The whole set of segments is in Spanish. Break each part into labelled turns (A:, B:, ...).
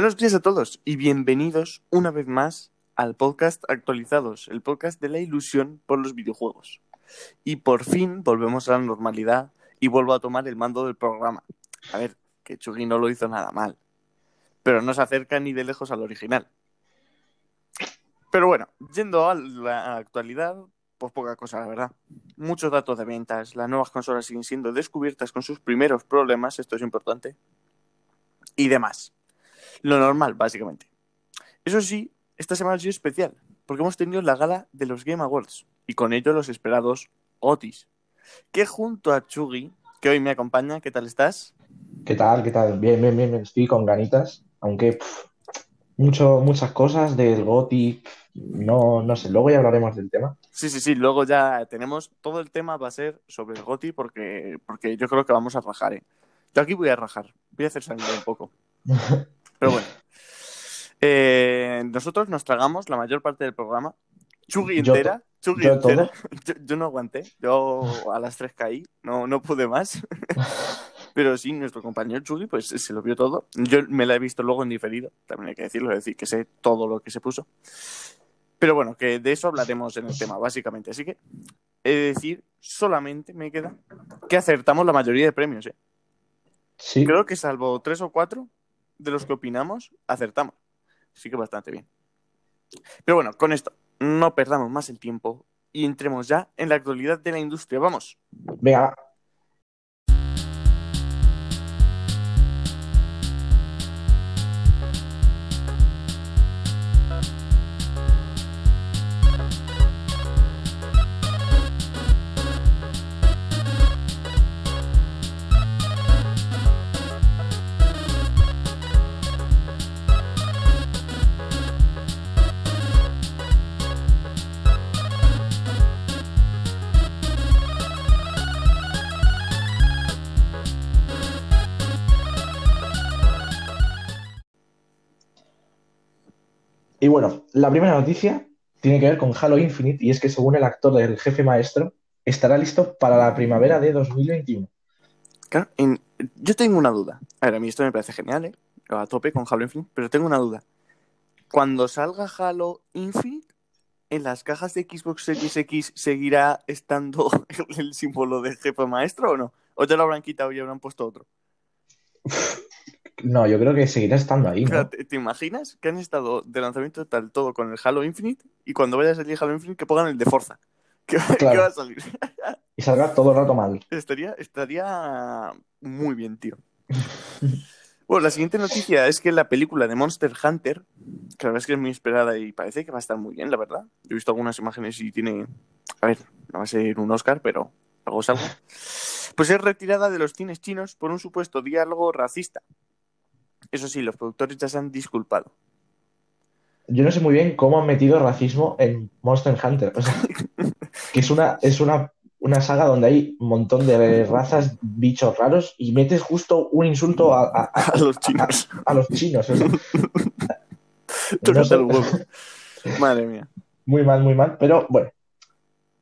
A: Buenos días a todos y bienvenidos una vez más al podcast Actualizados, el podcast de la ilusión por los videojuegos. Y por fin volvemos a la normalidad y vuelvo a tomar el mando del programa. A ver, que Chugi no lo hizo nada mal, pero no se acerca ni de lejos al original. Pero bueno, yendo a la actualidad, pues poca cosa, la verdad. Muchos datos de ventas, las nuevas consolas siguen siendo descubiertas con sus primeros problemas, esto es importante, y demás. Lo normal, básicamente. Eso sí, esta semana ha sido especial, porque hemos tenido la gala de los Game Awards, y con ello los esperados Otis, que junto a Chugi, que hoy me acompaña, ¿qué tal estás?
B: ¿Qué tal? ¿Qué tal? Bien, bien, bien, estoy con ganitas, aunque pff, mucho, muchas cosas del GOTY, no, no sé, luego ya hablaremos del tema.
A: Sí, sí, sí, luego ya tenemos, todo el tema va a ser sobre el GOTY porque, porque yo creo que vamos a rajar, ¿eh? Yo aquí voy a rajar, voy a hacer sangre un poco. Pero bueno. Eh, nosotros nos tragamos la mayor parte del programa. Chugui
B: Yo
A: entera. Chugui
B: yo
A: entera. Yo, yo no aguanté. Yo a las tres caí. No, no pude más. Pero sí, nuestro compañero Chugui pues se lo vio todo. Yo me la he visto luego en diferido. También hay que decirlo. Es decir, que sé todo lo que se puso. Pero bueno, que de eso hablaremos en el tema, básicamente. Así que he de decir, solamente me queda que acertamos la mayoría de premios. ¿eh?
B: Sí,
A: Creo que salvo tres o cuatro de los que opinamos, acertamos. Así que bastante bien. Pero bueno, con esto, no perdamos más el tiempo y entremos ya en la actualidad de la industria. Vamos.
B: venga, bueno, la primera noticia tiene que ver con Halo Infinite y es que según el actor del jefe maestro, estará listo para la primavera de 2021.
A: Claro, en- yo tengo una duda. A ver, a mí esto me parece genial, ¿eh? A tope con Halo Infinite, pero tengo una duda. Cuando salga Halo Infinite, ¿en las cajas de Xbox Series X seguirá estando el símbolo de jefe maestro o no? ¿O ya lo habrán quitado y habrán puesto otro?
B: No, yo creo que seguirá estando ahí.
A: ¿te, te imaginas que han estado de lanzamiento tal todo con el Halo Infinite y cuando vaya a salir Halo Infinite que pongan el de Forza? ¿Qué, qué
B: Claro.
A: va a salir?
B: Y saldrá todo el rato mal.
A: Estaría, estaría muy bien, tío. Bueno, la siguiente noticia es que la película de Monster Hunter, que la verdad es que es muy esperada y parece que va a estar muy bien, la verdad. Yo he visto algunas imágenes y tiene, a ver, no va a ser un Oscar, pero algo es algo. Pues es retirada de los cines chinos por un supuesto diálogo racista. Eso sí, los productores ya se han disculpado.
B: Yo no sé muy bien cómo han metido racismo en Monster Hunter. O sea, que es una, es una, una saga donde hay un montón de razas, bichos raros, y metes justo un insulto a, a- a-
A: A los chinos.
B: a los chinos. o sea, no sé.
A: Madre mía.
B: Muy mal, muy mal. Pero bueno,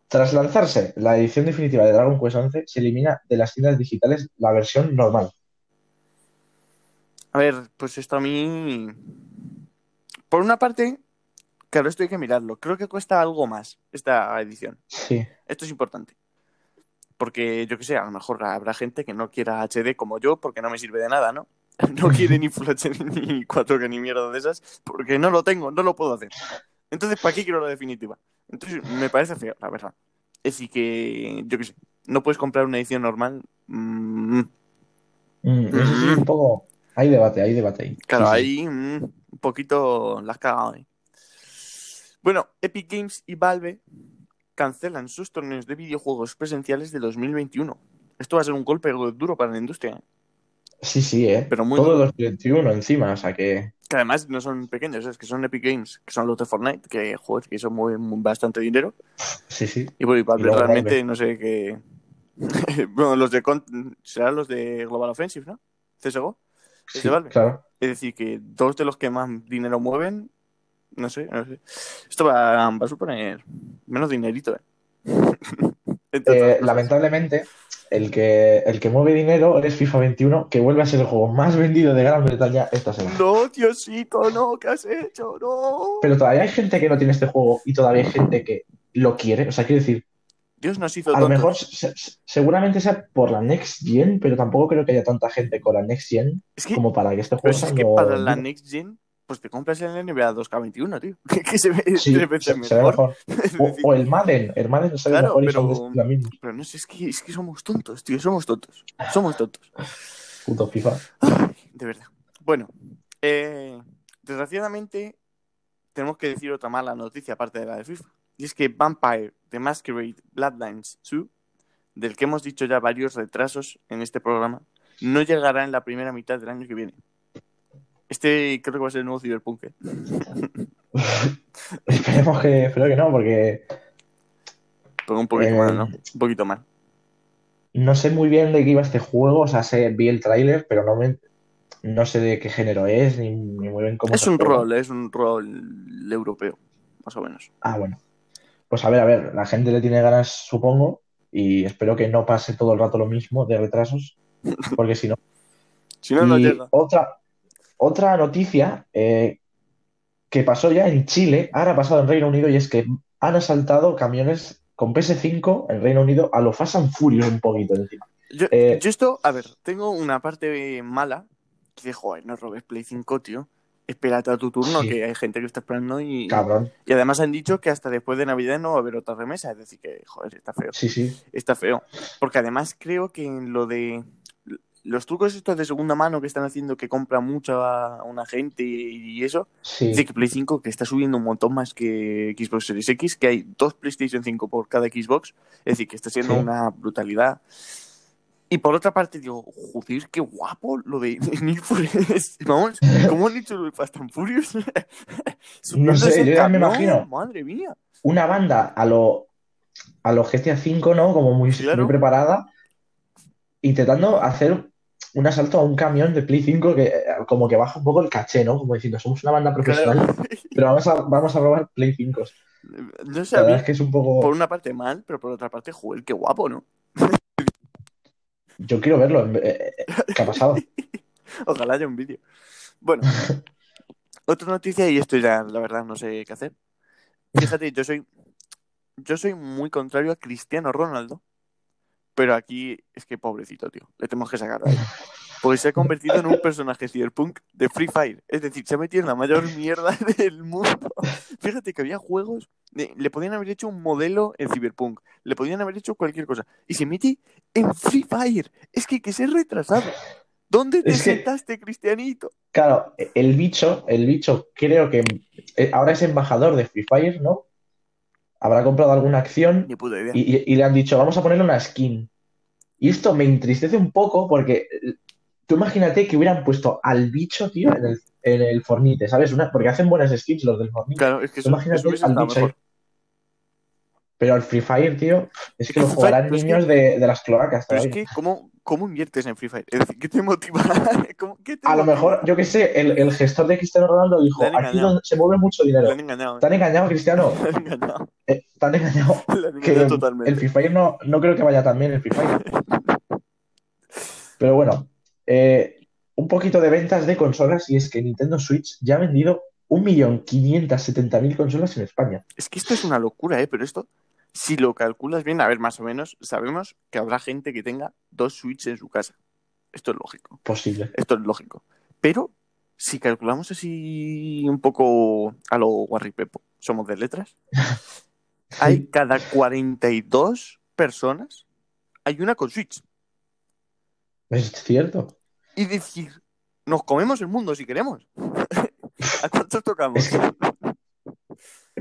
B: tras lanzarse la edición definitiva de Dragon Quest 11, se elimina de las tiendas digitales la versión normal.
A: A ver, pues esto a mí. Por una parte, claro, esto hay que mirarlo. Creo que cuesta algo más esta edición.
B: Sí,
A: Esto es importante. Porque yo qué sé, a lo mejor habrá gente que no quiera HD como yo porque no me sirve de nada, ¿no? No quiere ni Full HD ni 4K ni mierda de esas porque no lo tengo, no lo puedo hacer. Entonces, ¿para qué quiero la definitiva? Entonces, me parece feo, la verdad. Es decir, que yo qué sé, no puedes comprar una edición normal. Mm,
B: Mm, eso sí, un poco. Hay debate, hay debate ahí.
A: Claro,
B: Sí,
A: ahí mm, un poquito las has cagado ahí. Bueno, Epic Games y Valve cancelan sus torneos de videojuegos presenciales de 2021. Esto va a ser un golpe duro para la industria, ¿eh?
B: Sí, sí, ¿eh?
A: Pero muy
B: Todo
A: duro.
B: 2021 encima, o sea que.
A: que además no son pequeños, es que son Epic Games, que son los de Fortnite, que joder, que eso mueven bastante dinero.
B: Sí, sí.
A: Y bueno, y Valve
B: Y
A: realmente
B: Valve.
A: no sé qué. bueno, los de serán los de Global Offensive, ¿no? CSGO.
B: Claro.
A: Es decir, que dos de los que más dinero mueven, no sé, no sé. Esto va, va a suponer menos dinerito, ¿eh?
B: Eh, lamentablemente, el que, el que mueve dinero es FIFA 21, que vuelve a ser el juego más vendido de Gran Bretaña esta semana.
A: No, Diosito, no, ¿qué has hecho? No.
B: Pero todavía hay gente que no tiene este juego y todavía hay gente que lo quiere. O sea, quiero decir,
A: Dios nos hizo
B: a lo mejor se- se- seguramente sea por la Next Gen, pero tampoco creo que haya tanta gente con la Next Gen
A: Es que,
B: como para que este juego sea
A: es que
B: no
A: para la. Next Gen, pues te compras el NBA 2K21, tío. Que se ve
B: Sí, se,
A: mejor.
B: O, el Madden, el Madden se
A: Claro,
B: mejor y son
A: pero-
B: de la misma.
A: Pero no sé, es que, es que somos tontos, tío. Somos tontos. Somos tontos.
B: Puto FIFA.
A: De verdad. Bueno, eh, desgraciadamente tenemos que decir otra mala noticia aparte de la de FIFA. Y es que Vampire The Masquerade Bloodlines 2, del que hemos dicho ya varios retrasos en este programa, no llegará en la primera mitad del año que viene. Este creo que va a ser el nuevo Cyberpunk. ¿eh?
B: Esperemos que, espero que no, porque
A: Pero un poquito
B: Eh,
A: mal, ¿no? Un poquito mal.
B: no sé muy bien de qué iba este juego. O sea, sé, vi el tráiler, pero no me, no sé de qué género es, ni, ni muy bien cómo
A: Es un
B: juega.
A: rol, es un rol europeo, más o menos.
B: Ah, bueno. Pues a ver, a ver, la gente le tiene ganas, supongo, y espero que no pase todo el rato lo mismo de retrasos, porque si no.
A: Si no, no llega.
B: otra, otra noticia eh, que pasó ya en Chile, ahora ha pasado en Reino Unido, y es que han asaltado camiones con PS5 en Reino Unido a lo Fast and Furious un poquito encima.
A: Yo,
B: Eh,
A: yo esto, a ver, tengo una parte mala que dice, joder, no robes Play 5, tío. Espérate a tu turno,
B: Sí.
A: que hay gente que está esperando y,
B: Cabrón.
A: y además han dicho que hasta después de Navidad no va a haber otra remesa. Es decir, que, joder, está feo.
B: Sí, sí.
A: Está feo. Porque además creo que en lo de los trucos estos de segunda mano que están haciendo que compra mucho a una gente y eso,
B: Sí.
A: dice que Play 5 que está subiendo un montón más que Xbox Series X, que hay dos PlayStation 5 por cada Xbox, es decir, que está siendo
B: Sí.
A: una brutalidad. Y por otra parte digo, joder, qué guapo lo de Need for. Vamos, ¿cómo han hecho lo de Fast and Furious? Subiéndose
B: sé, yo ya me imagino.
A: Madre mía.
B: Una banda a lo, a lo GTA V, ¿no? Como muy,
A: Claro.
B: muy preparada, intentando hacer un asalto a un camión de Play 5 que eh, como que baja un poco el caché, ¿no? Como diciendo, somos una banda profesional,
A: Claro.
B: pero vamos a, vamos a robar Play 5.
A: No sé,
B: La verdad es que es un poco...
A: por una parte mal, pero por otra parte, joder, qué guapo, ¿no?
B: Yo quiero verlo. eh, eh, ¿Qué ha pasado?
A: Ojalá haya un vídeo. Bueno, otra noticia, y esto ya la verdad no sé qué hacer. Fíjate, yo soy, yo soy muy contrario a Cristiano Ronaldo, pero aquí es que pobrecito, tío, le tenemos que sacar de ahí. Porque se ha convertido en un personaje cyberpunk de Free Fire. Es decir, se ha metido en la mayor mierda del mundo. Fíjate que había juegos, de- le podían haber hecho un modelo en Cyberpunk, le podían haber hecho cualquier cosa. Y se mete en Free Fire. Es que hay que ser retrasado. ¿Dónde te
B: Es que-
A: sentaste, Cristianito?
B: Claro, el bicho, el bicho creo que eh, ahora es embajador de Free Fire, ¿no? Habrá comprado alguna acción y, y- y le han dicho, vamos a ponerle una skin. Y esto me entristece un poco porque tú imagínate que hubieran puesto al bicho, tío, en el, en el Fornite, ¿sabes? Una, porque hacen buenas skins los del Fornite.
A: Claro, es que eso,
B: Imagínate
A: eso
B: al bicho
A: mejor.
B: Pero al Free Fire, tío, es que lo jugarán
A: Fire, pero es
B: niños de, de las cloacas
A: Pero es
B: todavía.
A: que, ¿cómo, ¿cómo inviertes en Free Fire? Es decir, ¿qué te motiva? ¿Cómo- qué te
B: A lo mejor, yo qué sé, el, el gestor de Cristiano Ronaldo dijo, aquí donde se mueve mucho dinero.
A: han engañado.
B: ¿Te han engañado, Cristiano?
A: Le han engañado.
B: Eh, te han engañado.
A: Le han
B: Que
A: engañado
B: el
A: totalmente.
B: Free Fire no, no creo que vaya tan bien el Free Fire. Pero bueno, eh, un poquito de ventas de consolas y es que Nintendo Switch ya ha vendido 1.570.000 consolas en España.
A: Es que esto es una locura, ¿eh? Pero esto, si lo calculas bien, a ver, más o menos, sabemos que habrá gente que tenga dos Switch en su casa. Esto es lógico.
B: Posible.
A: Esto es lógico. Pero, si calculamos así un poco a lo guarripepo, somos de letras, hay cada 42 personas, hay una con Switch.
B: Es cierto.
A: Y decir, nos comemos el mundo si queremos. ¿A cuántos tocamos?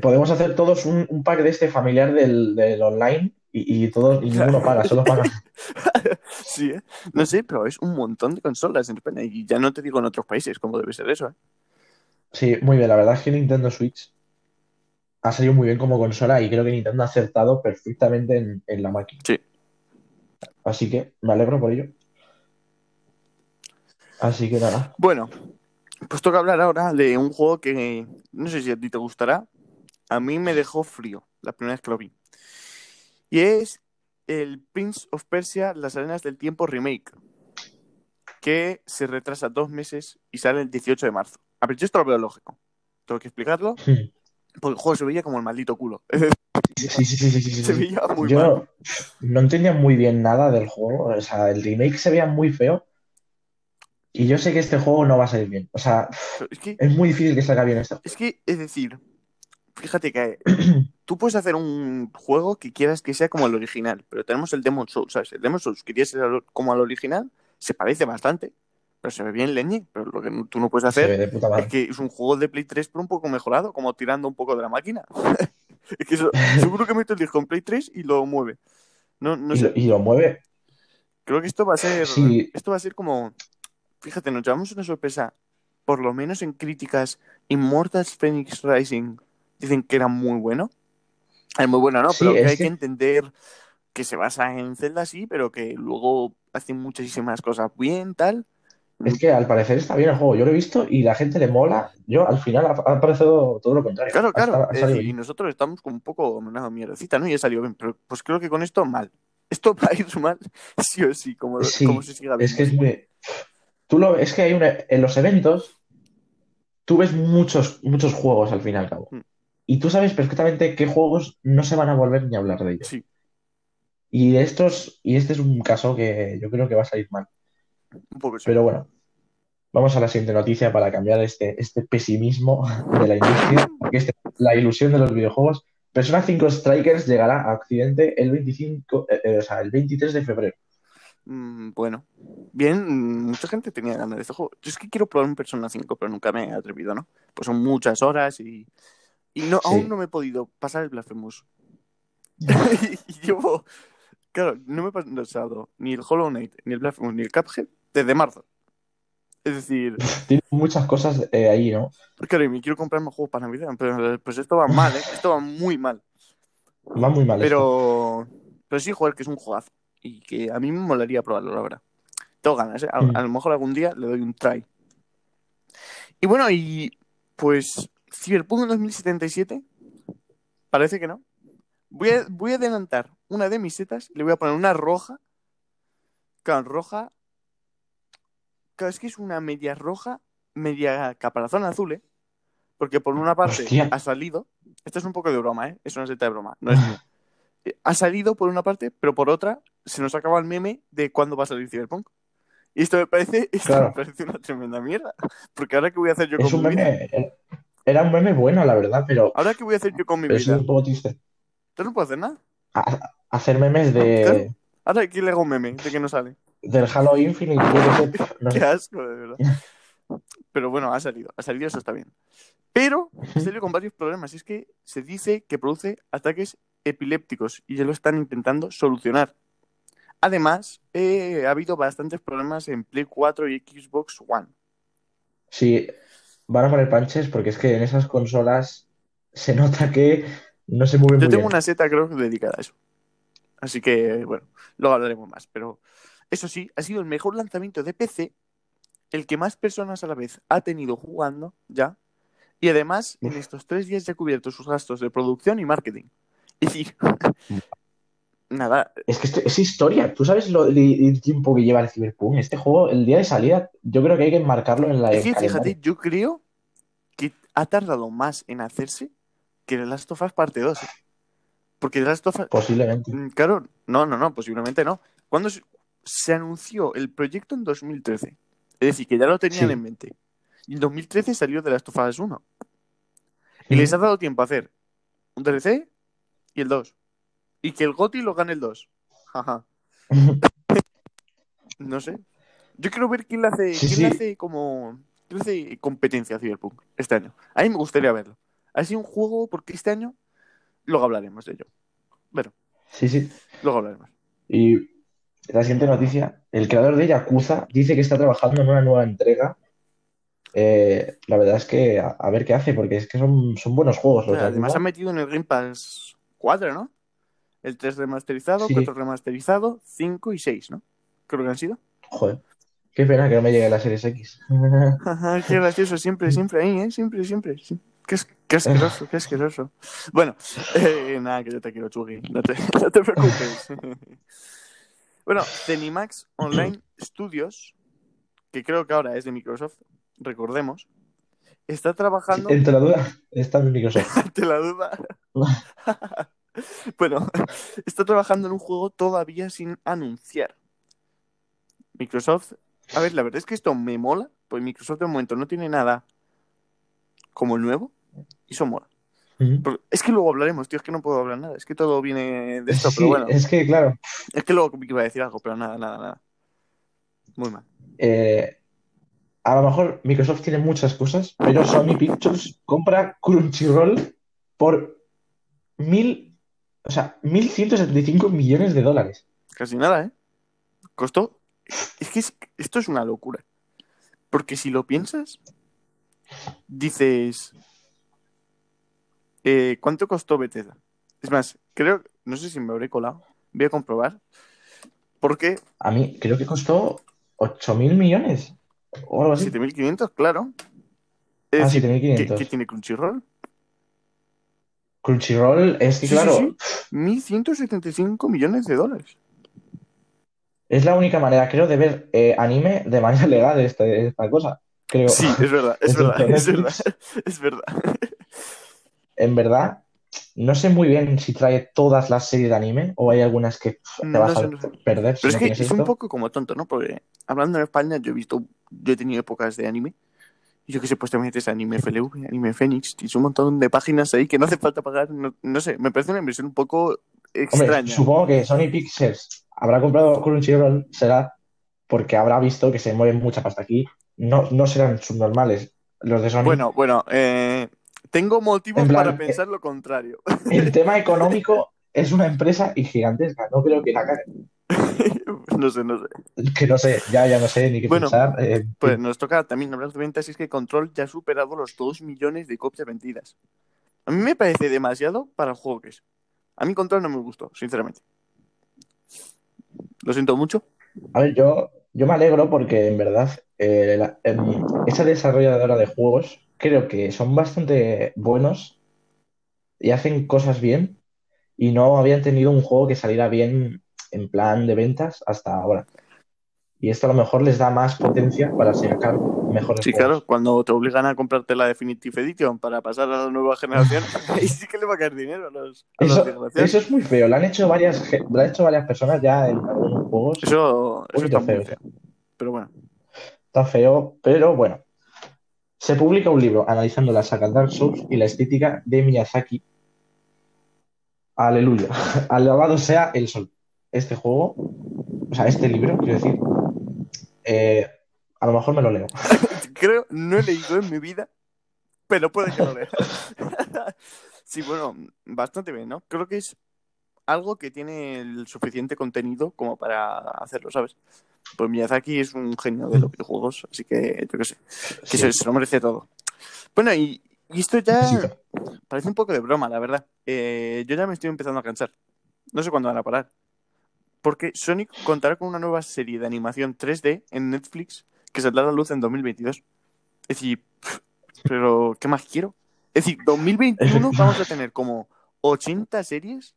B: Podemos hacer todos un, un pack de este familiar del, del online y, y todos y ninguno paga, solo paga.
A: sí, ¿eh? No sé, pero es un montón de consolas en España y ya no te digo en otros países cómo debe ser eso. ¿eh?
B: Sí, muy bien. La verdad es que Nintendo Switch ha salido muy bien como consola y creo que Nintendo ha acertado perfectamente en, en la máquina.
A: Sí.
B: Así que me alegro por ello. Así que nada.
A: Bueno, pues toca hablar ahora de un juego que no sé si a ti te gustará. A mí me dejó frío la primera vez que lo vi. Y es el Prince of Persia, Las Arenas del Tiempo Remake, que se retrasa dos meses y sale el 18 de marzo. A ver, yo esto lo veo lógico. Tengo que explicarlo,
B: Sí,
A: porque el juego se veía como el maldito culo.
B: sí, sí, sí, sí, sí,
A: se veía muy
B: Yo
A: mal.
B: no entendía muy bien nada del juego. O sea, el remake se veía muy feo. Y yo sé que este juego no va a salir bien. O sea,
A: Es que,
B: es muy difícil que salga bien esto.
A: es que, es decir, fíjate que tú puedes hacer un juego que quieras que sea como el original, pero tenemos el Demon Souls, ¿sabes? El Demon Souls que quieres ser como al original, se parece bastante, pero se ve bien leñe. Pero lo que tú no puedes hacer es que es un juego de Play 3 pero un poco mejorado, como tirando un poco de la máquina. es que eso- seguro que meto el disco en Play 3 y lo mueve. No, no
B: Y
A: sé,
B: lo, y lo mueve.
A: creo que esto va a ser,
B: Sí.
A: esto va a ser como, fíjate, nos llevamos una sorpresa, por lo menos en críticas, Immortals Phoenix Rising dicen que era muy bueno. Es muy bueno, ¿no?
B: Sí,
A: pero que hay que...
B: que-
A: entender que se basa en Zelda, sí, pero que luego hace muchísimas cosas bien, tal.
B: Es que al parecer está bien el juego. Yo lo he visto y la gente le mola. Yo al final ha, parecido todo lo contrario.
A: Claro, claro. y nosotros estamos como un poco una mierdecita, ¿no? Y ha salido bien, pero pues creo que con esto mal. Esto va a ir mal, sí o sí, como,
B: Sí,
A: como se siga
B: es que es
A: viendo.
B: muy. Tú lo es que hay una. En los eventos, tú ves muchos, muchos juegos al fin y al cabo.
A: Mm.
B: Y tú sabes perfectamente qué juegos no se van a volver ni a hablar de ellos.
A: Sí,
B: Y de estos, y este es un caso que yo creo que va a salir mal.
A: un poco.
B: Pero bueno, vamos a la siguiente noticia para cambiar este, este pesimismo de la industria, porque este, la ilusión de los videojuegos. Persona 5 Strikers llegará a Occidente el 25, eh, eh, o sea, el 23 de febrero.
A: Mm, bueno, bien, mm, mucha gente tenía ganas de este juego. Yo es que quiero probar un Persona 5, pero nunca me he atrevido, ¿no? Pues son muchas horas y, y no,
B: Sí.
A: aún no me he podido pasar el Blasphemous. y llevo, claro, no me he pasado ni el Hollow Knight, ni el Blasphemous, ni el Cuphead desde marzo. Es decir,
B: Tiene muchas cosas eh, ahí, ¿no?
A: claro, y me quiero comprar más juegos para Navidad, pero pues esto va mal, ¿eh? Esto va muy mal.
B: Va muy mal esto.
A: Pero, pero sí, joder, que es un juegazo. Y que a mí me molaría probarlo, la verdad. Tengo ganas, ¿eh? A,
B: Mm.
A: a lo mejor algún día le doy un try. Y bueno, y pues Cyberpunk 2077, parece que no. Voy a, voy a adelantar una de mis setas, le voy a poner una roja. Claro, roja. Claro, es que es una media roja, media caparazón azul, ¿eh? Porque por una parte
B: Hostia.
A: ha salido. Esto es un poco de broma, ¿eh? Es una seta de broma. No es ha salido por una parte, pero por otra se nos acaba el meme de cuándo va a salir Cyberpunk. Y esto me parece, esto
B: Claro.
A: me parece una tremenda mierda. Porque ahora qué voy a hacer yo
B: Es
A: con
B: un
A: mi vida.
B: meme, era un meme bueno, la verdad, pero,
A: Ahora qué voy a hacer yo con mi
B: pero es
A: vida.
B: un poco triste.
A: Entonces no puedo hacer nada.
B: Ha- Hacer memes
A: Claro.
B: de,
A: Ahora ¿quién le hago un meme de que no sale.
B: del Halo Infinite, qué no
A: asco, de verdad. Pero bueno, ha salido. Ha salido, eso está bien. Pero ha salido con varios problemas. Y es que se dice que produce ataques epilépticos y ya lo están intentando solucionar. Además, eh, ha habido bastantes problemas en Play 4 y Xbox One.
B: Sí, van a poner panches porque es que en esas consolas se nota que no se mueven
A: Yo
B: muy
A: tengo
B: bien.
A: una seta, creo, dedicada a eso. Así que, bueno, luego hablaremos más. Pero eso sí, ha sido el mejor lanzamiento de PC, el que más personas a la vez ha tenido jugando ya. Y además, en estos tres días ya ha cubierto sus gastos de producción y marketing. Decir, nada,
B: Es que esto- es historia. ¿Tú sabes lo, el, el tiempo que lleva el Cyberpunk? Este juego, el día de salida, yo creo que hay que marcarlo en la
A: es que fíjate, yo creo que ha tardado más en hacerse que The Last of Us parte 2. ¿eh? Porque The Last of Us,
B: Posiblemente.
A: Mm, Claro, no, no, no, posiblemente no. Cuando se, se anunció el proyecto en 2013, es decir, que ya lo tenían
B: Sí.
A: en mente, y en 2013 salió de las Us 1, y les ha dado tiempo a hacer un DLC y el 2, y que el GOTY lo gane el 2. Jaja, no sé. Yo quiero ver quién le hace,
B: Sí,
A: quién le
B: sí.
A: hace como quién le hace competencia a Cyberpunk este año. A mí me gustaría verlo. Ha sido un juego porque este año luego hablaremos de ello. Bueno,
B: Sí, sí.
A: luego hablaremos.
B: Y la siguiente noticia, el creador de Yakuza dice que está trabajando en una nueva entrega. Eh, la verdad es que a, a ver qué hace, porque es que son, son buenos juegos los
A: además han metido en el Game Pass 4, ¿no? El 3 remasterizado,
B: Sí.
A: 4 remasterizado, 5 y 6, ¿no? Creo que han sido.
B: Joder, qué pena que no me llegue la Series X.
A: Qué gracioso, siempre, siempre ahí, ¿eh? Siempre, siempre. sí. Es Qué asqueroso, qué asqueroso. Bueno, eh, nada, que yo te quiero, Chugi. No te, no te preocupes. bueno, Zenimax Online Studios, que creo que ahora es de Microsoft, recordemos, está trabajando.
B: Entre la duda, está en Microsoft.
A: Ante la duda. bueno, está trabajando en un juego todavía sin anunciar. Microsoft. A ver, la verdad es que esto me mola, pues Microsoft de momento no tiene nada como nuevo y eso mola. Pero es que luego hablaremos, tío, es que no puedo hablar nada, es que todo viene de esto,
B: Sí,
A: pero bueno.
B: es que, claro,
A: Es que luego iba a decir algo, pero nada, nada, nada. Muy mal.
B: eh, a lo mejor Microsoft tiene muchas cosas, pero Sony Pictures compra Crunchyroll por mil, o sea, 1.175 millones de dólares.
A: Casi nada, ¿eh? Costó. Es que es- esto es una locura. Porque si lo piensas, dices. eh, ¿Cuánto costó Bethesda? Es más, creo. No sé si me habré colado. Voy a comprobar. Porque
B: A mí creo que costó 8.000 millones o algo así.
A: 7500, claro. Es
B: Ah,
A: decir, ¿qué,
B: 7.500.
A: qué tiene Crunchyroll?
B: Crunchyroll es que,
A: Sí,
B: claro,
A: sí, 1175 millones de dólares.
B: es la única manera, creo, de ver eh, anime de manera legal este- esta cosa. Creo,
A: Sí, es verdad, es
B: Excepto
A: verdad, es verdad. Es verdad.
B: en verdad, no sé muy bien si trae todas las series de anime o hay algunas que pff, te
A: No
B: vas
A: sé,
B: a
A: no sé.
B: perder si
A: Pero es que es un poco como tonto, ¿no? Porque hablando en España, yo he visto, yo he tenido épocas de anime. Yo que sé, pues te metes a Anime FLV, Anime Fénix, tienes un montón de páginas ahí que no hace falta pagar. No, no sé, me parece una inversión un poco
B: Hombre,
A: extraña.
B: supongo que Sony Pictures habrá comprado Crunchyroll será porque habrá visto que se mueve mucha pasta aquí. No, no serán subnormales los de Sony.
A: Bueno, bueno, eh, tengo motivos
B: plan,
A: para pensar lo contrario.
B: El tema económico es una empresa y gigantesca. No creo que la caguen.
A: no sé, no sé.
B: Que no sé, ya, ya no sé ni qué
A: Bueno,
B: pensar. eh,
A: Pues nos toca también hablar de ventas y es que Control ya ha superado los 2 millones de copias vendidas. A mí me parece demasiado para el juego que es. A mí Control no me gustó, sinceramente. Lo siento mucho.
B: A ver, yo, yo me alegro porque en verdad eh, la- esa desarrolladora de juegos creo que son bastante buenos y hacen cosas bien y no habían tenido un juego que saliera bien en plan de ventas hasta ahora. Y esto a lo mejor les da más potencia para sacar mejores
A: Sí,
B: juegos.
A: claro, cuando te obligan a comprarte la Definitive Edition para pasar a la nueva generación, ahí sí que le va a caer dinero a los, a
B: Eso, eso es muy feo. Lo han hecho varias, lo han hecho varias personas ya en algunos juegos.
A: Eso, eso está muy
B: feo.
A: feo. Pero bueno,
B: Está feo, pero bueno. Se publica un libro analizando la saga Dark Souls y la estética de Miyazaki. Aleluya. Alabado sea el sol. Este juego, o sea, este libro, quiero decir, eh, a lo mejor me lo leo.
A: creo, no he leído en mi vida, pero puede que lo lea. sí, bueno, bastante bien, ¿no? Creo que es algo que tiene el suficiente contenido como para hacerlo, ¿sabes? Pues Miyazaki es un genio de los videojuegos, así que yo qué sé, que
B: Sí.
A: se, se lo merece todo. Bueno, y, y esto ya
B: Necesito.
A: parece un poco de broma, la verdad. Eh, yo ya me estoy empezando a cansar. No sé cuándo van a parar. Porque Sonic contará con una nueva serie de animación 3D en Netflix que saldrá a la luz en 2022. Es decir, pero ¿qué más quiero? Es decir, 2021 vamos a tener como 80 series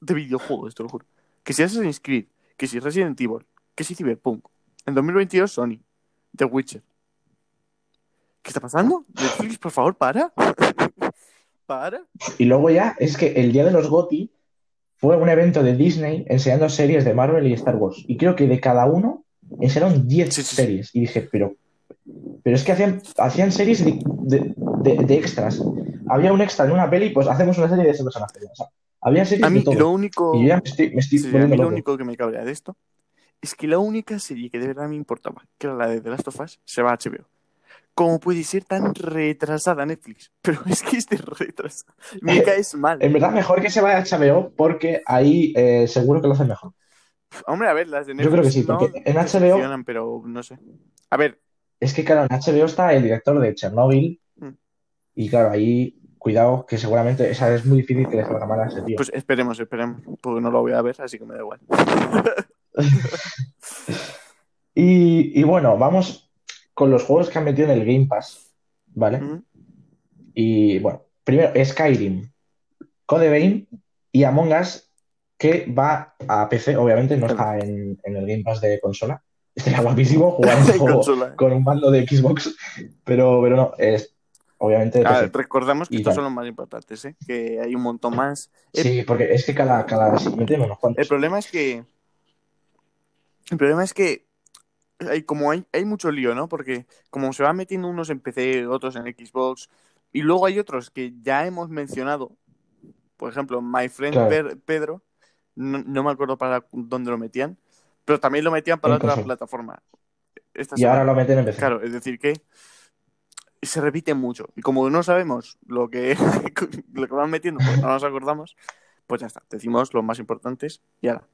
A: de videojuegos, te lo juro. Que si Assassin's Creed, que si Resident Evil, que si Cyberpunk. En 2022 Sony, The Witcher. ¿Qué está pasando? Netflix, por favor, para. para.
B: Y luego ya es que el día de los GOTY fue un evento de Disney enseñando series de Marvel y Star Wars. Y creo que de cada uno enseñaron 10
A: Sí, sí, sí.
B: series. Y dije, pero, pero es que hacían, hacían series de, de- de- de extras. Había un extra en una peli, pues hacemos una serie de ese personaje. O sea, había series
A: A mí
B: de todo.
A: lo único.
B: Y ya me estoy, me estoy
A: Sí, a mí lo único que me cabrea de esto es que la única serie que de verdad me importaba, que era la de The Last of Us, se va a HBO. ¿Cómo puede ser tan retrasada Netflix? Pero es que es de retrasada. Me caes mal.
B: En verdad, mejor que se vaya a HBO porque ahí eh, seguro que lo hacen mejor.
A: Hombre, a ver, las de
B: Yo
A: Netflix
B: creo que sí,
A: no
B: porque en HBO
A: pero no sé. A ver,
B: Es que, claro, en HBO está el director de Chernobyl.
A: Mm.
B: Y claro, ahí, cuidado, que seguramente esa es muy difícil que le salga mal a ese tío.
A: pues esperemos, esperemos, porque no lo voy a ver, así que me da igual.
B: Y, y bueno, vamos con los juegos que han metido en el Game Pass, ¿vale? Y bueno, primero Skyrim, Code Vein y Among Us, que va a PC, obviamente, no está en, en el Game Pass de consola. Estaría guapísimo jugar un juego con un mando de Xbox, pero, pero no, es obviamente
A: Ah, recordamos que
B: Y
A: estos
B: tal.
A: son los más importantes, ¿eh? que hay un montón más. El,
B: Sí, porque es que cada, cada siguiente
A: el
B: cuantos.
A: problema es que. El problema es que. Hay, como hay, hay mucho lío, ¿no? Porque como se van metiendo unos en PC, otros en Xbox, y luego hay otros que ya hemos mencionado. Por ejemplo, My Friend
B: Claro.
A: Pedro, no, no me acuerdo para dónde lo metían, pero también lo metían para otra plataforma. Esta
B: Y ahora lo meten en PC.
A: Claro, es decir que se repite mucho. Y como no sabemos lo que, lo que van metiendo, pues no nos acordamos, pues ya está. Decimos los más importantes y ahora.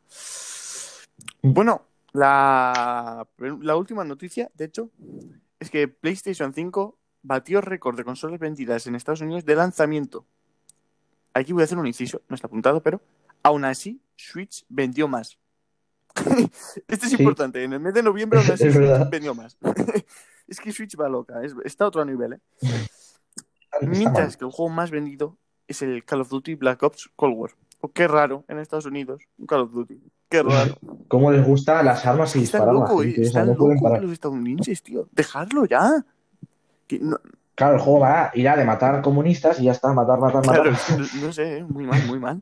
A: Bueno, la, la última noticia, de hecho, es que PlayStation 5 batió récord de consolas vendidas en Estados Unidos de lanzamiento. Aquí voy a hacer un inciso, no está apuntado, pero aún así Switch vendió más. este es
B: Sí.
A: importante. En el mes de noviembre aún así Switch vendió más. es que Switch va loca, es- está a otro nivel. ¿eh? Mientras que el juego más vendido es el Call of Duty Black Ops Cold War. Oh, qué raro en Estados Unidos, un Call of Duty. Qué raro.
B: ¿Cómo les gusta las armas y
A: Están
B: disparar a la
A: locos, eh,
B: O
A: están
B: no
A: locos los estadounidenses, tío. Dejarlo ya. Que no-
B: Claro, el juego va a ir a de matar comunistas y ya está, matar, matar, matar.
A: claro, no, no sé, eh, muy mal, muy mal.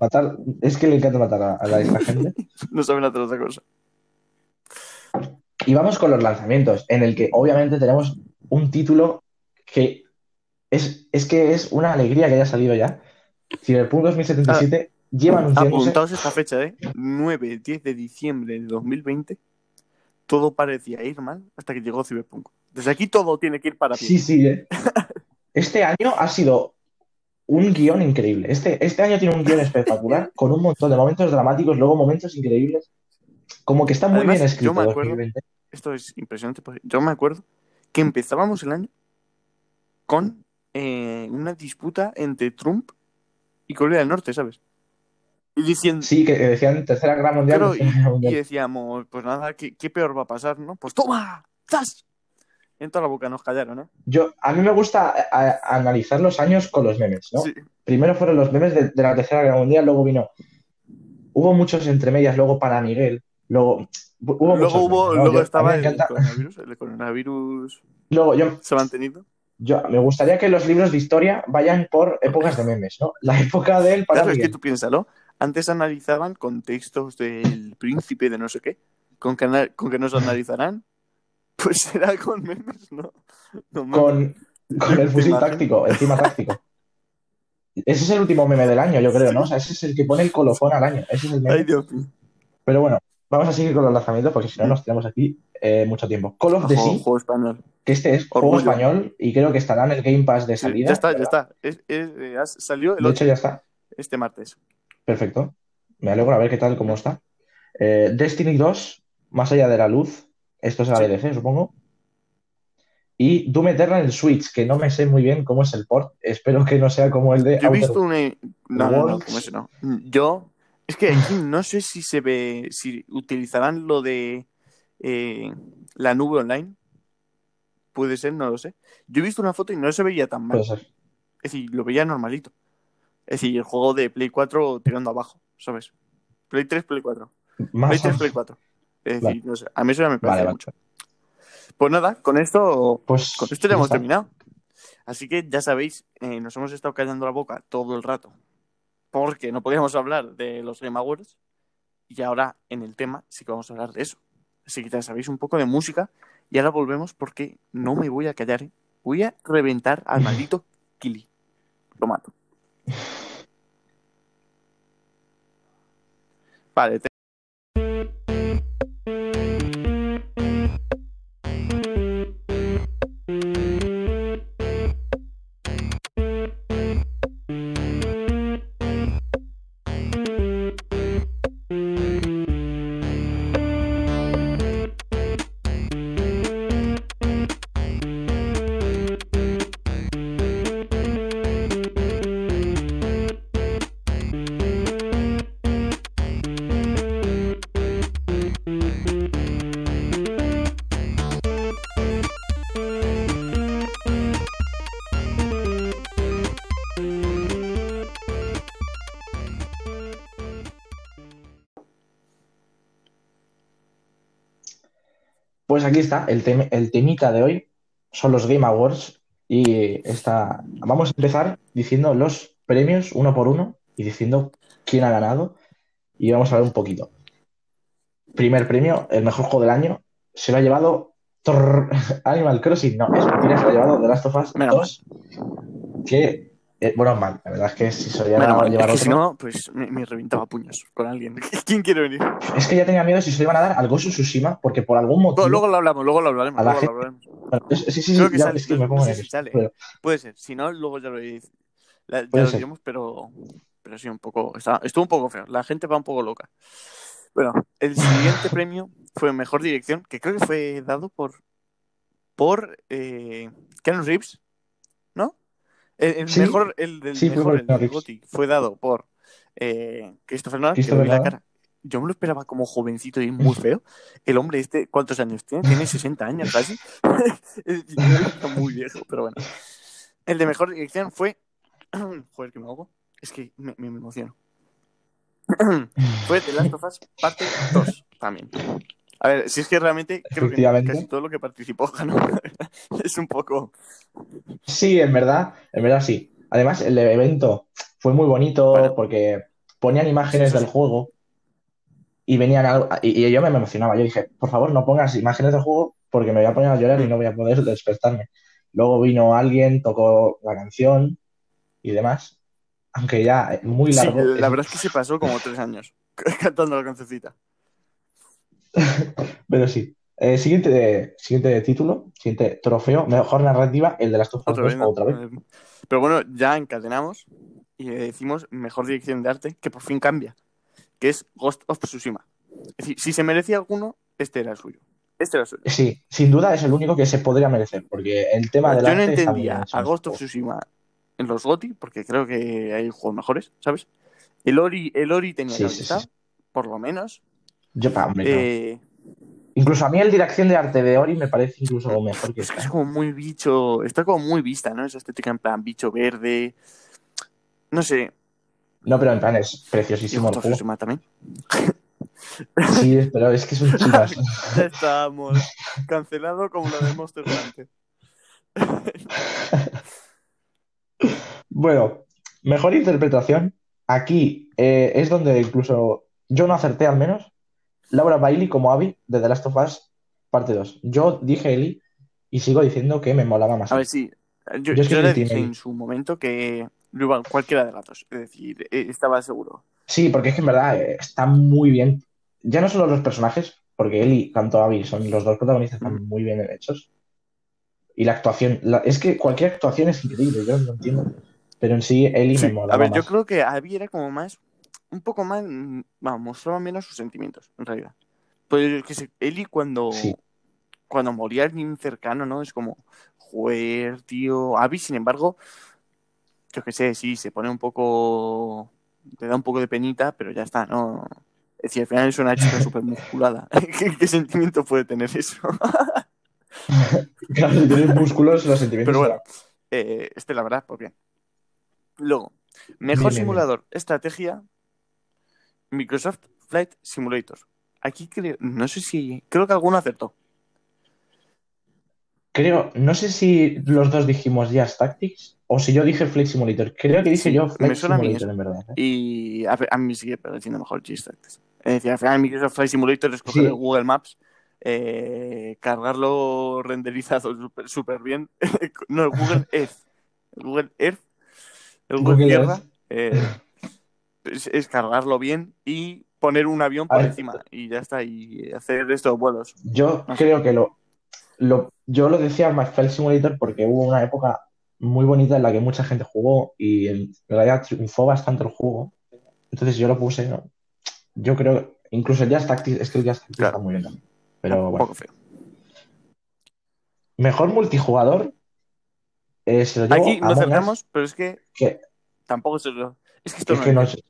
B: Matar, es que le encanta matar a, a la- esta gente.
A: No saben hacer otra cosa.
B: Y vamos con los lanzamientos, en el que obviamente tenemos un título que es, es que es una alegría que haya salido ya. Cyberpunk 2077 lleva anunciándose.
A: Apuntaos esta fecha, ¿eh? 9, 10 de diciembre de 2020. Todo parecía ir mal hasta que llegó Cyberpunk. Desde aquí todo tiene que ir para bien.
B: Sí, sí, ¿eh? Este año ha sido un guion increíble. Este, este año tiene un guion espectacular, con un montón de momentos dramáticos, luego momentos increíbles. Como que está muy
A: Además,
B: bien
A: yo
B: escrito
A: me acuerdo-
B: 2020.
A: Esto es impresionante. porque Yo me acuerdo que empezábamos el año con eh, una disputa entre Trump y Corea del Norte, ¿sabes? Y diciendo,
B: Sí, que decían Tercera Guerra Mundial.
A: Claro,
B: Tercera
A: y decíamos, pues nada, ¿qué, qué peor va a pasar, no? Pues toma, ¡zas! En toda la boca nos callaron, ¿no?
B: Yo, a mí me gusta a- a- analizar los años con los memes, ¿no?
A: Sí.
B: Primero fueron los memes de, de la Tercera Guerra Mundial, luego vino. Hubo muchos entre medias, luego para Miguel, luego. Hubo
A: luego
B: muchos
A: hubo, luego
B: Yo-
A: estaba el coronavirus, el coronavirus
B: Luego, yo,
A: se ha mantenido.
B: Yo me gustaría que los libros de historia vayan por épocas de memes, ¿no? La época del para
A: Claro, es que tú piénsalo. Antes analizaban contextos del príncipe de no sé qué. ¿Con que, con que nos analizarán? Pues será con memes, ¿no?
B: Con, con el
A: ¿Te
B: fusil táctico, encima táctico. Ese es el último meme del año, yo creo, ¿no? O sea, ese es el que pone el colofón al año. Ese es el meme.
A: Ay, Dios mío.
B: Pero bueno, vamos a seguir con los lanzamientos porque si no nos tenemos aquí eh, mucho tiempo. Call of the Sea,
A: juego español.
B: que este es juego español y creo que estará en el Game Pass de
A: Sí,
B: salida.
A: ya está, ya está. Es- es- eh, salió el
B: De
A: 8,
B: hecho, ya está.
A: este martes.
B: Perfecto. Me alegro a ver qué tal, cómo está. Eh, Destiny 2, Más allá de la luz. Esto es la
A: Sí.
B: DLC, supongo. Y Doom Eternal en Switch, que no me sé muy bien cómo es el port. Espero que no sea como el de
A: Yo he visto un... No, no, no, como ese no. Yo... Es que aquí no sé si se ve... Si utilizarán lo de eh, la nube online. Puede ser, no lo sé. Yo he visto una foto y no se veía tan mal. Es decir, lo veía normalito. Es decir, el juego de Play 4 tirando abajo, ¿sabes? Play 3, Play 4. Play
B: Más
A: 3, Play 4. Es decir,
B: Vale.
A: no sé. A mí eso ya me parece
B: vale.
A: mucho. Pues nada, con esto
B: Pues
A: Con esto ya hemos
B: está.
A: terminado. Así que ya sabéis, eh, nos hemos estado callando la boca todo el rato porque no podíamos hablar de los Game Awards y ahora en el tema sí que vamos a hablar de eso. Así que ya sabéis un poco de música y ahora volvemos porque no me voy a callar. ¿eh? Voy a reventar al maldito Kili. Lo mato. Vale,
B: aquí está, el, tem- el temita de hoy son los Game Awards y está... vamos a empezar diciendo los premios uno por uno y diciendo quién ha ganado y vamos a ver un poquito. Primer premio, el mejor juego del año, se lo ha llevado Animal Crossing, no, es mentira, se lo ha llevado The Last of Us
A: Menos
B: 2, que, eh, bueno, mal, la verdad es que si se lo
A: Bueno, bueno,
B: llevar
A: es que si no, pues me, me reventaba puños con alguien. ¿Quién quiere venir?
B: es que ya tenía miedo si se lo iban a dar al of Tsushima, porque por algún motivo...
A: luego lo hablamos, luego lo hablaremos. Luego lo hablaremos.
B: Bueno, es- sí, sí, sí,
A: Creo que
B: ya,
A: sale,
B: es que
A: no-
B: me
A: no
B: pongo
A: sé
B: nervioso,
A: si sale.
B: pero-
A: Puede ser, si no, luego ya lo, la- ya lo diremos, pero, pero sí, un poco, está- estuvo un poco feo. La gente va un poco loca. Bueno, el siguiente premio fue Mejor Dirección, que creo que fue dado por, por eh, Keanu Reeves. El, el
B: Sí.
A: mejor, el del
B: Sí,
A: mejor, el
B: Reeves.
A: GOTY, fue dado por eh, Christopher Nolan, que
B: Christopher
A: la cara. Yo me lo esperaba como jovencito y muy feo. El hombre este, ¿cuántos años tiene? Tiene 60 años casi. Es- yo lo he visto muy viejo, pero bueno. El de mejor dirección fue. Joder, que me hago. Es que me, me emociono. fue The Last of Us parte 2 también. A ver, si es que realmente creo que casi todo lo que participó ganó. es un poco.
B: Sí, en verdad, en verdad sí. Además, el evento fue muy bonito
A: Bueno.
B: porque ponían imágenes
A: Sí,
B: del juego y venían algo, y, yo me emocionaba. Yo dije, por favor, no pongas imágenes del juego porque me voy a poner a llorar y no voy a poder despertarme. Luego vino alguien, tocó la canción y demás. Aunque ya muy
A: Sí,
B: largo.
A: la verdad es que se pasó como tres años cantando la cancioncita.
B: Pero sí. Eh, siguiente, siguiente título, siguiente trofeo, mejor narrativa, el de las
A: Otra vez, ¿no?
B: otra vez.
A: Pero bueno, ya encadenamos y le decimos mejor dirección de arte que por fin cambia, que es Ghost of Tsushima. Es decir, si se merecía alguno, este era el suyo. Este era el suyo.
B: Sí, sin duda es el único que se podría merecer, porque el tema del
A: Yo no
B: arte muy
A: entendía a Ghost of. Tsushima en los GOTY, porque creo que hay juegos mejores, ¿sabes? El Ori, el Ori tenía
B: Sí,
A: que
B: sí, sí.
A: por lo menos.
B: Yo, pa, hombre, no.
A: Eh,
B: Incluso a mí el dirección de arte de Ori me parece incluso mejor que
A: es que
B: esta.
A: es como muy bicho, está como muy vista, ¿no? Esa estética en plan bicho verde. No sé,
B: No, pero en plan es preciosísimo el juego.
A: También.
B: Sí, pero es que es un chivas.
A: Ya estamos. Cancelado como lo de Monster Hunter.
B: Bueno, mejor interpretación. Aquí eh, es donde incluso yo no acerté al menos. Laura Bailey como Abby de The Last of Us parte 2. Yo dije Ellie y sigo diciendo que me molaba más.
A: A ver, sí. Yo,
B: Yo
A: yo le dije en su momento que igual cualquiera de las dos. Es decir, eh, estaba seguro.
B: Sí, porque es que en verdad eh, está muy bien. Ya no solo los personajes, porque Ellie, tanto Abby, son los dos protagonistas, están
A: Mm.
B: muy bien hechos. Y la actuación, la- es que cualquier actuación es increíble, yo no entiendo. Pero en sí, Ellie
A: Sí,
B: me molaba
A: a ver, yo creo que Abby era como más. Un poco más. mm, Vamos, mostraba menos sus sentimientos, en realidad. Pues que se, Ellie cuando.
B: Sí.
A: Cuando moría alguien cercano, ¿no? Es como. Joder, tío. Abby, sin embargo. Yo qué sé, sí, se pone un poco. Te da un poco de penita, pero ya está, ¿no? Es decir, al final es una chica súper musculada. ¿Qué, qué sentimiento puede tener eso?
B: Claro, si tienes músculos, los sentimientos.
A: Pero bueno, eh, este la verdad, pues bien. Luego, mejor
B: Bien, bien,
A: simulador, estrategia, Microsoft Flight Simulator. Aquí creo, no sé si, creo que alguno acertó.
B: Creo, no sé si los dos dijimos Jazz Tactics o si yo dije Flight Simulator. Creo que dije
A: Sí,
B: yo
A: me
B: Flight
A: a mí
B: Simulator, en verdad. ¿eh?
A: Y a, a mí me sigue pareciendo mejor G-Stacks. Es decir, al final Microsoft Flight Simulator es coger
B: Sí.
A: Google Maps, eh, cargarlo renderizado súper bien. no, Google Earth. Google Earth. El Google,
B: Google
A: Tierra.
B: Earth.
A: eh, es, es cargarlo bien y poner un avión por
B: ver.
A: encima. Y ya está. Y hacer estos vuelos.
B: Yo
A: No sé.
B: creo que lo, lo, yo lo decía más Flight Simulator porque hubo una época muy bonita en la que mucha gente jugó y en realidad triunfó bastante el juego. Entonces yo lo puse, ¿no? Yo creo, incluso el Jazz Tactics, es que el Jazz Tactics
A: Claro.
B: está muy bien también. Pero bueno.
A: poco feo.
B: Mejor multijugador eh, se lo llevo
A: Aquí no
B: Among Us,
A: acertamos, pero es que
B: que,
A: tampoco se lo. Es que esto
B: es
A: no
B: que
A: es.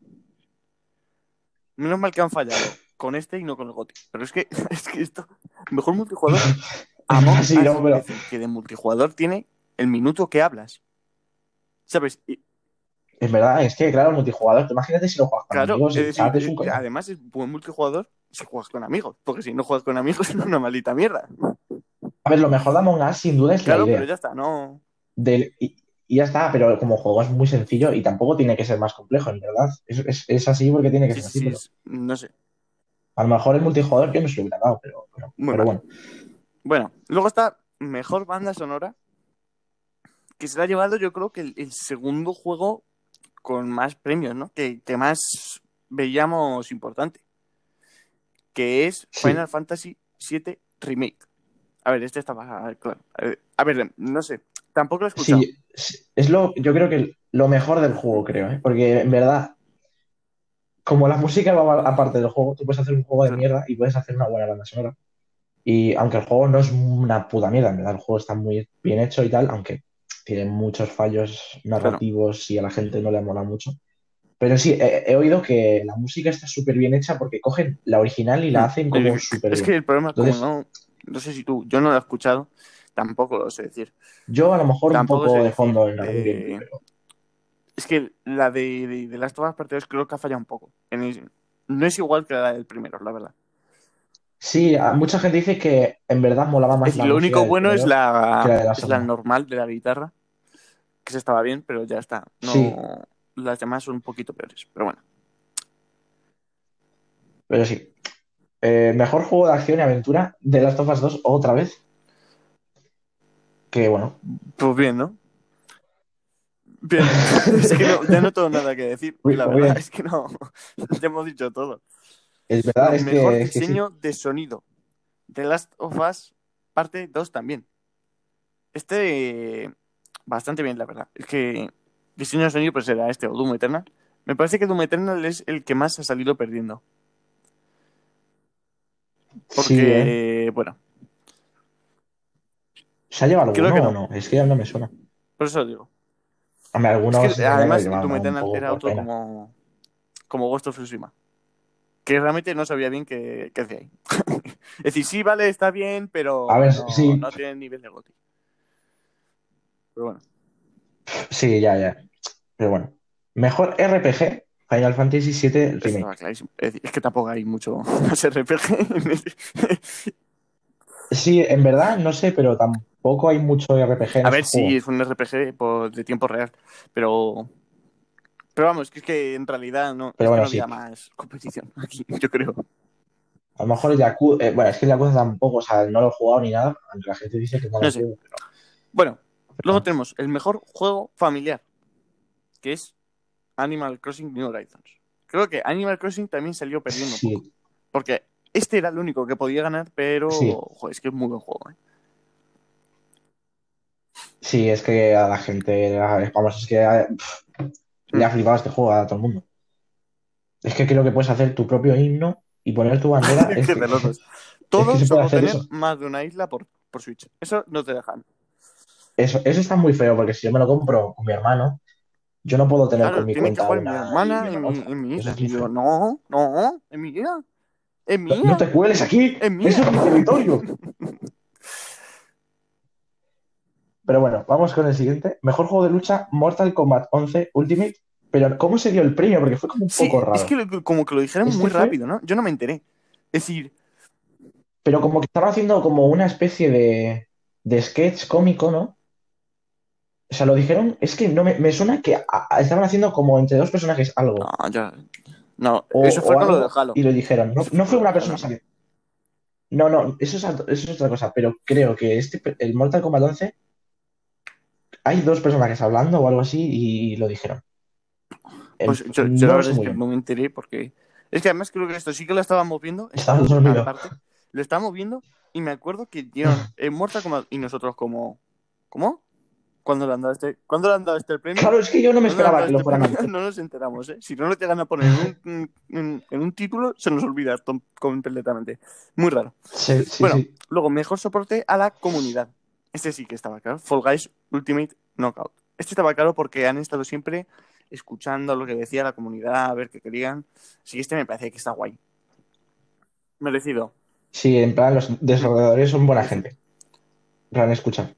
A: Menos mal que han fallado con este y no con el GOTY. Pero es que, es que esto. Mejor multijugador. Among
B: Sí, no, pero-
A: Es que de multijugador tiene el minuto que hablas. ¿Sabes? Y,
B: En verdad, es que, claro, el multijugador, imagínate si lo juegas con
A: claro,
B: amigos
A: es decir,
B: un
A: además es buen multijugador si juegas con amigos. Porque si no juegas con amigos es una maldita mierda.
B: A ver, lo mejor de Among Us sin duda es
A: Claro,
B: la idea.
A: pero ya está, no.
B: Del- y, ya está, pero como juego es muy sencillo y tampoco tiene que ser más complejo, en verdad. Es, es- es así porque tiene que
A: Sí,
B: ser
A: sí,
B: así,
A: sí,
B: pero
A: no sé.
B: a lo mejor el multijugador yo no se lo hubiera dado, pero, pero, bueno.
A: Bueno, luego está mejor banda sonora, que se la ha llevado yo creo que el, el segundo juego con más premios, ¿no? Que, que más veíamos importante, que es
B: Sí.
A: Final Fantasy VII Remake. A ver, este estaba claro. A ver, a ver, no sé, tampoco lo he escuchado.
B: Sí, es lo, yo creo que lo mejor del juego, creo, ¿eh? Porque en verdad, como la música va aparte del juego, tú puedes hacer un juego de mierda y puedes hacer una buena banda sonora. Y aunque el juego no es una puta mierda, en verdad, el juego está muy bien hecho y tal, aunque tiene muchos fallos narrativos y a la gente no le mola mucho. Pero sí, he, he oído que la música está súper bien hecha porque cogen la original y la hacen como súper
A: es
B: bien.
A: que el problema,
B: Entonces-
A: como no, no sé si tú, yo no lo he escuchado, tampoco lo sé decir.
B: Yo a lo mejor un poco de fondo en algún
A: eh,
B: pero
A: Es que la de, de, de las todas partes creo que ha fallado un poco. En el- no es igual que la del primero, la verdad.
B: sí, mucha gente dice que en verdad molaba más
A: Es
B: la
A: lo único bueno es la,
B: la la
A: es la normal de la guitarra, que se estaba bien, pero ya está. No,
B: Sí.
A: Las demás son un poquito peores, pero bueno.
B: Pero sí. Eh, mejor juego de acción y aventura de Last of Us 2 otra vez. Que bueno,
A: Pues bien, ¿no? Bien. es que no, ya no tengo nada que decir. La
B: muy
A: verdad
B: bien.
A: es que no. Ya hemos dicho todo.
B: es verdad, es
A: mejor
B: que, es que sí.
A: diseño de sonido. The Last of Us parte 2 también. Este bastante bien, la verdad. Es que diseño de sonido pues era este o Doom Eternal. Me parece que Doom Eternal es el que más ha salido perdiendo. Porque,
B: Sí, ¿eh?
A: bueno,
B: ¿Se ha llevado
A: creo
B: alguno
A: que
B: o
A: no.
B: Es que ya no me suena.
A: por eso digo.
B: Hombre, algunos
A: Es que, además,
B: poco
A: era otro
B: pena.
A: como, como Ghost of Tsushima. Que realmente no sabía bien qué, qué hacía ahí. es decir, sí, vale, está bien, pero
B: A ver,
A: no,
B: sí.
A: no tiene nivel de GOTY. Pero bueno.
B: Sí, ya, ya. Pero bueno. Mejor RPG, Final Fantasy VII Remake.
A: clarísimo. Es, decir, es que tampoco hay mucho más RPG.
B: Sí, en verdad, no sé, pero tampoco hay mucho RPG en
A: A ver,
B: este
A: sí,
B: juego.
A: es un RPG por- de tiempo real. Pero. Pero vamos, que es que en realidad no,
B: Pero bueno,
A: no había
B: sí.
A: más competición aquí, yo creo.
B: A lo mejor el Yakuza, eh, bueno, es que el Yakuza tampoco, o sea, no lo he jugado ni nada, aunque la gente dice que no lo
A: No sé.
B: juego, pero-
A: Bueno, luego tenemos el mejor juego familiar, que es Animal Crossing New Horizons. Creo que Animal Crossing también salió perdiendo un
B: Sí,
A: poco. Porque este era el único que podía ganar, pero
B: Sí.
A: joder, es que es muy buen juego. ¿eh?
B: Sí, es que a la gente, vamos, es que pff, le ha flipado este juego a todo el mundo. Es que creo que puedes hacer tu propio himno y poner tu bandera.
A: Es
B: Es
A: que
B: que-
A: de locos. Todo
B: se puede
A: solo
B: hacer
A: tener
B: eso.
A: más de una isla por, por Switch. Eso no te dejan.
B: Eso, eso está muy feo, porque si yo me lo compro con mi hermano, yo no puedo tener
A: Claro,
B: con mi
A: que
B: cuenta
A: mi
B: una
A: hermana
B: y
A: mi, mi
B: es
A: yo, no, no, es mía. Es mía.
B: No te cueles aquí,
A: Es mía.
B: eso es mi territorio. Pero bueno, vamos con el siguiente. Mejor juego de lucha, Mortal Kombat 11 Ultimate. Pero ¿cómo se dio el premio? Porque fue como un
A: Sí,
B: poco raro.
A: es que lo- como que lo dijeron
B: Este
A: muy
B: fue-
A: rápido, ¿no? Yo no me enteré. Es decir,
B: Pero como que estaban haciendo como una especie de, de sketch cómico, ¿no? O sea, lo dijeron, es que no me, me suena que a- a- estaban haciendo como entre dos personajes algo.
A: no, ya. No,
B: O-
A: eso fue con lo
B: algo,
A: de Halo.
B: Y lo dijeron. No, no
A: fue
B: una persona. No, no, eso es, eso es otra cosa. Pero creo que este, el Mortal Kombat 11 hay dos personajes hablando o algo así y lo dijeron.
A: Pues yo, yo
B: no
A: la verdad es que no me enteré porque. Es que además creo que esto sí que lo estábamos viendo. Estábamos aparte, lo estábamos viendo y me acuerdo que dieron en Mortal Kombat y nosotros como. ¿Cómo? ¿Cuándo le han dado este, ¿cuándo le han dado este el premio?
B: Claro, es que yo no me
A: ¿Cuándo le han
B: esperaba que lo
A: este
B: fueran a.
A: No nos enteramos, ¿eh? Si no lo llegan a poner en un, en, en un título, se nos olvida completamente. Muy raro.
B: Sí, sí,
A: Bueno,
B: sí.
A: Luego, mejor soporte a la comunidad. Este sí que estaba claro. Fall Guys Ultimate Knockout. Este estaba claro porque han estado siempre escuchando lo que decía la comunidad, a ver qué querían. Sí, este me parece que está guay. Merecido.
B: Sí, en plan, los desarrolladores son buena gente. Lo han escuchado.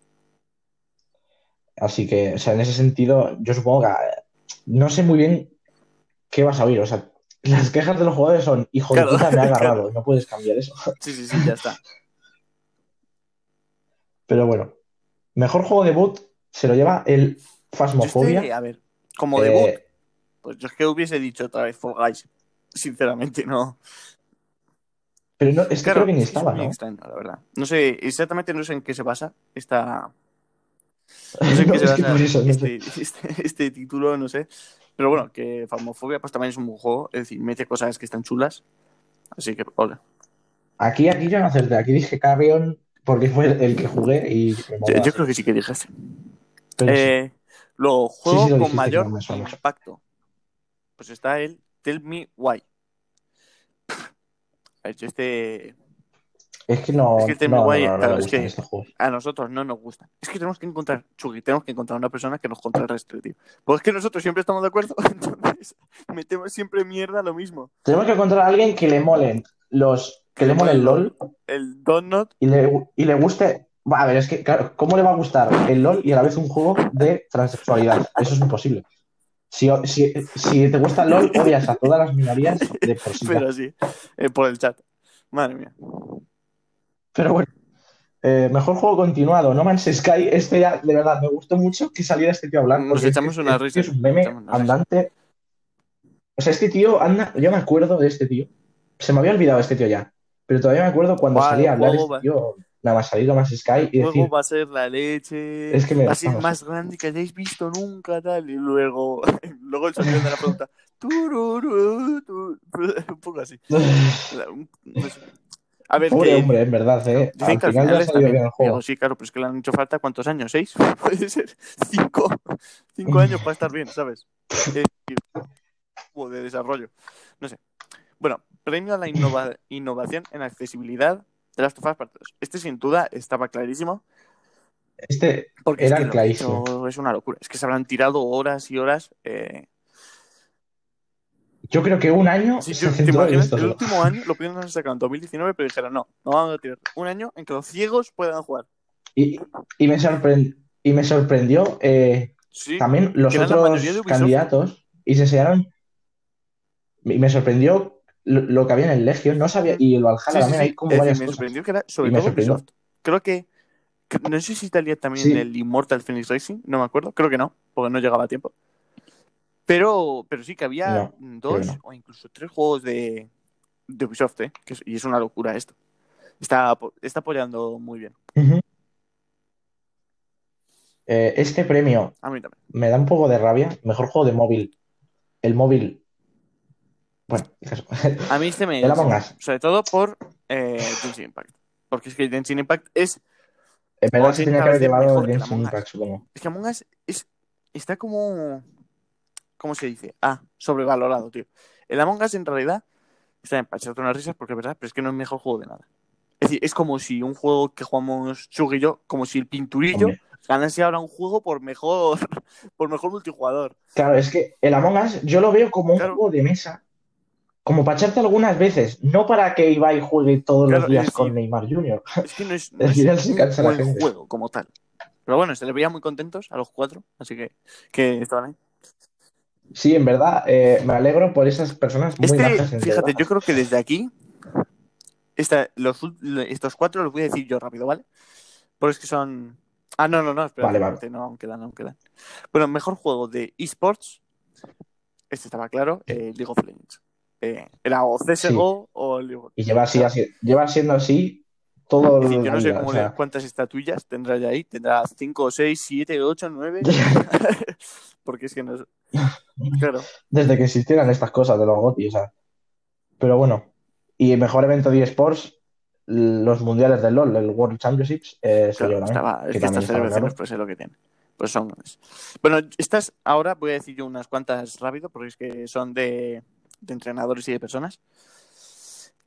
B: Así que, o sea, en ese sentido, yo supongo que no sé muy bien qué vas a oír. O sea, las quejas de los jugadores son, hijo de puta, me ha agarrado.
A: claro.
B: No puedes cambiar eso.
A: Sí, sí, sí, ya está.
B: Pero bueno. Mejor juego debut se lo lleva el Phasmophobia.
A: este, a ver, como
B: Eh,
A: debut, pues yo es que hubiese dicho otra vez Fall Guys. Sinceramente, no.
B: Pero no, es que
A: Claro,
B: creo que ni
A: es
B: estaba, ¿no?
A: extraño, la verdad. No sé, exactamente no sé en qué se basa esta. No sé en
B: No,
A: qué se
B: es que
A: basa este, este- este título, no sé. Pero bueno, que Famofobia pues también es un buen juego, es decir, mete cosas que están chulas. Así que, hola.
B: Aquí, aquí yo no acerté. Aquí dije Carrion porque fue el, el que jugué y
A: Yo, creo que sí que dijiste. Eh, luego, juego
B: sí, lo
A: con mayor impacto. Pues está el Tell Me Why. A ver, yo este
B: Es que no,
A: es que el Tell Me
B: no,
A: Why,
B: no, no
A: claro,
B: me
A: es
B: gustan
A: que-
B: estos juegos.
A: a nosotros no nos gustan. Es que tenemos que encontrar, Chugi, tenemos que encontrar una persona que nos contrarrestre, tío. Pues es que nosotros siempre estamos de acuerdo, entonces metemos siempre mierda lo mismo.
B: Tenemos que encontrar a alguien que le molen los que le molen LOL
A: El Donut,
B: y le, y le guste. A ver, es que, claro, ¿cómo le va a gustar el LOL y a la vez un juego de transexualidad? Eso es imposible. Si, si, si te gusta el LOL, odias a todas las minorías de por sí.
A: pero así, eh, por el chat. Madre mía.
B: Pero bueno, eh, mejor juego continuado, No Man's Sky. Este ya, de verdad, me gustó mucho que saliera este tío a hablar.
A: Nos echamos
B: este-
A: una
B: este
A: risa,
B: Es un meme andante. O sea, este tío anda. Yo me acuerdo de este tío. Se me había olvidado este tío ya. Pero todavía me acuerdo cuando
A: Guau,
B: salía a hablar
A: juego
B: este tío. Nada más salir No Man's Sky y decir.
A: va a ser la leche,
B: Es que me-
A: va a ser más grande que hayáis visto nunca, tal. Y luego, luego el sonido de la pregunta. tururú, tu- un poco así. A ver,
B: Pobre
A: que
B: hombre, en verdad, ¿eh?
A: dicen
B: Al
A: que al
B: final
A: final
B: ha salido
A: bien.
B: el juego.
A: Digo, sí, claro, pero es que le han hecho falta ¿cuántos años? ¿Seis? Puede ser cinco, cinco años para estar bien, ¿sabes? De desarrollo. No sé. Bueno, premio a la innova- innovación en accesibilidad de las Part 2. Este sin duda estaba clarísimo.
B: Este,
A: Porque
B: Era
A: es que
B: clarísimo.
A: hecho es una locura. Es que se habrán tirado horas y horas. eh,
B: yo creo que un año
A: El último año lo pudieron haber sacado en 2019, pero dijeron no, no vamos a tirar un año en que los ciegos puedan jugar.
B: Y, y me, sorpre- y me sorprendió eh,
A: Sí,
B: también los otros candidatos y se enseñaron. Y me sorprendió lo, lo que había en el Legion. No sabía. Y el Valhalla
A: sí,
B: también
A: sí.
B: hay como varias
A: me
B: cosas.
A: sorprendió que era sobre
B: Y
A: todo. Ubisoft. Creo que, que- no sé si estaría también el Immortal Phoenix Racing, no me acuerdo. Creo que no, porque no llegaba a tiempo. Pero, pero sí que había
B: No,
A: dos o incluso tres juegos de, de Ubisoft, ¿eh? Que es- y es una locura esto. Está, está apoyando muy bien.
B: Eh, este premio
A: A mí también.
B: me da un poco de rabia. Mejor juego de móvil. El móvil. Bueno, eso.
A: A mí este me.
B: El Among Us.
A: Sobre todo por eh, Genshin Impact. Porque es que Genshin Impact es.
B: En verdad se tenía que haber llevado Genshin. Impact, supongo.
A: Es que Among Us es, está como. ¿Cómo se dice? Ah, sobrevalorado, tío. El Among Us en realidad está para echarte unas risas porque es verdad, pero es que no es el mejor juego de nada. Es decir, es como si un juego que jugamos Chug y yo, como si el pinturillo
B: Hombre.
A: ganase ahora un juego por mejor, por mejor multijugador.
B: Claro, es que el Among Us yo lo veo como un
A: Claro.
B: juego de mesa. Como para echarte algunas veces, no para que Ibai juegue todos
A: Claro,
B: los días
A: es
B: con Neymar Jr.
A: Es que no es, no es
B: se
A: un buen
B: gente.
A: juego como tal. Pero bueno, se les veía muy contentos a los cuatro, así que, que estaban ahí.
B: Sí, en verdad, eh, me alegro por esas personas muy
A: Este,
B: majas en
A: fíjate, yo creo que desde aquí, esta, los, ul- estos cuatro los voy a decir yo rápido, ¿vale? Porque es que son. Ah, no, no, no, espera,
B: Vale, vale.
A: no, aún quedan, aún quedan. Bueno, mejor juego de esports. Este estaba claro, eh, League of Legends. Eh, era o CSGO o League
B: Y lleva, así, así- lleva siendo así todo
A: Es decir, yo no sé
B: vida,
A: cómo
B: o sea,
A: cuántas estatuillas tendrá ya ahí. Tendrá 5, 6, 7, 8, 9. Porque es que no es. Claro.
B: desde que existieran estas cosas de los GOTY, o sea. Pero bueno, y el mejor evento de eSports, los mundiales del LOL, el World Championships, eh,
A: Claro,
B: también,
A: estaba, es
B: que
A: que estas celebraciones pues es lo que tienen. Pues son. Bueno, estas ahora voy a decir yo unas cuantas rápido, porque es que son de, de entrenadores y de personas.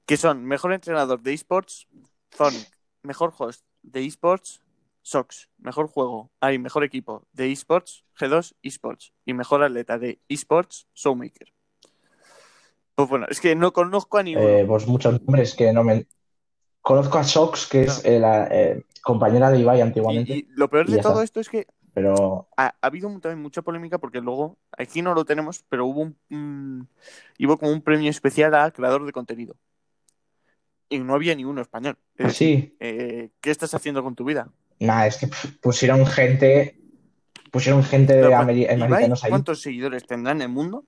A: Que son mejor entrenador de esports, Zonic, mejor host de esports, Sox, mejor juego, hay mejor equipo de esports, G2 esports, y mejor atleta de esports, Showmaker. Pues bueno, es que no conozco a ninguno.
B: Eh, pues muchos nombres que no me. Conozco a Sox, que es eh, la eh, compañera de Ibai antiguamente,
A: y, y lo peor
B: y
A: de todo
B: está.
A: esto es que
B: pero
A: ha, ha habido también mucha polémica porque luego, aquí no lo tenemos, pero hubo un, hubo como un premio especial a creador de contenido. Y no había ni uno español. Es decir,
B: sí,
A: eh, ¿qué estás haciendo con tu vida?
B: Nada, es que pusieron gente. Pusieron gente de americanos ahí.
A: ¿Cuántos seguidores tendrá en el mundo?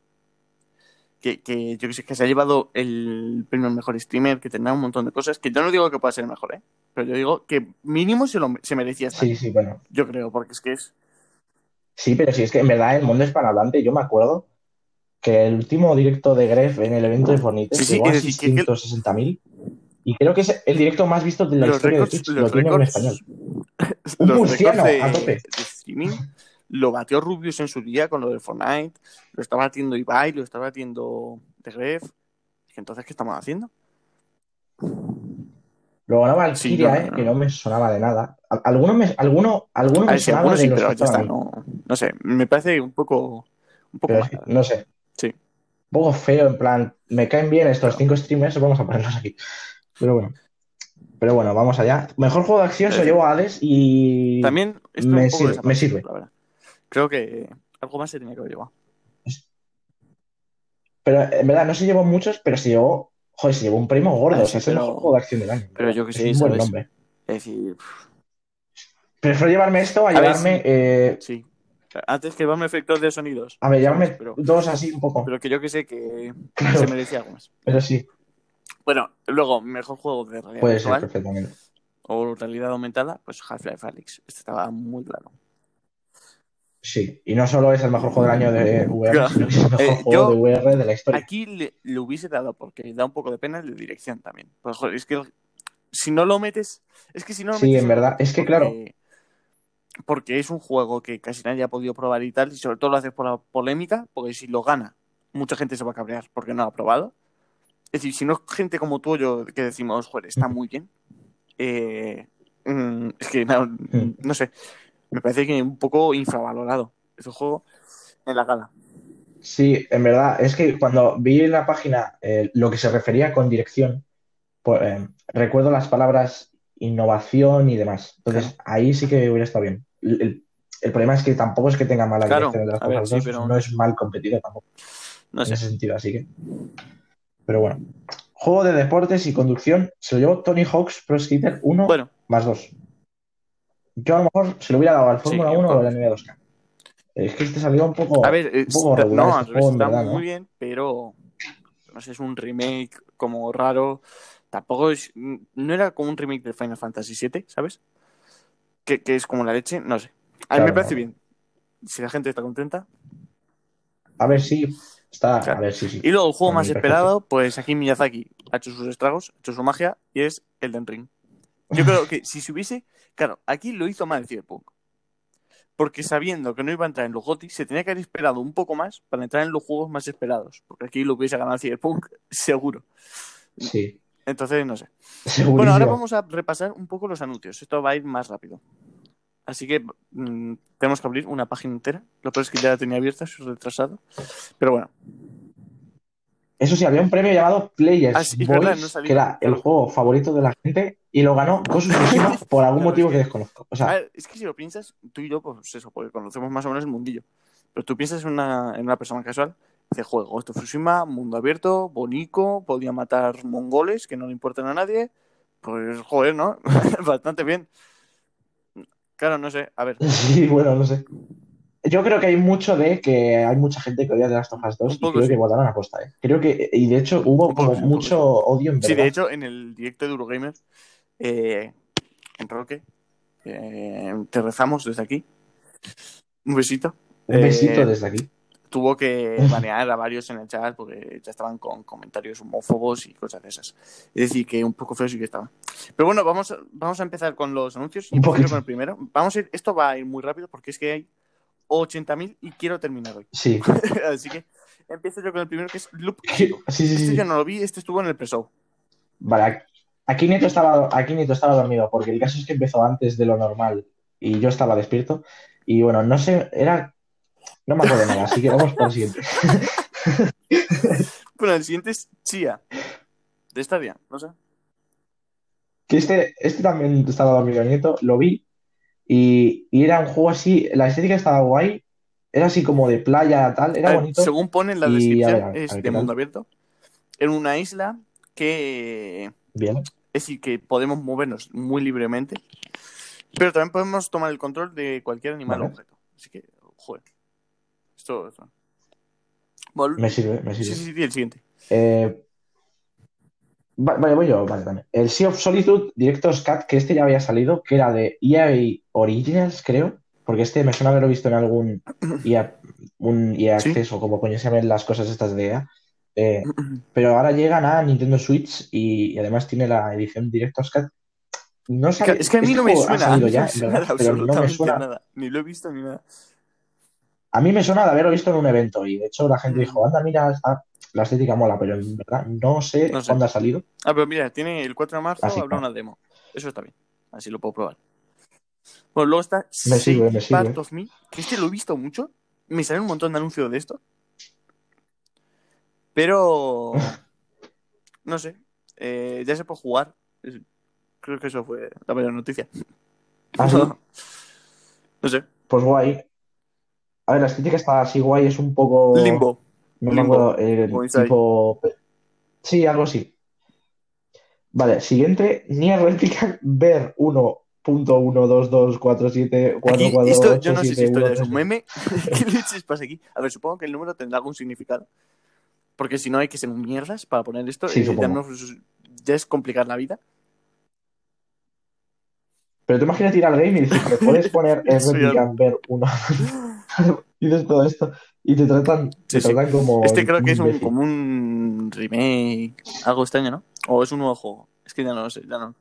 A: Que, que yo que sé, que se ha llevado el premio al mejor streamer, que tendrá un montón de cosas, que yo no digo que pueda ser el mejor, ¿eh? Pero yo digo que mínimo se, lo, se merecía estar.
B: Sí, sí, bueno.
A: Yo creo, porque es que es...
B: Sí, pero sí, es que en verdad el mundo hispanohablante, yo me acuerdo que el último directo de Gref en el evento de Fortnite
A: Sí, sí,
B: llegó a
A: es decir, que- que-
B: 660.000 y creo que es el directo más visto de la
A: los
B: historia de Twitch. Lo
A: los
B: tiene en
A: récords,
B: español.
A: los
B: Un murciano,
A: de,
B: a tope.
A: de streaming lo batió Rubius en su día con lo de Fortnite, lo está batiendo Ibai, lo está batiendo The Gref. Entonces, ¿qué estamos haciendo?
B: Lo ganaba
A: Sí,
B: Valkyria,
A: no,
B: eh,
A: no,
B: que
A: no.
B: me sonaba de nada. Al- Alguno me, alguno, alguno
A: A
B: me
A: ver, sí,
B: sonaba
A: algunos
B: de
A: sí,
B: los
A: pero
B: que
A: ya está, no, sé, me parece un poco, un poco mal.
B: no sé.
A: Sí.
B: Un poco feo, en plan, me caen bien estos cinco streamers, vamos a ponerlos aquí. Pero bueno. Pero bueno, vamos allá. Mejor juego de acción se lo
A: Sí.
B: llevo a Hades y
A: También
B: me sirve, me sirve.
A: la. Creo que algo más se tenía que haber llevado.
B: Pero en verdad no se llevó muchos, pero se llevó, joder, se llevó un premio gordo.
A: Ah,
B: o sea,
A: sí,
B: es el mejor juego de acción del año.
A: pero yo que
B: es
A: sé,
B: un buen nombre.
A: Es decir,
B: Prefiero llevarme esto a
A: A ver,
B: llevarme,
A: sí.
B: eh,
A: sí. Antes que llevarme efectos de sonidos.
B: a ver, llevarme
A: Pero,
B: dos así un poco.
A: pero que yo que sé que
B: Claro.
A: se merecía algo más.
B: Pero sí,
A: Bueno, luego, mejor juego de realidad
B: puede ser perfectamente.
A: o realidad aumentada, pues Half-Life Alyx. Este estaba muy claro.
B: Sí, y no solo es el mejor juego del año de VR,
A: Claro.
B: sino que es el mejor
A: Eh,
B: juego de VR de la historia.
A: Aquí le, le hubiese dado, porque da un poco de pena de dirección también. Pues, joder, es que el- si no lo metes, es que si no lo
B: Sí,
A: metes,
B: en verdad, es que,
A: porque-
B: claro.
A: Porque es un juego que casi nadie ha podido probar y tal, y sobre todo lo haces por la polémica, porque si lo gana, mucha gente se va a cabrear porque no lo ha probado. Es decir, si no es gente como tú o yo que decimos, joder, está muy bien, eh, mm, es que no, no sé, me parece que un poco infravalorado ese juego en la gala.
B: Sí, en verdad, es que cuando vi en la página eh, lo que se refería con dirección, pues, eh, recuerdo las palabras innovación y demás. Entonces, ahí sí que hubiera estado bien. El, el- el problema es que tampoco es que tenga mala
A: Claro,
B: dirección de las
A: ver,
B: cosas
A: sí,
B: dos,
A: pero-
B: no es mal competido tampoco
A: No
B: en ese sentido, así que. Pero bueno. Juego de deportes y conducción se lo llevó Tony Hawk's Pro Skater 1
A: Bueno,
B: más 2. Yo a lo mejor se lo hubiera dado al
A: Sí,
B: Fórmula
A: un
B: 1 o al NBA 2K. Es que este salió un poco,
A: a ver,
B: un poco
A: está-
B: regular
A: no,
B: este juego,
A: está
B: verdad, ¿no?
A: muy bien, pero no sé, es un remake como raro. Tampoco es, no era como un remake de Final Fantasy VII, ¿sabes? Que, que es como la leche, no sé. A mí
B: Claro,
A: me parece
B: no.
A: bien. Si la gente está contenta.
B: A ver si está.
A: Claro.
B: A ver si sí.
A: Y luego el juego más
B: perfecto.
A: esperado, pues aquí Miyazaki ha hecho sus estragos, ha hecho su magia, y es Elden Ring. Yo creo que si se hubiese. Claro, aquí lo hizo mal Cyberpunk. Porque sabiendo que no iba a entrar en los GOTY, se tenía que haber esperado un poco más para entrar en los juegos más esperados. Porque aquí lo hubiese ganado Cyberpunk, seguro.
B: Sí,
A: Entonces, no sé.
B: segurísimo.
A: Bueno, ahora vamos a repasar un poco los anuncios. Esto va a ir más rápido. Así que mm, tenemos que abrir una página entera. Lo peor es que ya la tenía abierta, soy retrasado. Pero bueno,
B: Eso sí, había un premio llamado Players
A: Ah, sí, verdad, no sabía.
B: que era el juego favorito de la gente, y lo ganó of Tsushima por algún motivo que desconozco. O
A: a
B: sea,
A: ver, es que si lo piensas, tú y yo, pues eso, porque conocemos más o menos el mundillo. Pero tú piensas en una, en una persona casual, dice juego, esto Tsushima, mundo abierto, bonito, podía matar mongoles que no le importan a nadie. Pues joder, ¿no? Bastante bien. Claro, no sé, a ver.
B: sí, bueno, no sé. Yo creo que hay mucho de que hay mucha gente que odia Last of Us 2
A: Un
B: y creo
A: sí.
B: que votaron a posta, ¿eh? Creo que, y de hecho hubo como
A: sí,
B: mucho odio en
A: Sí,
B: verdad.
A: de hecho, en el directo de Eurogamer, eh, en Roque, eh, te rezamos desde aquí. Un besito.
B: Un besito
A: Eh,
B: desde aquí.
A: tuvo que banear a varios en el chat porque ya estaban con comentarios homófobos y cosas de esas. Es decir, que un poco feo sí que estaba. Pero bueno, vamos vamos a empezar con los anuncios. Y
B: Un poquito.
A: con el primero. Vamos a ir, esto va a ir muy rápido porque es que hay 80.000 y quiero terminar hoy.
B: Sí.
A: Así que empiezo yo con el primero que es Loop
B: Sí, sí, sí.
A: Este yo no lo vi, este estuvo en el pre-show.
B: Vale, aquí Nieto estaba, aquí Nieto estaba dormido, porque el caso es que empezó antes de lo normal y yo estaba despierto. Y bueno, no sé, era. No me acuerdo nada, así que vamos por el siguiente.
A: Bueno, el siguiente es Chia. De Stadia, no sé.
B: Que este, este también estaba dormido Nieto, lo vi y, y era un juego así, la estética estaba guay, era así como de playa, tal, era
A: A ver,
B: bonito.
A: según pone en la
B: Y, a
A: descripción,
B: ver, a ver,
A: es de mundo abierto. En una isla que
B: Bien,
A: Es decir, que podemos movernos muy libremente. Pero también podemos tomar el control de cualquier animal o objeto. Así que, joder. Esto. esto. Vol-
B: Me sirve, me sirve.
A: Sí, sí, sí, el siguiente.
B: Eh, va- vale, voy yo, vale, también. El Sea of Solitude Director's Cut, que este ya había salido, que era de EA Originals, creo, porque este me suena haberlo visto en algún EA, un EA
A: Sí.
B: Access o como coño se llaman las cosas estas de EA. Eh, pero ahora llegan a Nintendo Switch y, y además tiene la edición Director's Cut. No
A: Es que,
B: sabe-
A: es que a mí
B: este
A: no me suena. no
B: ya,
A: me suena
B: verdad, pero no me suena.
A: nada. Ni lo he visto ni nada.
B: A mí me suena de haberlo visto en un evento y de hecho la gente
A: Mm.
B: dijo, anda, mira, está- la estética mola, pero en verdad no sé
A: No sé.
B: cuándo ha salido.
A: Ah, pero mira, tiene el 4 de marzo,
B: Así
A: habrá una demo. Eso está bien. Así lo puedo probar. Bueno, luego está
B: Me sirve, me sirve.
A: Part of Me, que este lo he visto mucho. Me salen un montón de anuncios de esto. Pero. No sé. Eh, ya se puede jugar. Creo que eso fue la mayor noticia.
B: ¿Ah, sí?
A: No sé.
B: Pues guay. A ver, la estética está así guay, es un poco.
A: Limbo.
B: No me
A: Limbo,
B: acuerdo, tipo. Sí, algo así. Vale, siguiente, Nier Replicant Ver 1.1224744.
A: Aquí, esto, yo no sé si esto ya es un meme. ¿Qué leches pasa aquí? A ver, supongo que el número tendrá algún significado. Porque si no hay que ser mierdas para poner esto.
B: Sí,
A: eh, ya, no- ya es complicar la vida.
B: Pero tú imagínate ir al game y decir, ¿me puedes poner Ver 1? y dices todo esto y te tratan, te
A: Sí, sí.
B: tratan como.
A: Este creo que es un, como un remake, algo extraño, ¿no? O es un nuevo juego. Es que ya no lo sé, ya no.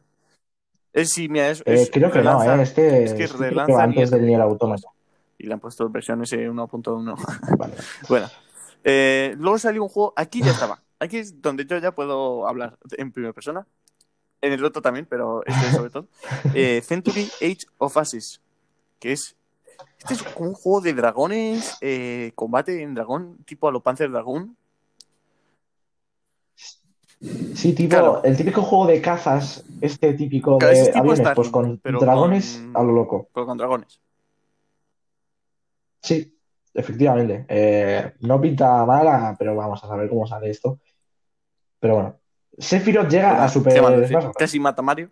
A: Es sí, mira, es,
B: Eh,
A: es-
B: creo que no,
A: relanza-
B: ¿eh? Este,
A: es que
B: este que
A: relanza
B: antes
A: Nier.
B: del Nier Automata.
A: Y le han puesto versión ese 1.1.
B: Vale.
A: bueno. Eh, luego salió un juego, aquí ya estaba. Aquí es donde yo ya puedo hablar en primera persona. En el otro también, pero este sobre todo. Eh, Century Age of Ashes. Que es. Este es como un juego de dragones, eh, combate en dragón, tipo a lo Panzer Dragoon.
B: Sí, tipo,
A: Claro.
B: el típico juego de cazas, este típico
A: Claro,
B: de aviones, pues con
A: pero
B: dragones
A: con-
B: a lo loco.
A: pero con dragones.
B: Sí, efectivamente. Eh, no pinta mala, pero vamos a saber cómo sale esto. Pero bueno. Sephiroth llega a Super
A: sí. Casi mata a Mario.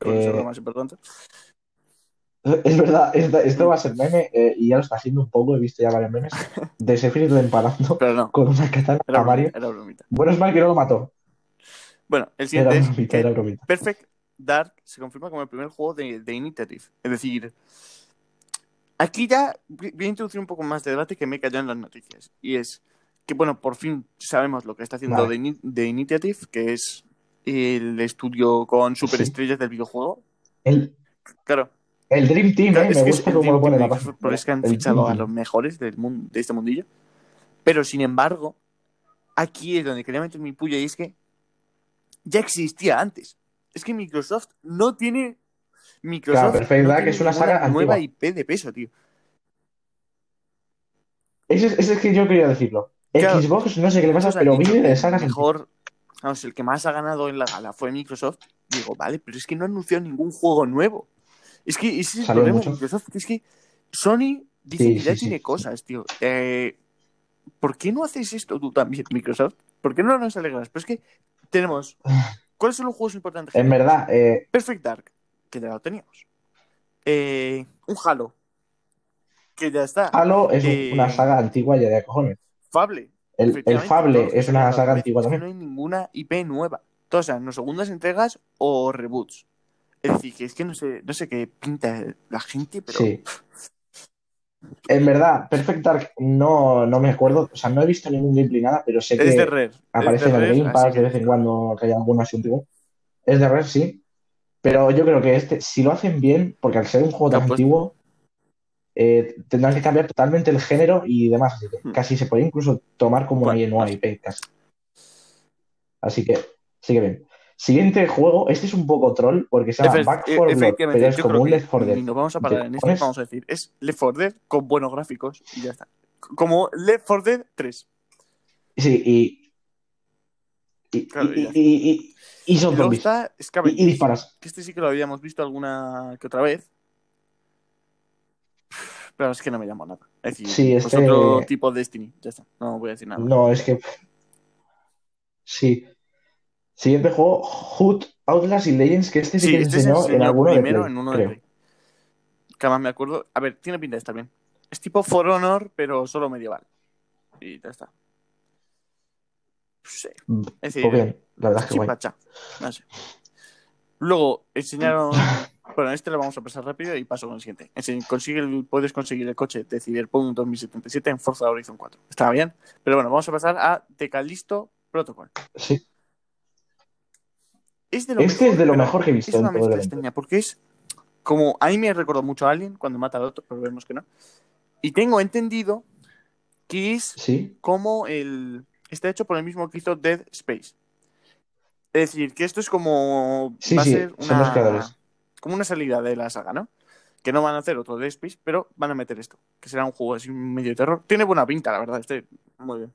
B: Eh,
A: lo más importante.
B: Es verdad, esto, esto va a ser meme eh, y ya lo está haciendo un poco, he visto ya varios memes de Sephiroth emparando
A: Pero no,
B: con una katana a Mario.
A: era.
B: Bueno, es mal que no lo mató.
A: Bueno, el siguiente es
B: bromita.
A: Perfect Dark se confirma como el primer juego de, de Initiative. Es decir, aquí ya voy a introducir un poco más de debate que me cayó en las noticias. Y es que, bueno, por fin sabemos lo que está haciendo
B: Vale.
A: de, Ini- de Initiative, que es el estudio con superestrellas del videojuego.
B: El,
A: Claro,
B: el Dream Team,
A: Claro,
B: eh,
A: es
B: me
A: que es
B: gusta cómo lo pone la página.
A: Que han
B: El
A: fichado
B: Dream
A: a los mejores del mundo, de este mundillo. Pero sin embargo, aquí es donde quería meter mi puya y es que ya existía antes. Es que Microsoft no tiene. Microsoft
B: Claro, Perfect
A: no
B: Dark
A: tiene
B: es una saga
A: nueva
B: antigua.
A: IP de peso, tío.
B: Ese, es- ese es que yo quería decirlo.
A: Claro,
B: Xbox, no sé qué le pasa, pero vive de sagas
A: mejor, vamos, el que más ha ganado en la gala fue Microsoft. Digo, vale, pero es que no ha anunciado ningún juego nuevo. Es que ese es el problema de Microsoft, que es que Sony dice
B: Sí,
A: que ya
B: sí,
A: tiene
B: sí.
A: cosas, tío. Eh, ¿Por qué no haces esto tú también, Microsoft? ¿Por qué no nos alegras? Pues es que tenemos. ¿Cuáles son los juegos importantes?
B: En verdad, eh,
A: Perfect Dark, que ya lo teníamos. Eh, un Halo, que ya está.
B: Halo es
A: Eh,
B: una saga antigua ya de cojones.
A: Fable.
B: El, Fable es una saga antigua también.
A: no hay ninguna IP nueva. Todas sean no segundas entregas o reboots. Es decir, que es que no sé, no sé qué pinta la gente, pero
B: Sí. En verdad, Perfect Dark no, no me acuerdo, o sea, no he visto ningún gameplay nada, pero sé
A: es
B: que
A: de Rare.
B: aparece
A: es
B: en
A: de
B: el Game Pass
A: que-
B: de vez en cuando que haya alguno así antiguo. Es de Rare, sí. Pero yo creo que este, si lo hacen bien, porque al ser un juego tan
A: pues-
B: antiguo, eh, tendrán que cambiar totalmente el género y demás. Así que
A: Hmm.
B: casi se puede incluso tomar como
A: Bueno,
B: una nueva IP, casi. Así que, sigue bien. Siguiente juego, este es un poco troll porque se llama
A: Efe-
B: Back
A: e-
B: 4 Blood,
A: efectivamente,
B: pero es como un
A: que
B: Left 4 Dead.
A: nos vamos a parar en esto, vamos a decir, es Left 4 Dead con buenos gráficos y ya está. Como Left 4 Dead 3.
B: Sí, y. Y,
A: Claro,
B: y, y, y- y son zombies.
A: está
B: Y, y
A: Scavengers,
B: disparas.
A: que este sí que lo habíamos visto alguna que otra vez. Pero es que no me llamo nada. Es decir,
B: Sí,
A: pues
B: este-
A: otro tipo de Destiny. Ya está. No voy a decir nada.
B: No, es que. Sí. Siguiente juego, Hood, Outlast y Legends, que este sí,
A: Sí,
B: que
A: este se
B: enseñó en alguno de
A: primero
B: Play,
A: en uno de. Play. que más me acuerdo. A ver, tiene pinta de estar bien. Es tipo For Honor, pero solo medieval. Y ya está. Sí. Es decir,
B: Pues bien, la verdad es que guay.
A: chipacha. No sé. Luego enseñaron. Bueno, este lo vamos a pasar rápido y paso con el siguiente. Consigue el- puedes conseguir el coche de Cyberpunk 2077 en Forza Horizon 4. Estaba bien. Pero bueno, vamos a pasar a The Callisto Protocol.
B: Sí,
A: Es de lo
B: este
A: mejor,
B: es de lo mejor que he
A: Es
B: visto en
A: una
B: todo evento.
A: extraña porque es como. A mí me recordó mucho a Alien cuando mata al otro, pero vemos que no. Y tengo entendido que es
B: Sí,
A: como el. Está hecho por el mismo que hizo Dead Space. Es decir, que esto es como.
B: Sí,
A: va
B: sí,
A: a ser
B: creadores.
A: Como una salida de la saga, ¿no? Que no van a hacer otro Dead Space, pero van a meter esto. Que será un juego así medio de terror. Tiene buena pinta, la verdad. Este, muy bien.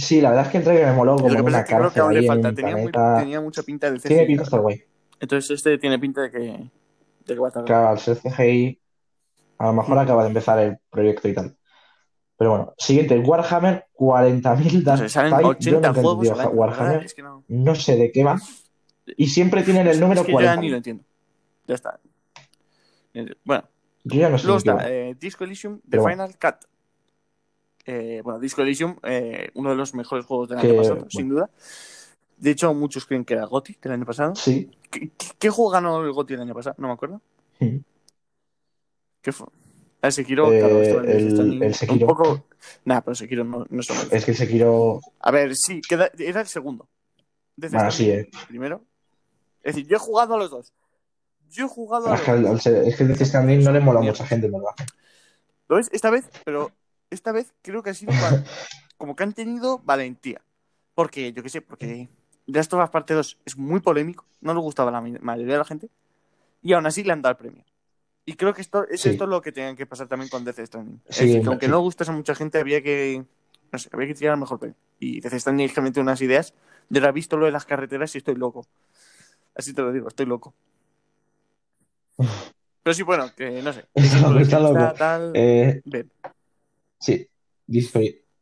B: Sí, la verdad es que el trailer me moló como
A: Lo que
B: una
A: creo que
B: ahí
A: le
B: en
A: falta. Tenía, muy- tenía mucha pinta de
B: Tiene
A: CGI,
B: pinta de estar guay.
A: Entonces este tiene pinta de que, de que va a tardar.
B: Claro, al ser CGI, a lo mejor
A: Mm.
B: acaba de empezar el proyecto y tal. Pero bueno, siguiente, Warhammer 40.000
A: No
B: Dark
A: salen
B: Tide. Yo
A: 80
B: nunca he
A: juegos la verdad,
B: Warhammer,
A: es que no.
B: no sé de qué va. Y siempre tienen el número
A: es que yo ya ni
B: 40.000.
A: lo entiendo. Ya está. Eh, Bueno,
B: Yo ya no sé
A: luego está eh, Disco Elysium The
B: Pero bueno.
A: Final Cut. Eh, bueno, Disco Elysium, eh, uno de los mejores juegos del
B: Que,
A: año pasado,
B: bueno.
A: sin duda. De hecho, muchos creen que era GOTY del año pasado.
B: Sí.
A: ¿Qué, qué- qué juego ganó el GOTY el año pasado? No me acuerdo. ¿Qué fue? El Sekiro,
B: Eh,
A: claro, estaba en
B: el- el Sekiro.
A: Un poco... Nah, pero Sekiro no, no es lo.
B: Es que el Sekiro.
A: A ver, sí, queda- era el segundo. Death
B: Bueno, sí,
A: Stranding
B: eh.
A: primero. Es decir, yo he jugado a los dos. Yo he jugado a los dos.
B: es que el Death Stranding no le mola a mucha gente, en verdad.
A: ¿Lo ves? Esta vez, pero esta vez creo que ha sido como que han tenido valentía. Porque, yo qué sé, porque Last of Us Parte 2 es muy polémico, no le gustaba a la mayoría de la gente, y aún así le han dado el premio. Y creo que esto es
B: Sí.
A: esto lo que tenían que pasar también con Death Stranding. Es
B: Sí,
A: decir, que aunque
B: sí.
A: no gustas a mucha gente, había que, no sé, había que tirar el mejor premio. Y Death Stranding es que mete unas ideas. Yo ahora he visto lo de las carreteras y estoy loco. Así te lo digo, estoy loco. Pero sí, bueno, que no sé.
B: Está
A: es
B: loco, está
A: tal,
B: Eh. Sí.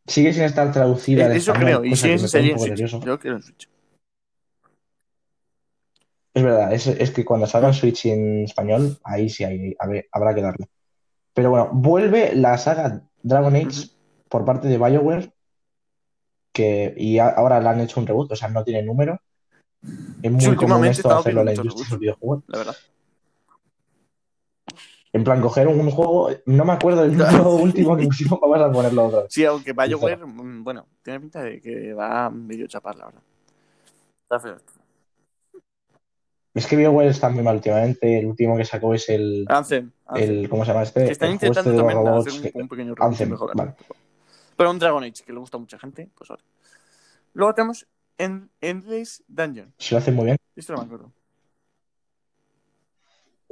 B: Sigue sin estar traducida al
A: Eh, Eso
B: español,
A: creo, y
B: cosa
A: si
B: que
A: es
B: me pone
A: sería
B: un
A: en
B: poco
A: Switch.
B: nervioso.
A: Yo quiero en Switch.
B: Es verdad, es, es que cuando salga en Switch en español, ahí sí hay, habrá, habrá que darle. Pero bueno, vuelve la saga Dragon Age por parte de BioWare, que, y a- ahora le han hecho un reboot, o sea, no tiene número. Es muy
A: Sí,
B: común esto hacerlo en la industria del videojuego.
A: la verdad.
B: En plan, coger un juego, no me acuerdo del último que pusimos, vamos a ponerlo otra vez.
A: Sí, aunque BioWare, mm, bueno, tiene pinta de que va a medio chapar, la verdad. Está feo. esto.
B: Es que BioWare está muy mal últimamente, el último que sacó es el,
A: Anthem.
B: El ¿cómo se llama este?
A: que están
B: El este
A: intentando
B: los
A: también
B: robots
A: hacer un, un pequeño
B: Anthem,
A: mejorar.
B: vale.
A: Pero un Dragon Age que le gusta a mucha gente, pues ahora. Luego tenemos End- Endless Dungeon.
B: Se lo hace muy bien.
A: Esto no me acuerdo.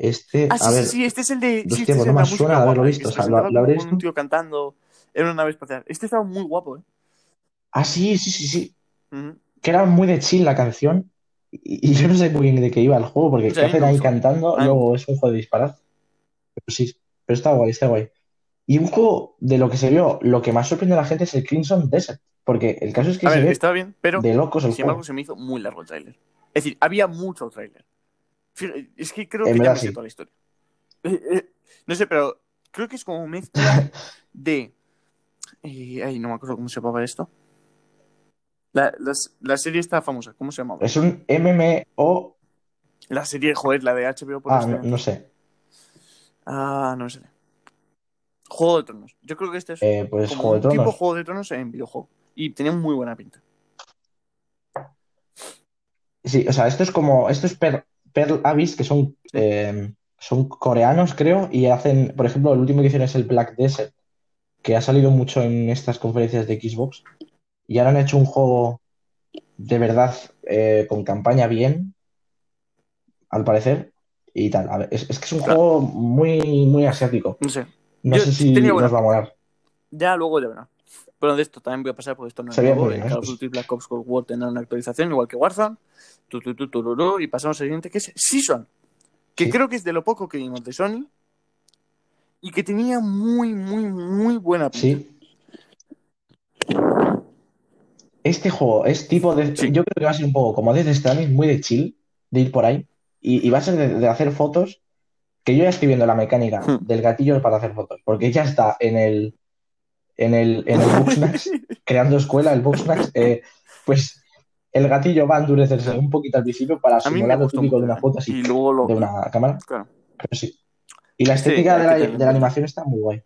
B: Este,
A: Ah,
B: a
A: sí,
B: ver,
A: sí, sí, este es el de. Sí, este es
B: no
A: el de
B: me suena haberlo visto, o
A: se
B: sea, ¿lo- lo habré
A: un tío cantando en una nave espacial. Este estaba muy guapo, ¿eh?
B: ah, sí, sí, sí. Que era muy de chill la canción. Y, y yo no sé muy bien de qué iba el juego, porque ¿qué hacen ahí cantando?
A: A mí me
B: Luego es un juego de disparar. Pero sí, pero está guay, está guay. Y un juego de lo que se vio, lo que más sorprende a la gente es el Crimson Desert. Porque el caso es que
A: A
B: se
A: ver,
B: ve
A: estaba bien, pero
B: de locos el
A: sin embargo se me hizo muy largo el tráiler. Es decir, había mucho tráiler. Es que creo
B: En
A: que ya me sé
B: sí.
A: toda la historia. Eh, eh, No sé, pero creo que es como mezcla de... eh, ay, no me acuerdo cómo se llamaba esto. La, la serie está famosa, ¿cómo se llamaba?
B: Es un MMO.
A: La serie, joder, la de HBO por
B: Ah, no, no sé.
A: Ah, no me sale. Juego de Tronos. Yo creo que este es
B: Eh, pues
A: como
B: Juego de
A: un tipo. Juego de Tronos en videojuego. Y tenía muy buena pinta.
B: Sí, o sea, esto es como. Esto es Per- Pearl Abyss, que son, eh, son coreanos, creo, y hacen. Por ejemplo, el último que hicieron es el Black Desert, que ha salido mucho en estas conferencias de Xbox. Y ahora han hecho un juego de verdad eh, con campaña bien, al parecer, y tal. A ver, es, es que es un
A: Claro.
B: juego muy, muy asiático.
A: No sé.
B: No
A: Yo
B: sé si nos va a molar.
A: Ya luego ya verá. Pero de esto también voy a pasar porque esto no es
B: Se ve
A: nuevo. El Call of. Duty Black Ops Cold War tendrá una actualización igual que Warzone. Tu, tu, tu, tururú, y pasamos al siguiente que es Season. Que
B: Sí.
A: creo que es de lo poco que vimos de Sony. Y que tenía muy, muy, muy buena pinta.
B: Sí. Este juego es tipo de.
A: Sí.
B: Yo creo que va a ser un poco como Death Stranding, muy de chill, de ir por ahí. Y, y va a ser de, de hacer fotos que yo ya estoy viendo la mecánica
A: Hmm.
B: del gatillo para hacer fotos, porque ya está en el en el, en el Bugsnax, creando escuela, el Bugsnax, eh, pues el gatillo va a endurecerse un poquito al principio para
A: A
B: simular lo típico de una foto así
A: Y luego lo...
B: de una cámara,
A: Claro.
B: pero sí. Y la
A: Sí,
B: estética de, la, de la animación está muy guay.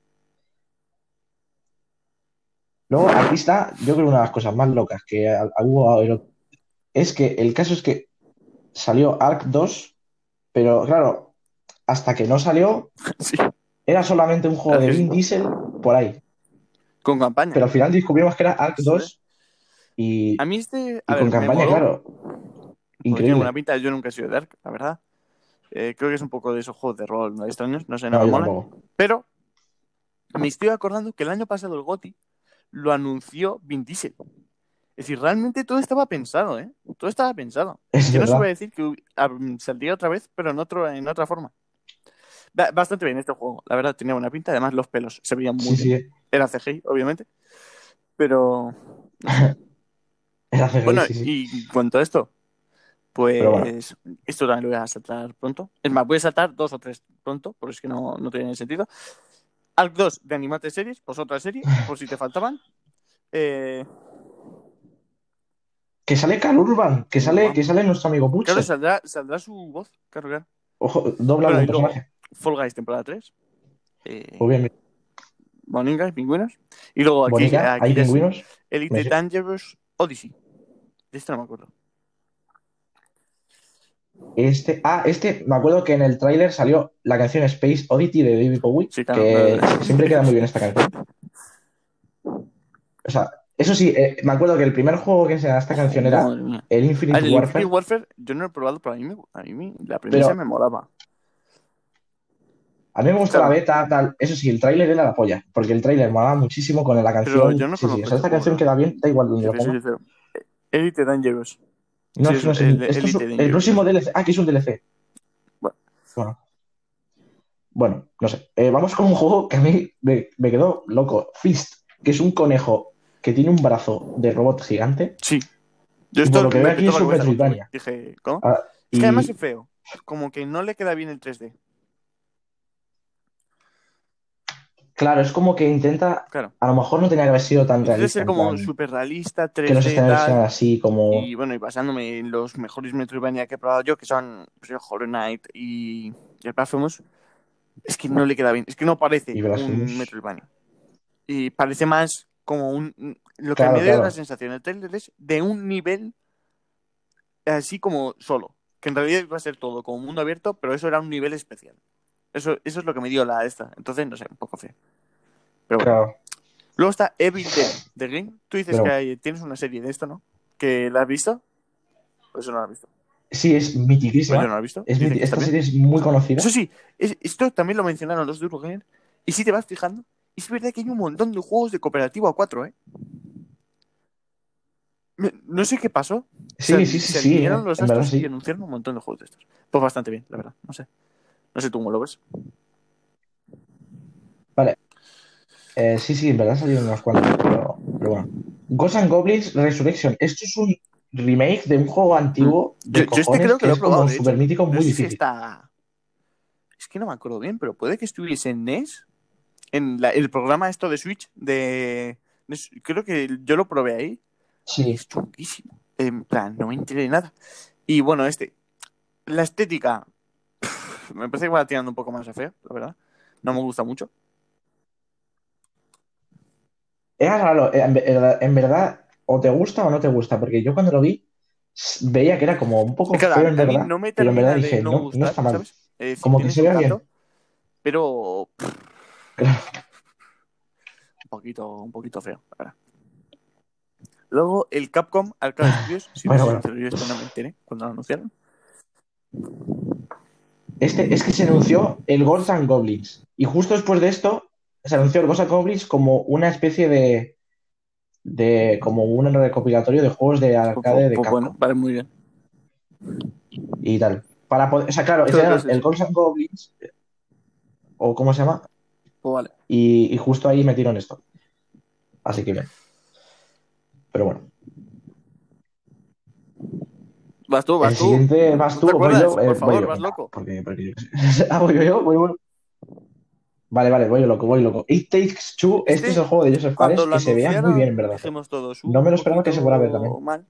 B: Luego, aquí está, yo creo, una de las cosas más locas que ha- hubo el- es que el caso es que salió Ark 2, pero claro, hasta que no salió,
A: Sí.
B: era solamente un juego de Vin. Diesel por ahí.
A: Con campaña.
B: Pero al final descubrimos que era
A: Sí.
B: 2 y,
A: A mí este...
B: y
A: ver,
B: con campaña, claro. Increíble.
A: buena pinta. Yo nunca he sido Dark, la verdad. Eh, creo que es un poco de esos juegos de rol ¿no? extraños. No sé, no,
B: No,
A: me mola.
B: tampoco.
A: Pero me estoy acordando que el año pasado el GOTY lo anunció Vin Diesel. Es decir, realmente todo estaba pensado, ¿eh? Todo estaba pensado.
B: Es
A: Yo no se
B: verdad.
A: voy a decir que ah, saldría otra vez, pero en, otro, en otra forma. Ba- Bastante bien este juego, la verdad, tenía buena pinta. Además, los pelos se veían muy
B: Sí,
A: bien.
B: sí.
A: Era CGI, obviamente. Pero
B: Era CGI,
A: bueno,
B: sí, sí.
A: y cuanto a esto, pues
B: bueno.
A: esto también lo voy a saltar pronto. Es más, voy a saltar dos o tres pronto, porque es que no, no tiene sentido. Arc 2 de Animate Series, pues otra serie, por si te faltaban. Eh,
B: Que sale Carl Urban, que sale, que sale nuestro amigo
A: claro,
B: Butcher.
A: saldrá, saldrá su voz, claro, claro.
B: Ojo, dobla
A: Bueno,
B: personaje.
A: Fall Guys temporada 3. Eh,
B: bien.
A: Boninga y Pingüinos. Y luego aquí,
B: hay pingüinos.
A: Elite. Dangerous Odyssey. De este no me acuerdo.
B: Este, ah, este, me acuerdo que en el tráiler salió la canción Space Oddity de David Bowie,
A: Sí, claro,
B: que
A: claro.
B: siempre queda muy bien esta canción. O sea, eso sí, eh, me acuerdo que el primer juego que se esta canción era el
A: Ah,
B: Infinite
A: el
B: Warfare,
A: Infinite Warfare yo no lo he probado, pero a mí, me- a mí la premisa
B: Pero-
A: me molaba.
B: A mí me gustó
A: Claro.
B: la beta, tal. Eso sí, el tráiler era la polla, porque el tráiler molaba muchísimo con la canción.
A: Pero yo no
B: sí, sí, o sea, esta canción queda bien, da igual donde
A: Si
B: lo ponga.
A: Elite Dangerous.
B: No,
A: sí,
B: no,
A: es
B: sí,
A: el-
B: esto es un- el próximo DLC. Ah, que es un DLC.
A: Bueno.
B: Bueno. Bueno, no sé. Eh, vamos con un juego que a mí me, me quedó loco. Fist, que es un conejo que tiene un brazo de robot gigante.
A: Sí. Yo esto
B: por lo que veo aquí es.
A: Dije, ¿cómo?
B: Ah,
A: Es que además es feo. Como que no le queda bien el 3D.
B: Claro, es como que intenta.
A: Claro.
B: A lo mejor no tenía que haber sido tan
A: Debe
B: realista.
A: ser
B: en
A: como
B: plan,
A: súper realista, 3D
B: que los escenarios
A: tal.
B: sean así como.
A: Y bueno, y basándome en los mejores Metroidvania que he probado yo, que son pues, Hollow Knight y, y el Blasphemous, es que no le queda bien. Es que no parece un Metroidvania. Y parece más como un... Lo que
B: Claro,
A: me
B: claro.
A: la sensación el trailer es de un nivel así como solo. Que en realidad iba a ser todo como mundo abierto, pero eso era un nivel especial. Eso, eso es lo que me dio la esta. Entonces, no sé, un poco feo. Pero bueno.
B: Claro.
A: Luego está Evil Dead de Game. Tú dices
B: Pero-
A: que hay- tienes una serie de esto, ¿no? ¿Que la has visto? Pues eso no la has visto.
B: Sí, es
A: Pues yo
B: mitiquísima.
A: no la he visto.
B: Es miti- esta serie es muy conocida.
A: Eso sí, es- esto también lo mencionaron los de Eurogamer. Y si te vas fijando, es verdad que hay un montón de juegos de cooperativo a 4, ¿eh? No sé qué pasó.
B: Sí,
A: Se-
B: sí, sí,
A: se
B: sí. eh,
A: los
B: verdad
A: y anunciaron un montón de juegos de estos. Pues bastante bien, la verdad. No sé. No sé tú cómo lo ves.
B: Eh, sí, sí, en verdad salieron unos cuantos, pero, pero bueno. Ghosts and Goblins Resurrection. Esto es un remake de un juego antiguo de
A: Yo, yo este
B: cojones
A: creo que
B: que
A: lo he
B: es como
A: probado. hecho.
B: super mítico
A: No
B: muy
A: sé si
B: difícil.
A: está. Es que no me acuerdo bien, pero puede que estuviese en NES. En la- el programa esto de Switch de. de- Creo que yo lo probé ahí.
B: Sí,
A: Es chunguísimo. En plan, no me enteré de nada. Y bueno, este. La estética. Me parece que va tirando un poco más a feo, la verdad. No me gusta mucho.
B: era raro. eh, En, ver- en verdad, o te gusta o no te gusta, porque yo cuando lo vi veía que era como un poco
A: Claro,
B: feo en verdad,
A: no me
B: pero en verdad dije,
A: no
B: no, no
A: gustar,
B: está mal.
A: decir,
B: Como que se vea bien.
A: Pero.
B: Claro.
A: un poquito, un poquito feo, la verdad. Luego el Capcom Arcade Studios, si
B: Bueno,
A: no
B: bueno.
A: yo esto no me enteré cuando lo anunciaron.
B: Este, es que se anunció el Ghosts and Goblins. Y justo después de esto, se anunció el Ghosts and Goblins como una especie de. de como un recopilatorio de juegos de
A: Pues,
B: arcade de
A: pues
B: Capcom
A: bueno, vale, muy bien.
B: y tal. Para poder, o sea, claro, el. Ghosts and Goblins, o ¿cómo se llama?
A: Pues vale.
B: Y, y justo ahí metieron esto. Así que bien. Pero bueno.
A: Vas tú, vas
B: el
A: tú.
B: siguiente vas
A: ¿No
B: tú
A: te
B: voy yo. Eh,
A: Por favor,
B: voy yo,
A: vas
B: venga,
A: loco.
B: Porque, porque sé. ah, voy yo, voy yo. Vale, vale, voy loco, voy loco. It Takes Two, este,
A: Este,
B: es el juego de Joseph Fares que se veía muy bien, en verdad.
A: todos.
B: No me lo esperaba que se fuera a ver también.
A: mal.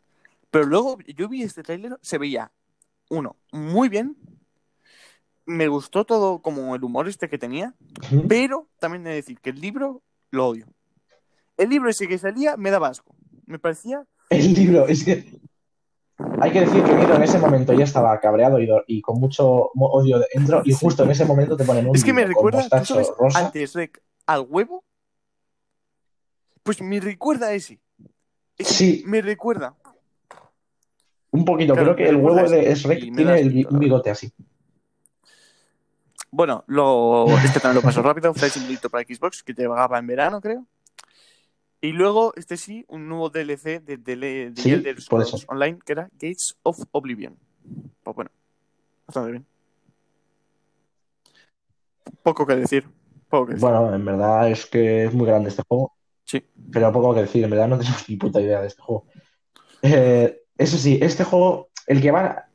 A: Pero luego yo vi este tráiler, se veía, uno, muy bien. Me gustó todo como el humor este que tenía. Pero también he de decir que el libro lo odio. El libro ese que salía me daba asco. Me parecía.
B: El libro, es que. Hay que decir que Miro en ese momento ya estaba cabreado y, con mucho odio dentro, y justo en ese momento te ponen un
A: Es que me recuerda, ¿tú
B: mostacho
A: sabes,
B: rosa.
A: antes Rec al huevo? Pues me recuerda a ese. Es
B: Sí.
A: Me recuerda.
B: Un poquito,
A: Claro,
B: creo que el huevo de Shrek tiene el un bigote así.
A: Bueno, lo... este también lo paso rápido. Flight Simulator para Xbox, que te llegaba en verano, creo. Y luego, este sí, un nuevo DLC de, de, de
B: Sí,
A: Elder Scrolls. Online, que era Gates of Oblivion. Pues bueno, bastante bien. Poco que decir. Poco que decir.
B: Bueno, en verdad es que es muy grande este juego,
A: Sí.
B: pero poco que decir, en verdad no tenemos ni puta idea de este juego. Eh, eso sí, este juego, el que va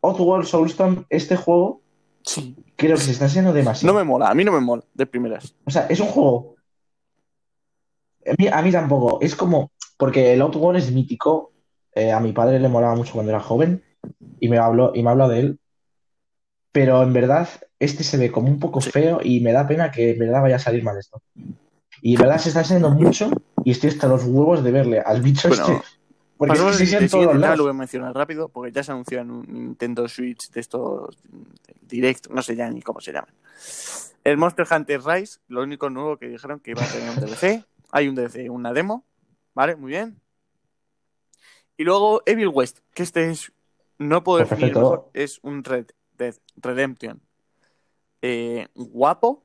B: Outworld Soulstorm, este juego
A: Sí.
B: creo que se está haciendo
A: No
B: demasiado.
A: me mola, a mí no me mola, de primeras.
B: O sea, es un juego. A mí, a mí tampoco. Es como. Porque el Outworld es mítico. eh, a mi padre le molaba mucho cuando era joven. Y me habló, y me habló de él. Pero en verdad, este se ve como un poco
A: Sí.
B: feo y me da pena que en verdad vaya a salir mal esto. Y en verdad se está haciendo mucho. Y estoy hasta los huevos de verle al bicho
A: Bueno,
B: este. Porque es que se todos
A: tema, lo
B: lados.
A: voy a mencionar rápido, porque ya se anunció en un Nintendo Switch de estos directos, no sé ya ni cómo se llaman. El Monster Hunter Rise, lo único nuevo que dijeron que iba a tener un DLC. Hay un DLC, una demo, ¿vale? Muy bien. Y luego Evil West, que este es, no puedo
B: Pues
A: definir
B: perfecto.
A: mejor, es un Red Dead Redemption eh, guapo,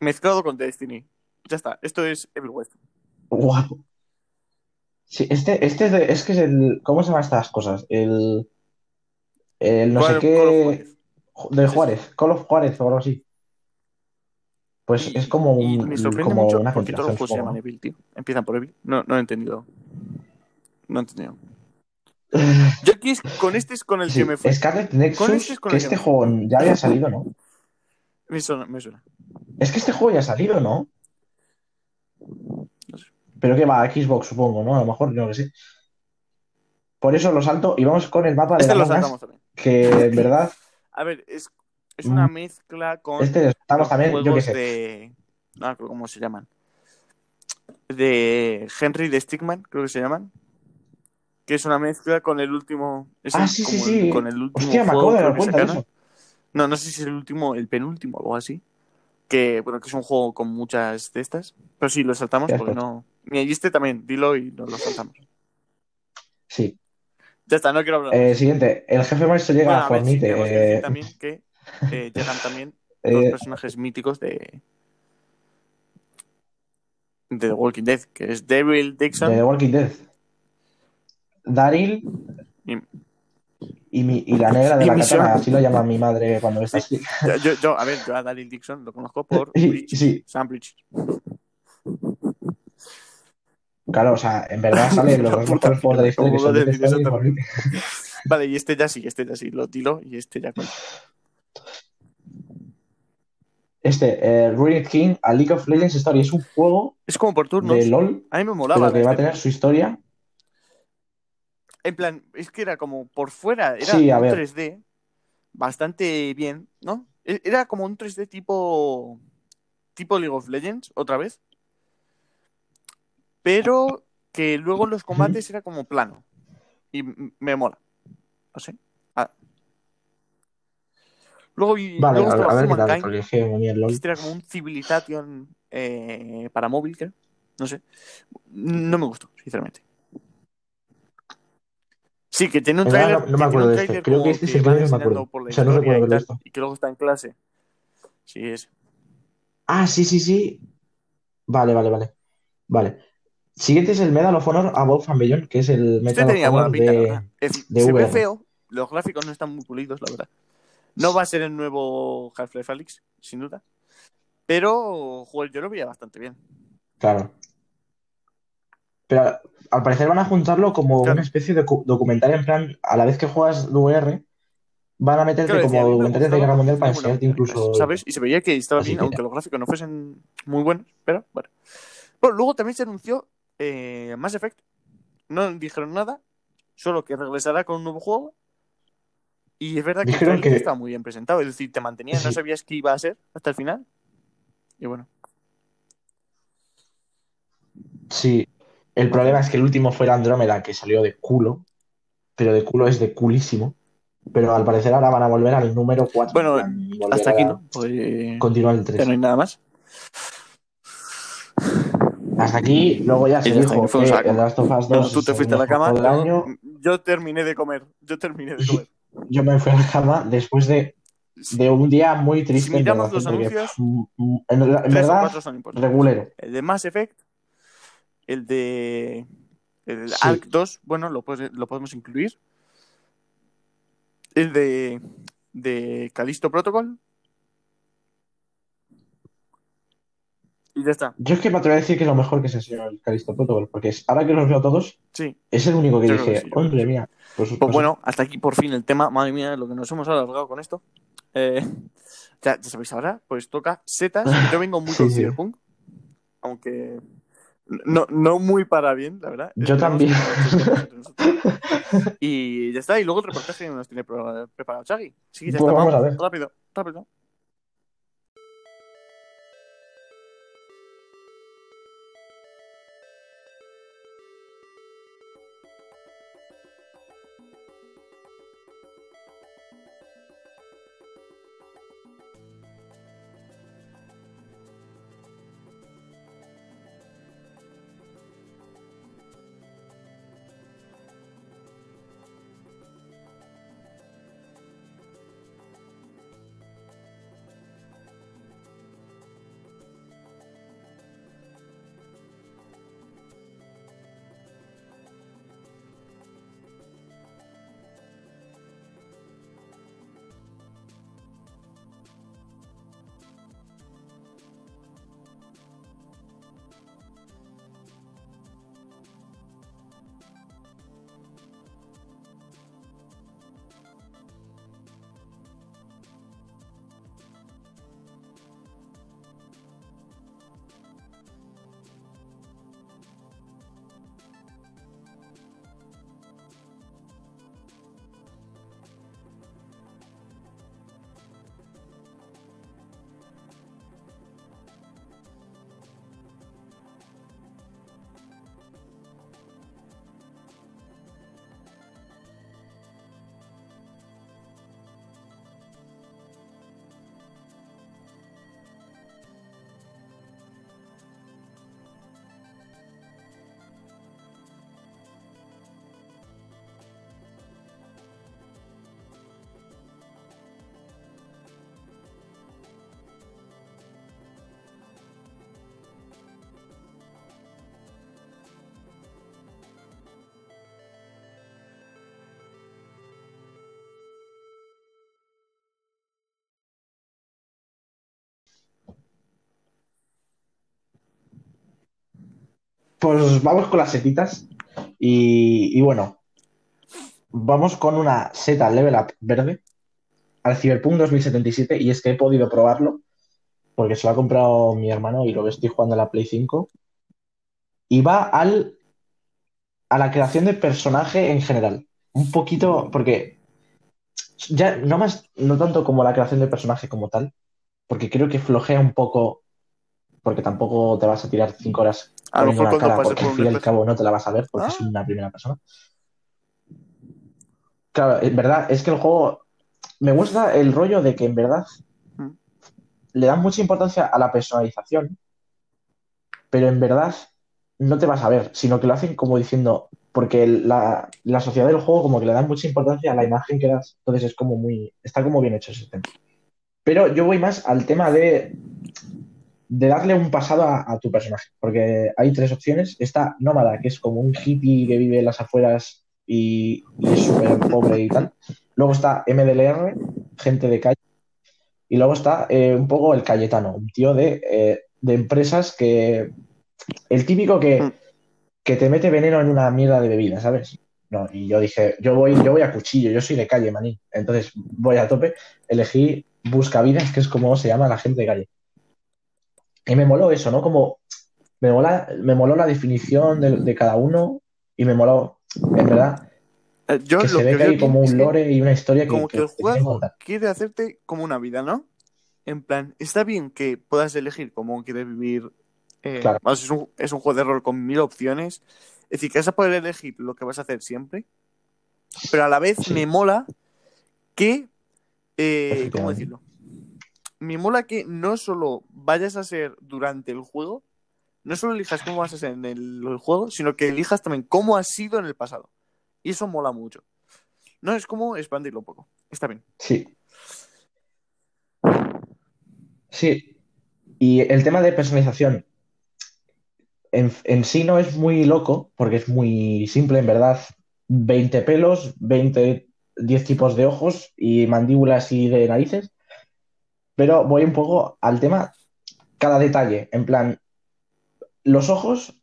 A: mezclado con Destiny. Ya está, esto es Evil West.
B: Guapo. Sí, este, este es, de- es que es el. ¿Cómo se llaman estas cosas? El. El no sé
A: Call- Call of
B: qué.
A: Juarez.
B: De
A: Sí,
B: Juárez, Call of Juárez o algo así. Pues
A: Y-
B: es como, un,
A: me sorprende
B: como
A: mucho
B: una
A: porque todos los juegos se llaman Evil, tío. Empiezan por Evil. No, no he entendido. No he entendido. Yo aquí es, con este es con el
B: Sí,
A: que me fui.
B: Scarlet
A: Con
B: Nexus,
A: este es
B: que este juego ya había salido, ¿no?
A: Me suena, me suena.
B: Es que este juego ya ha salido, ¿no?
A: No sé.
B: Pero que va a Xbox, supongo, ¿no? A lo mejor, no que sí. Por eso lo salto y vamos con el mapa de
A: Este lo
B: Among Us,
A: saltamos también.
B: que en verdad,
A: A ver, es, es una
B: Mm.
A: mezcla con
B: este lo saltamos
A: los
B: también, yo qué
A: juegos
B: sé.
A: de. No me cómo se llaman. De Henry de Stickman, creo que se llaman. Que es una mezcla con el último. es
B: Ah,
A: el-
B: sí, sí,
A: el-
B: sí.
A: con el último
B: Hostia, me
A: juego
B: acabo de dar cuenta.
A: No, no sé si es el último, el penúltimo o algo así. Que, bueno, que es un juego con muchas de estas. Pero sí, lo saltamos porque no. Ni este también, dilo y nos lo saltamos.
B: Sí.
A: Ya está, no quiero hablar.
B: Eh, siguiente, el jefe maestro llega
A: Bueno,
B: a
A: a ver, sí,
B: Fornite.
A: decir
B: eh,
A: también que eh, llegan también dos
B: eh,
A: personajes míticos de. de The Walking Dead, que es Daryl Dixon.
B: de The Walking Dead. Daryl
A: y-
B: y, mi- y la negra de la katana, así lo llama mi madre cuando está así.
A: yo, a ver, yo a Daryl Dixon lo conozco por Bridges,
B: sí.
A: Sam Bridges.
B: Claro, o sea, en verdad salen los dos mejores juegos de la historia que.
A: Vale, y este ya sí, este ya sí, lo dilo y este ya cuenta.
B: Este, eh, Ruined King, a League of Legends Story, es un juego
A: Es como por turnos.
B: de LOL,
A: A mí me molaba.
B: pero que
A: la
B: va a tener su historia.
A: En plan, es que era como por fuera, era
B: Sí, a
A: un
B: ver.
A: 3D bastante bien, ¿no? E- Era como un 3D tipo tipo League of Legends, otra vez. Pero que luego en los combates era como plano. Y me mola. No sé. Luego, vi-
B: Vale,
A: luego
B: a, a ver qué tal, porque es que a
A: que este como un Civilization eh, para móvil, creo. No sé. No me gustó, sinceramente. Sí, que tiene un trailer.
B: no- no me acuerdo de este. Creo que este es el trailer, me acuerdo. O sea, no recuerdo
A: tal,
B: visto.
A: y que luego está en clase. Sí, es.
B: Ah, sí, sí, sí. Vale, vale, vale. Vale. Siguiente es el Medal of Honor Above and Beyond, que es el
A: Este
B: Medal of
A: tenía buena
B: Honor
A: pinta,
B: de...
A: Es decir,
B: de
A: se ve feo, los gráficos no están muy pulidos, la verdad. No va a ser el nuevo Half-Life Alyx, sin duda. Pero, joder, yo lo veía bastante bien.
B: Claro. Pero al parecer van a juntarlo como
A: Claro.
B: una especie de cu- documental en plan, a la vez que juegas VR, van a meterte
A: Claro,
B: como documentales de Guerra Mundial para enseñarte
A: 1,
B: incluso...
A: ¿Sabes? Y se veía que estaba
B: Así
A: bien,
B: que-
A: aunque los gráficos no fuesen muy buenos, pero bueno. Bueno, luego también se anunció eh, Mass Effect. No dijeron nada, solo que regresará con un nuevo juego. Y es verdad que
B: Dijeron que-
A: estaba muy bien presentado, es decir, te mantenías, no sabías qué iba a ser hasta el final. Y bueno,
B: Sí, el problema es que el último fue el Andrómeda, que salió de culo, pero de culo es de culísimo. Pero al parecer ahora van a volver al número 4.
A: Bueno, hasta aquí no. Pues,
B: Continuar el
A: ya
B: 3.
A: no hay nada más.
B: Hasta aquí, luego ya se
A: Y
B: dijo que el. Last of Us 2
A: Bueno, tú te fuiste a la cama. yo terminé de comer. Yo terminé de comer.
B: Yo me fui a la cama después de, de un día muy triste.
A: Si miramos los anuncios,
B: mm, mm, en, en verdad,
A: son
B: regulero.
A: El de Mass Effect, el de el
B: Sí.
A: Ark 2, bueno, lo, lo podemos incluir. El de, de Callisto Protocol. Y ya está.
B: Yo es que me atrevo a decir que es lo mejor que se enseñó el Callisto Protocol, porque es, ahora que los veo todos,
A: Sí.
B: es el único que
A: Yo
B: dije, hombre
A: sí.
B: mía. Pues,
A: Pues
B: pues-
A: bueno, hasta aquí por fin el tema. Madre mía, lo que nos hemos alargado con esto. Eh, ya, ya sabéis ahora, pues toca setas. Yo vengo muy con
B: Sí, sí.
A: Cyberpunk. Aunque no, no muy para bien, la verdad.
B: Yo
A: Esperemos
B: también.
A: Y ya está. Y luego el reportaje nos tiene pre- preparado Chagui. Sí, ya
B: Pues
A: está.
B: vamos
A: Vamos,
B: a ver.
A: Rápido, rápido.
B: Pues vamos con las setitas. Y, bueno, vamos con una seta level up verde al Cyberpunk 2077. Y es que he podido probarlo porque se lo ha comprado mi hermano y lo estoy jugando en la Play 5. Y va al, a la creación de personaje en general. Un poquito, porque ya no más, no tanto como la creación de personaje como tal, porque creo que flojea un poco, porque tampoco te vas a tirar cinco horas
A: A lo mejor cuando
B: cara,
A: pase
B: porque
A: por
B: al
A: un
B: fin y al
A: espejo.
B: cabo no te la vas a ver, porque
A: Ah.
B: es una primera persona. Claro, en verdad, es que el juego me gusta el rollo de que en verdad
A: Mm.
B: le dan mucha importancia a la personalización, pero en verdad no te vas a ver, sino que lo hacen como diciendo, porque la, la sociedad del juego como que le dan mucha importancia a la imagen que das, entonces es como muy, está como bien hecho ese tema. Pero yo voy más al tema de, de darle un pasado a, a tu personaje, porque hay tres opciones. Está Nómada, que es como un hippie que vive en las afueras y, y es súper pobre y tal. Luego está MDLR, gente de calle. Y luego está eh, un poco el Cayetano, un tío de, eh, de empresas que. El típico
A: Mm.
B: que que te mete veneno en una mierda de bebida, ¿sabes? No, y yo dije, yo voy, yo voy a cuchillo, yo soy de calle, maní. Entonces voy a tope, elegí Buscavidas, que es como se llama la gente de calle. Y me moló eso, ¿no? Como me, mola, me moló la definición de, de cada uno y me moló, en verdad,
A: Eh, Yo
B: que
A: lo
B: se ve
A: que
B: que hay como un lore y una historia que,
A: como que el juego quiere hacerte como una vida, ¿no? En plan, está bien que puedas elegir cómo quieres vivir. eh,
B: Claro.
A: es, un, es un juego de rol con mil opciones. Es decir, que vas a poder elegir lo que vas a hacer siempre. Pero a la vez
B: Sí.
A: me mola que. eh, ¿Cómo decirlo? Me mola que no solo vayas a ser durante el juego, no solo elijas cómo vas a ser en el, juego, sino que elijas también cómo has sido en el pasado. Y eso mola mucho. No es como expandirlo un poco. Está bien.
B: Sí, sí. Y el tema de personalización en, en sí no es muy loco, porque es muy simple, en verdad. 20 pelos, 20, 10 tipos de ojos y mandíbulas y de narices. Pero voy un poco al tema, cada detalle. En plan, los ojos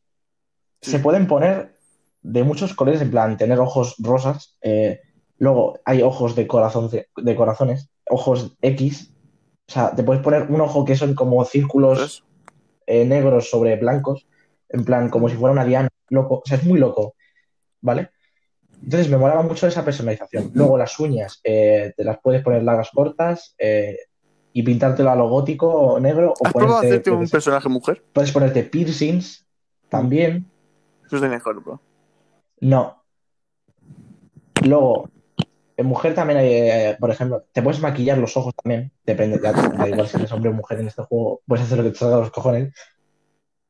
A: Sí.
B: se pueden poner de muchos colores, en plan, tener ojos rosas. eh, luego hay ojos de, corazón, de corazones, ojos X. O sea, te puedes poner un ojo que son como círculos eh, negros sobre blancos, en plan, como si fuera una diana, loco. O sea, es muy loco, ¿vale? Entonces me molaba mucho esa personalización. Luego las uñas, eh, te las puedes poner largas, cortas, eh, y pintártelo a lo gótico o negro, o
A: ¿Has probado
B: ponerte,
A: hacerte un personaje mujer?
B: puedes ponerte piercings también.
A: Eso es de mejor, bro.
B: No. Luego, en mujer también hay, eh, por ejemplo, te puedes maquillar los ojos también. Depende, ya da igual si eres hombre o mujer en este juego, puedes hacer lo que te salga de los cojones.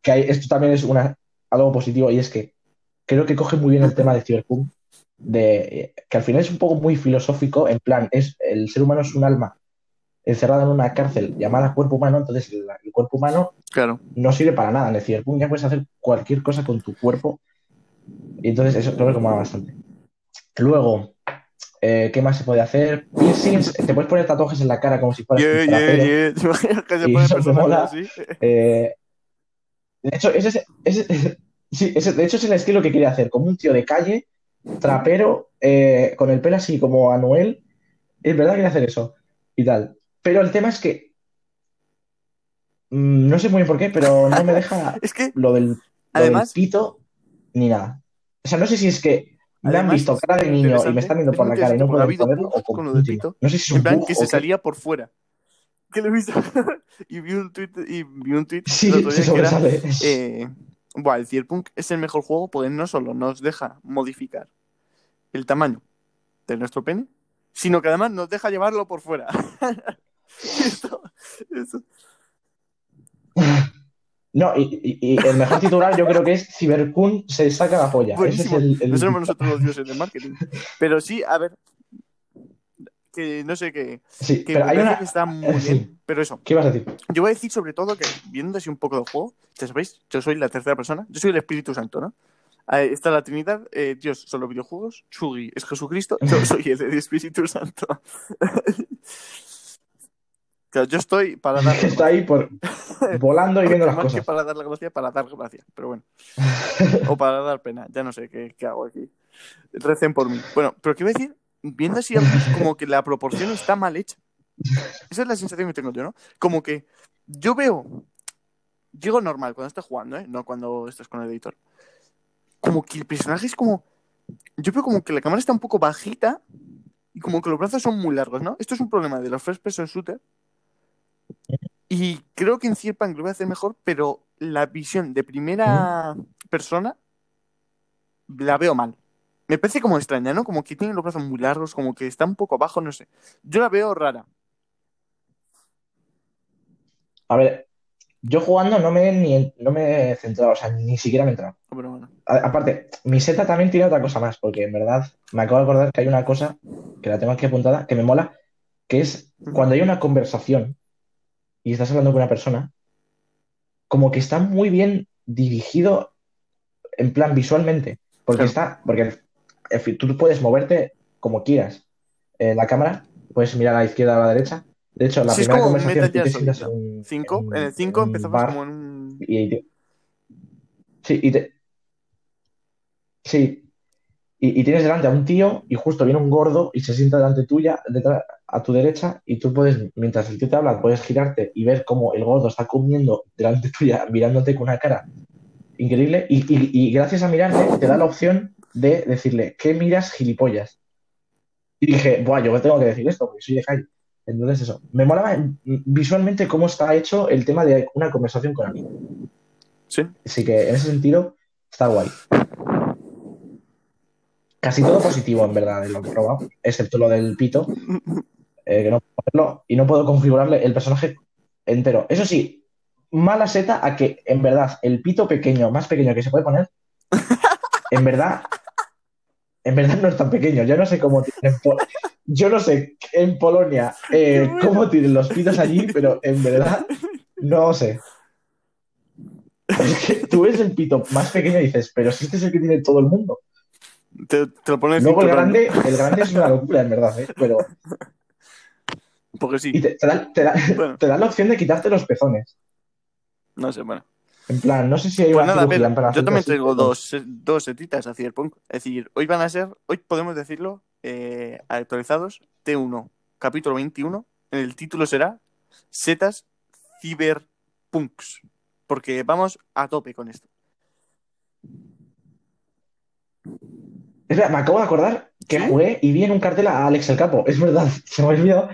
B: Que hay, esto también es una, algo positivo y es que creo que coge muy bien el tema de Cyberpunk, de, eh, que al final es un poco muy filosófico, en plan, es el ser humano es un alma encerrada en una cárcel llamada cuerpo humano, entonces el, el cuerpo humano
A: Claro.
B: no sirve para nada. En el Cyberpunk ya puedes hacer cualquier cosa con tu cuerpo. Y entonces eso creo que mola bastante. Luego, eh, ¿qué más se puede hacer? Piercings, te puedes poner tatuajes en la cara como si fueras
A: Yeah, yeah, yeah. ¿Te imaginas que se
B: Y eso mola.
A: así?
B: Eh, de hecho, ese, es- ese- sí, ese- de hecho es el estilo que quería hacer, como un tío de calle, trapero, eh, con el pelo así como Anuel. Es verdad que quería hacer eso y tal. Pero el tema es que mm, no sé muy bien por qué, pero no me deja
A: Es que,
B: lo del, lo
A: además,
B: del pito ni nada. O sea, no sé si es que me han visto cara de
A: muy
B: niño y me están viendo por la cara y no ponerlo
A: bugs
B: o
A: con lo del pito.
B: No sé si es
A: en
B: un
A: plan
B: bug
A: que se salía por fuera. Que lo he visto. y vi un tweet, y vi un tweet
B: Sí, se
A: que era,
B: sobresale.
A: eh, buah, el Cyberpunk es el mejor juego porque no solo nos deja modificar el tamaño de nuestro pene, sino que además nos deja llevarlo por fuera. Eso-
B: No, y, y- y el mejor titular yo creo que es Cyberpunk se saca la polla. Ese es el, el
A: No somos nosotros los dioses del marketing. Pero sí, a ver, que no sé qué,
B: Sí,
A: que
B: pero hay una.
A: que está muy
B: eh, sí.
A: bien. Pero eso,
B: ¿Qué ibas a decir?
A: Yo voy a decir sobre todo que, viendo así un poco del juego, ya sabéis, yo soy la tercera persona, yo soy el Espíritu Santo, ¿no? Ahí está la Trinidad, eh, Dios son los videojuegos, Chugi es Jesucristo, yo soy el, el Espíritu Santo. Claro, yo estoy para dar
B: Está ahí por, volando y viendo las
A: más que
B: cosas.
A: para dar la gracia, para dar gracia, pero bueno. O para dar pena, ya no sé qué, qué hago aquí. Recen por mí. Bueno, pero ¿qué iba a decir? Viendo así como que la proporción está mal hecha. Esa es la sensación que tengo yo, ¿no? Como que yo veo, llego normal cuando estás jugando, ¿eh? No cuando estás con el editor. Como que el personaje es como, yo veo como que la cámara está un poco bajita y como que los brazos son muy largos, ¿no? Esto es un problema de los first person shooter. Y creo que en Cyberpunk lo voy a hacer mejor, pero la visión de primera persona la veo mal. Me parece como extraña, ¿no? Como que tiene los brazos muy largos, como que está un poco abajo, no sé. Yo la veo rara.
B: A ver, yo jugando no me, ni, no me he centrado, o sea, ni siquiera me he entrado.
A: Pero bueno.
B: A- aparte, mi seta también tiene otra cosa más, porque en verdad me acabo de acordar que hay una cosa que la tengo aquí apuntada que me mola, que es cuando hay una conversación y estás hablando con una persona, como que está muy bien dirigido en plan visualmente, porque
A: Claro.
B: está, porque tú puedes moverte como quieras. En la cámara puedes mirar a la izquierda o a la derecha. De hecho, la
A: Sí,
B: primera conversación tú te sientas en,
A: Cinco.
B: en-
A: En el 5
B: en un
A: empezabas
B: bar
A: como en un.
B: y te- sí, y te, Sí. Y, y tienes delante a un tío y justo viene un gordo y se sienta delante tuya, detrás, a tu derecha, y tú puedes, mientras el tío te habla, puedes girarte y ver cómo el gordo está comiendo delante tuya, mirándote con una cara increíble. Y, y- y gracias a mirarle, te da la opción de decirle, ¿qué miras, gilipollas? Y dije, Buah, yo tengo que decir esto, porque soy de calle. Entonces, eso. Me molaba visualmente cómo está hecho el tema de una conversación con amigos.
A: Sí.
B: Así que en ese sentido, está guay. Casi todo positivo, en verdad, de lo que he probado, excepto lo del pito, eh, que no puedo hacerlo, y no puedo configurarle el personaje entero. Eso sí, mala seta a que, en verdad, el pito pequeño, más pequeño que se puede poner, en verdad, en verdad no es tan pequeño. Yo no sé cómo tienen yo no sé en Polonia eh,
A: bueno.
B: cómo tienen los pitos allí, pero en verdad no sé. Es que tú ves el pito más pequeño y dices, pero si este es el que tiene todo el mundo.
A: Te, te lo pones
B: Luego el grande, el grande es una locura, en verdad, ¿eh? Pero
A: Porque sí.
B: y te, te dan, te dan-
A: Bueno,
B: te dan la opción de quitarte los pezones.
A: no sé, bueno.
B: En plan, no sé si hay
A: Pues
B: una
A: nada,
B: para
A: yo también traigo dos, se- dos setitas a Cyberpunk. Es decir, hoy van a ser, hoy podemos decirlo, eh, actualizados, T1, capítulo 21. El título será Setas Cyberpunks. Porque vamos a tope con esto.
B: Espera, me acabo de acordar que
A: ¿Sí?
B: jugué y vi en un cartel a Alex el Capo. Es verdad, se me ha olvidado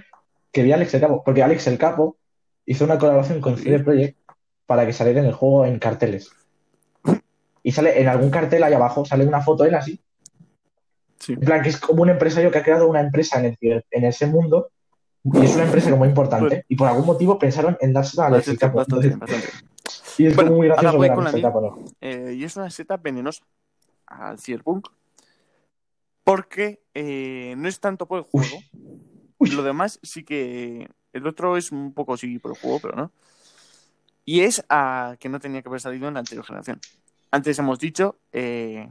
B: que vi a Alex el Capo, porque Alex el Capo hizo una colaboración con. CD Projekt para que saliera en el juego en carteles. Y sale en algún cartel ahí abajo, sale una foto de él así.
A: Sí.
B: En plan, que es como un empresario que ha creado una empresa en, el ciber- en ese mundo y es una empresa como importante.
A: Pues-
B: Y por algún motivo pensaron en dársela a Alex el Capo.
A: bastante,
B: Entonces,
A: bastante.
B: y es
A: Bueno,
B: como muy gracioso ver Alex el. Capo, ¿no?
A: Eh, y es una seta venenosa al Cyberpunk. Porque eh, no es tanto por el juego.
B: Uy.
A: Lo demás sí que. El otro es un poco sí por el juego, pero no. Y es a que no tenía que haber salido en la anterior generación. Antes hemos dicho eh,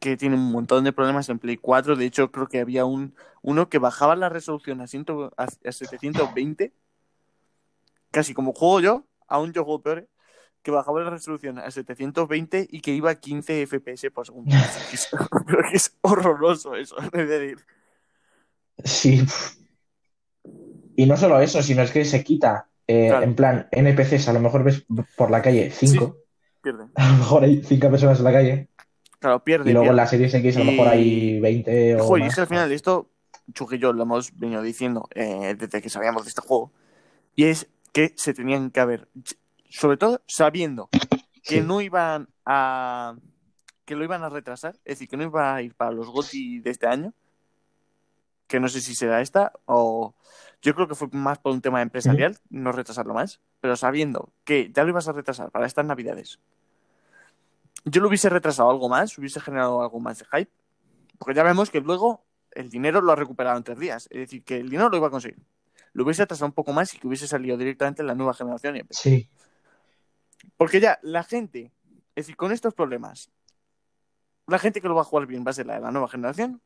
A: que tiene un montón de problemas en Play 4. De hecho, creo que había un, uno que bajaba la resolución a, 100 a, a 720. Casi como juego yo, aún yo juego peor. Que bajaba la resolución a 720 y que iba a 15 FPS por segundo. Pero que es horroroso eso. Es decir,
B: Sí. Y no solo eso, sino es que se quita, eh,
A: Claro.
B: en plan, NPCs, a lo mejor ves por la calle cinco,
A: pierde.
B: a lo mejor hay cinco personas en la calle,
A: Claro, pierde.
B: y luego en la serie X a lo
A: Y-
B: mejor hay 20 o
A: Joder, y
B: más.
A: es que al final esto, Chuck y yo lo hemos venido diciendo eh, desde que sabíamos de este juego, y es que se tenían que haber, sobre todo sabiendo que
B: Sí.
A: no iban a que lo iban a retrasar, es decir, que no iba a ir para los GOTY de este año, que no sé si será esta, o yo creo que fue más por un tema empresarial, no retrasarlo más, pero sabiendo que ya lo ibas a retrasar para estas navidades, yo lo hubiese retrasado algo más, hubiese generado algo más de hype, porque ya vemos que luego el dinero lo ha recuperado en tres días, es decir, que el dinero lo iba a conseguir. Lo hubiese atrasado un poco más y que hubiese salido directamente en la nueva generación y.
B: Sí,
A: Porque ya la gente, es decir, con estos problemas, la gente que lo va a jugar bien va a ser la de la nueva generación.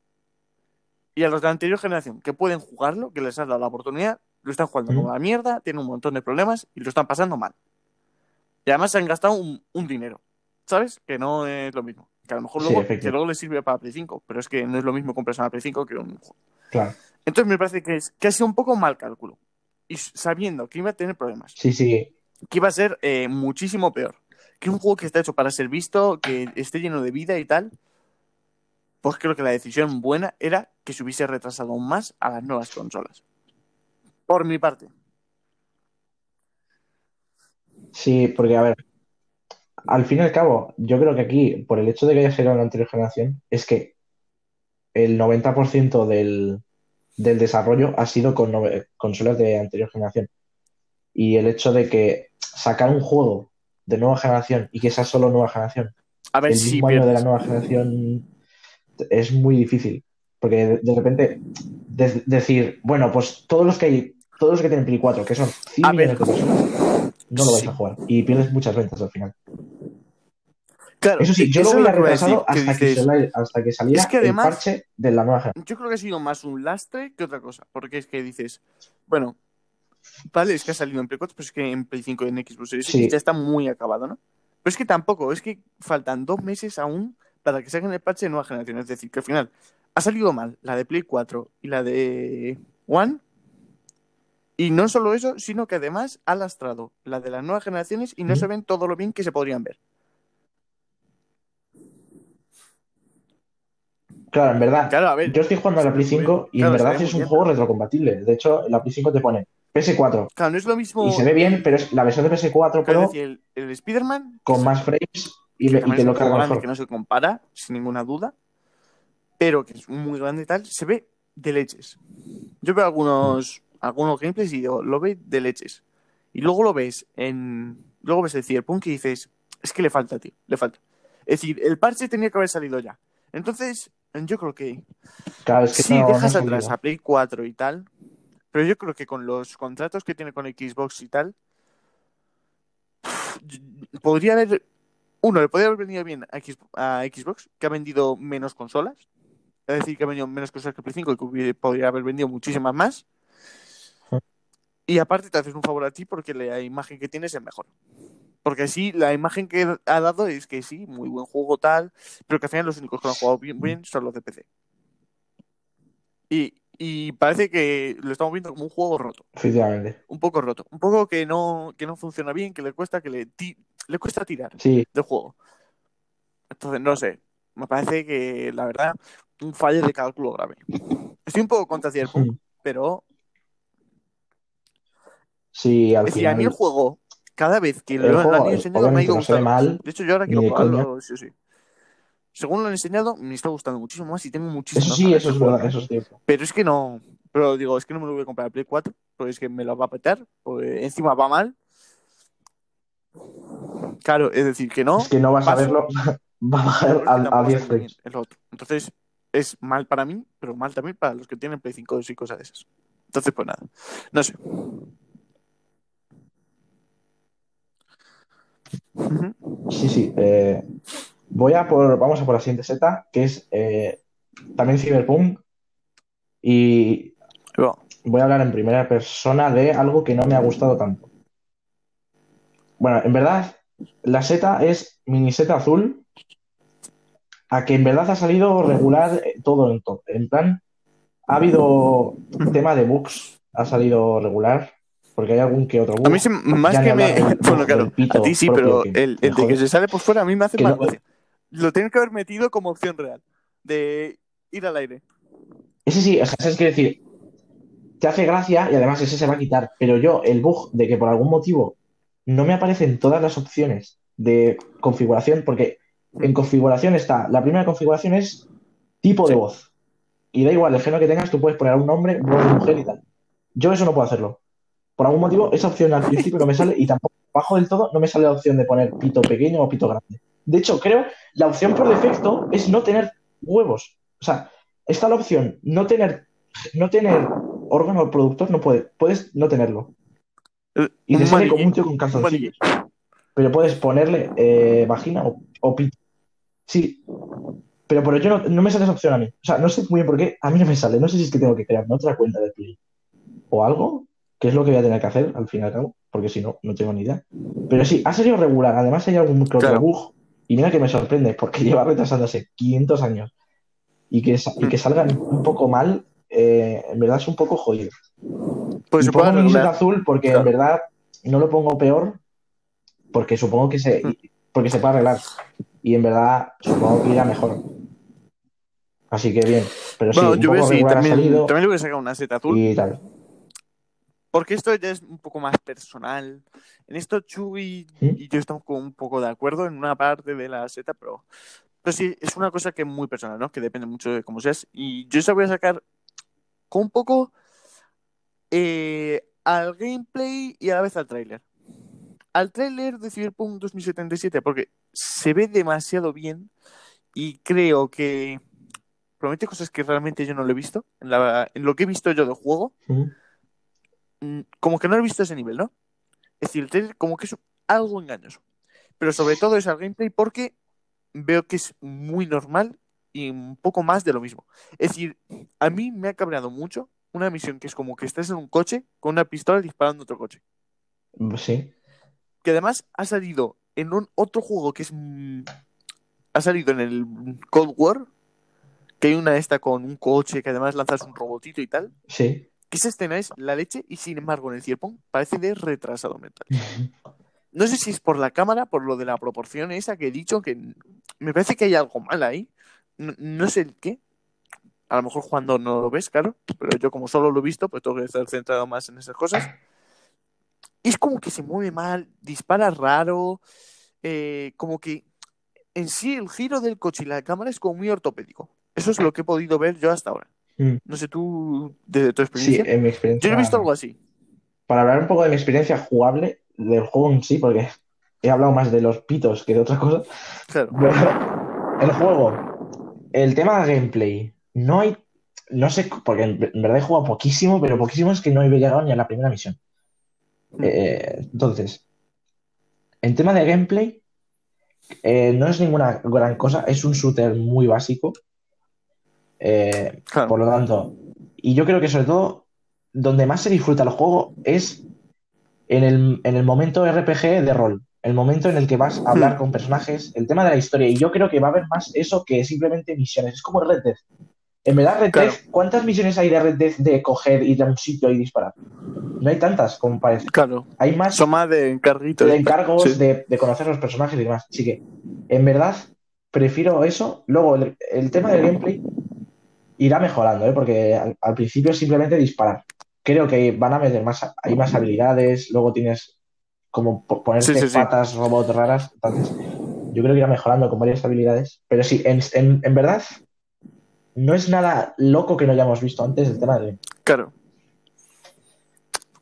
A: Y a los de la anterior generación que pueden jugarlo, que les han dado la oportunidad, lo están jugando
B: Ujú.
A: como la mierda, tienen un montón de problemas y lo están pasando mal. Y además se han gastado un, un dinero, ¿sabes? Que no es lo mismo. Que a lo mejor luego, que luego les sirve para Play 5, pero es que no es lo mismo comprarse una Play 5 que un juego.
B: claro.
A: Entonces me parece que, es, que ha sido un poco mal cálculo. Y sabiendo que iba a tener problemas
B: Sí, sí,
A: que iba a ser eh, muchísimo peor. Que un juego que está hecho para ser visto, que esté lleno de vida y tal. Pues creo que la decisión buena era que se hubiese retrasado aún más a las nuevas consolas. Por mi parte.
B: sí, porque a ver, al fin y al cabo, yo creo que aquí, por el hecho de que haya salido en la anterior generación, es que el 90% del, del desarrollo ha sido con consolas de anterior generación. Y el hecho de que sacar un juego de nueva generación y que sea solo nueva generación,
A: A ver
B: el mismo año de la nueva generación, es muy difícil. Porque de, de repente de- decir, bueno, pues todos los que hay, todos los que tienen Play 4, que son 100
A: A ver.
B: millones de personas, no lo vais
A: Sí.
B: a jugar. Y pierdes muchas ventas al final.
A: Claro,
B: Eso sí, yo
A: eso
B: lo hubiera
A: decir,
B: retrasado
A: que
B: hasta que, hasta que saliera
A: Es que además-
B: el parche de la nueva generación.
A: Yo creo que ha sido más un lastre que otra cosa. Porque es que dices, bueno, vale, es que ha salido en Play 4, pero es que en Play 5 y en Xbox Series
B: Sí.
A: Ya está muy acabado, ¿no? Pero es que tampoco, es que faltan dos meses aún para que saquen el parche de nueva generación. Es decir, que al final ha salido mal la de Play 4 y la de One. Y no solo eso, sino que además ha lastrado la de las nuevas generaciones y no se ven todo lo bien que se podrían ver.
B: Claro, en verdad,
A: Claro, a ver.
B: yo estoy jugando a la Play
A: se ve
B: 5 y en
A: claro,
B: verdad
A: ve
B: es un
A: bien,
B: juego retrocompatible. De hecho, la Play 5 te pone PS4
A: Claro, no es lo mismo.
B: y se ve bien, pero es la versión de PS4
A: Claro,
B: Pro
A: decir, el, el Spider-Man.
B: con más frames y, le- y te
A: es
B: lo carga
A: grande
B: mejor.
A: que no se compara, sin ninguna duda, pero que es muy grande y tal, se ve de leches. Yo veo algunos, algunos gameplays y digo, lo ve de leches. Y luego lo ves en. Luego ves el Cyberpunk y dices, es que le falta, tío, le falta. Es decir, el parche tenía que haber salido ya. Entonces, yo creo que
B: Claro, es que
A: sí,
B: no- no
A: dejas
B: ha
A: atrás a Play 4 y tal, pero yo creo que con los contratos que tiene con Xbox y tal, podría haber. Uno, le podría haber venido bien a, X- a Xbox, que ha vendido menos consolas. Es decir, que ha vendido menos consolas que Play 5 y que podría haber vendido muchísimas más. Y aparte te haces un favor a ti porque la imagen que tienes es mejor. Porque sí, la imagen que ha dado es que sí, muy buen juego tal, pero que al final los únicos que lo han jugado bien, bien son los de PC. Y, y parece que lo estamos viendo como un juego roto,
B: Efectivamente.
A: un poco roto, un poco que no, que no funciona bien, que le cuesta, que le, le cuesta tirar
B: Sí,
A: del juego. Entonces, no sé, me parece que la verdad, un fallo de cálculo grave. Estoy un poco contra Cyberpunk,
B: Mm.
A: pero
B: sí, al
A: es decir, a mí el
B: final
A: juego, cada vez que
B: El
A: lo,
B: juego,
A: han ido enseñando, me ha ido
B: no mal,
A: De hecho, yo ahora quiero probarlo, sí sí. Según lo han enseñado, me está gustando muchísimo más y tengo muchísimas
B: eso sí, eso es verdad, eso es cierto.
A: Pero es que no. Pero digo, es que no me lo voy a comprar a Play 4, porque es que me lo va a petar, encima va mal. Claro, es decir, que no.
B: Es que no vas a verlo, va a bajar a, a
A: tampoco va a
B: 10
A: salir muy bien,
B: frames.
A: es lo otro. Entonces, es mal para mí, pero mal también para los que tienen Play 5 y cosas de esas. Entonces, pues nada. No sé.
B: Sí, sí. eh, voy a por, vamos a por la siguiente seta, que es eh, también Cyberpunk. Y voy a hablar en primera persona de algo que no me ha gustado tanto. Bueno, en verdad, la seta es mini seta azul, a que en verdad ha salido regular eh, todo en todo. En plan, ha habido tema de bugs, ha salido regular, porque hay algún que otro bug.
A: A mí, se- más
B: ya
A: que me.
B: del
A: Bueno, claro, a ti sí, pero
B: que
A: el, el de que se sale por fuera a mí me hace
B: Que
A: más
B: no-
A: gracia. Lo tienen que haber metido como opción real. De ir al aire.
B: Ese sí, o sea, ¿sabes qué decir? Te hace gracia y además ese se va a quitar. Pero yo, el bug de que por algún motivo no me aparecen todas las opciones de configuración, porque en configuración está, la primera configuración es tipo de
A: Sí.
B: voz. Y da igual el género que tengas, tú puedes poner a un hombre, voz de mujer y tal. Yo eso no puedo hacerlo. Por algún motivo, esa opción al principio no me sale y tampoco abajo del todo no me sale la opción de poner pito pequeño o pito grande. De hecho, creo la opción por defecto es no tener huevos. O sea, está la opción no tener, no tener órgano productor, no puede, puedes no tenerlo. Y te
A: Un
B: sale como
A: manillín,
B: un tío con calzoncillos. Pero puedes ponerle eh, vagina o, o pito. Sí. Pero, pero yo no, no me sale esa opción a mí. O sea, no sé muy bien por qué. A mí no me sale. No sé si es que tengo que crearme otra cuenta de Play o algo, que es lo que voy a tener que hacer al fin y al cabo, porque si no, no tengo ni idea. Pero sí, ha salido regular. Además, hay algún otro
A: Claro.
B: bug. Y mira que me sorprende, porque lleva retrasándose 500 años. Y que, y que salgan un poco mal, eh, en verdad es un poco jodido.
A: Pues
B: y
A: se
B: pongo mi set
A: regular.
B: azul porque
A: Claro.
B: en verdad no lo pongo peor, porque supongo que se,
A: Mm.
B: porque se puede arreglar. Y en verdad supongo que irá mejor. Así que bien. Pero sí,
A: Bueno,
B: un
A: yo veo sí, también,
B: salido
A: también le voy a sacar una seta azul.
B: y tal.
A: Porque esto ya es un poco más personal. En esto Chu y,
B: ¿Mm?
A: y yo estamos como un poco de acuerdo en una parte de la seta, pero, pero sí, es una cosa que es muy personal, ¿no? Que depende mucho de cómo seas. Y yo esa voy a sacar con un poco eh, al gameplay y a la vez al tráiler. Al tráiler de Cyberpunk 2077, porque se ve demasiado bien y creo que promete cosas que realmente yo no lo he visto. En, la- en lo que he visto yo del juego,
B: ¿Mm?
A: como que no he visto ese nivel, ¿no? Es decir, el trailer como que es algo engañoso. Pero sobre todo es al gameplay porque veo que es muy normal y un poco más de lo mismo. Es decir, a mí me ha cabreado mucho una misión que es como que estás en un coche con una pistola disparando a otro coche.
B: Sí.
A: Que además ha salido en un otro juego que es mm, ha salido en el Cold War, que hay una esta con un coche que además lanzas un robotito y tal.
B: Sí.
A: Que esa escena es la leche y sin embargo en el Cyberpunk parece de retrasado mental. No sé si es por la cámara, por lo de la proporción esa que he dicho, que me parece que hay algo mal ahí. No, no sé el qué. A lo mejor cuando no lo ves, claro. Pero yo como solo lo he visto, pues tengo que estar centrado más en esas cosas. Y es como que se mueve mal, dispara raro, eh, como que en sí el giro del coche y la cámara es como muy ortopédico. Eso es lo que he podido ver yo hasta ahora.
B: Mm.
A: No sé tú, desde tu
B: Sí,
A: experiencia.
B: en mi experiencia.
A: yo he visto algo así.
B: Para hablar un poco de mi experiencia jugable del juego en sí, porque he hablado más de los pitos que de otra cosa.
A: Claro.
B: Bueno, el juego, el tema de gameplay, no hay, no sé, porque en verdad he jugado poquísimo, pero poquísimo es que no he llegado ni a la primera misión. Eh, entonces, en tema de gameplay, eh, no es ninguna gran cosa, es un shooter muy básico. Eh,
A: Claro.
B: por lo tanto, y yo creo que sobre todo, donde más se disfruta el juego es en el, en el momento RPG de rol, el momento en el que vas a hablar
A: Hmm.
B: con personajes, el tema de la historia, y yo creo que va a haber más eso que simplemente misiones, es como Red Dead. En verdad, Red
A: Claro.
B: ¿cuántas misiones hay de Red Dead de coger, ir a un sitio y disparar? No hay tantas como parece.
A: Claro.
B: Hay más
A: Son más de encarguitos.
B: de encargos,
A: Sí.
B: de, de conocer los personajes y demás. Así que, en verdad, prefiero eso. Luego, el, el tema del gameplay irá mejorando, ¿eh? porque al, al principio es simplemente disparar. Creo que van a meter más, hay más habilidades, luego tienes como po- ponerte
A: Sí, sí, sí.
B: patas robot raras. Entonces, yo creo que irá mejorando con varias habilidades. Pero sí, en, en- en verdad, no es nada loco que no hayamos visto antes el tema del
A: Claro.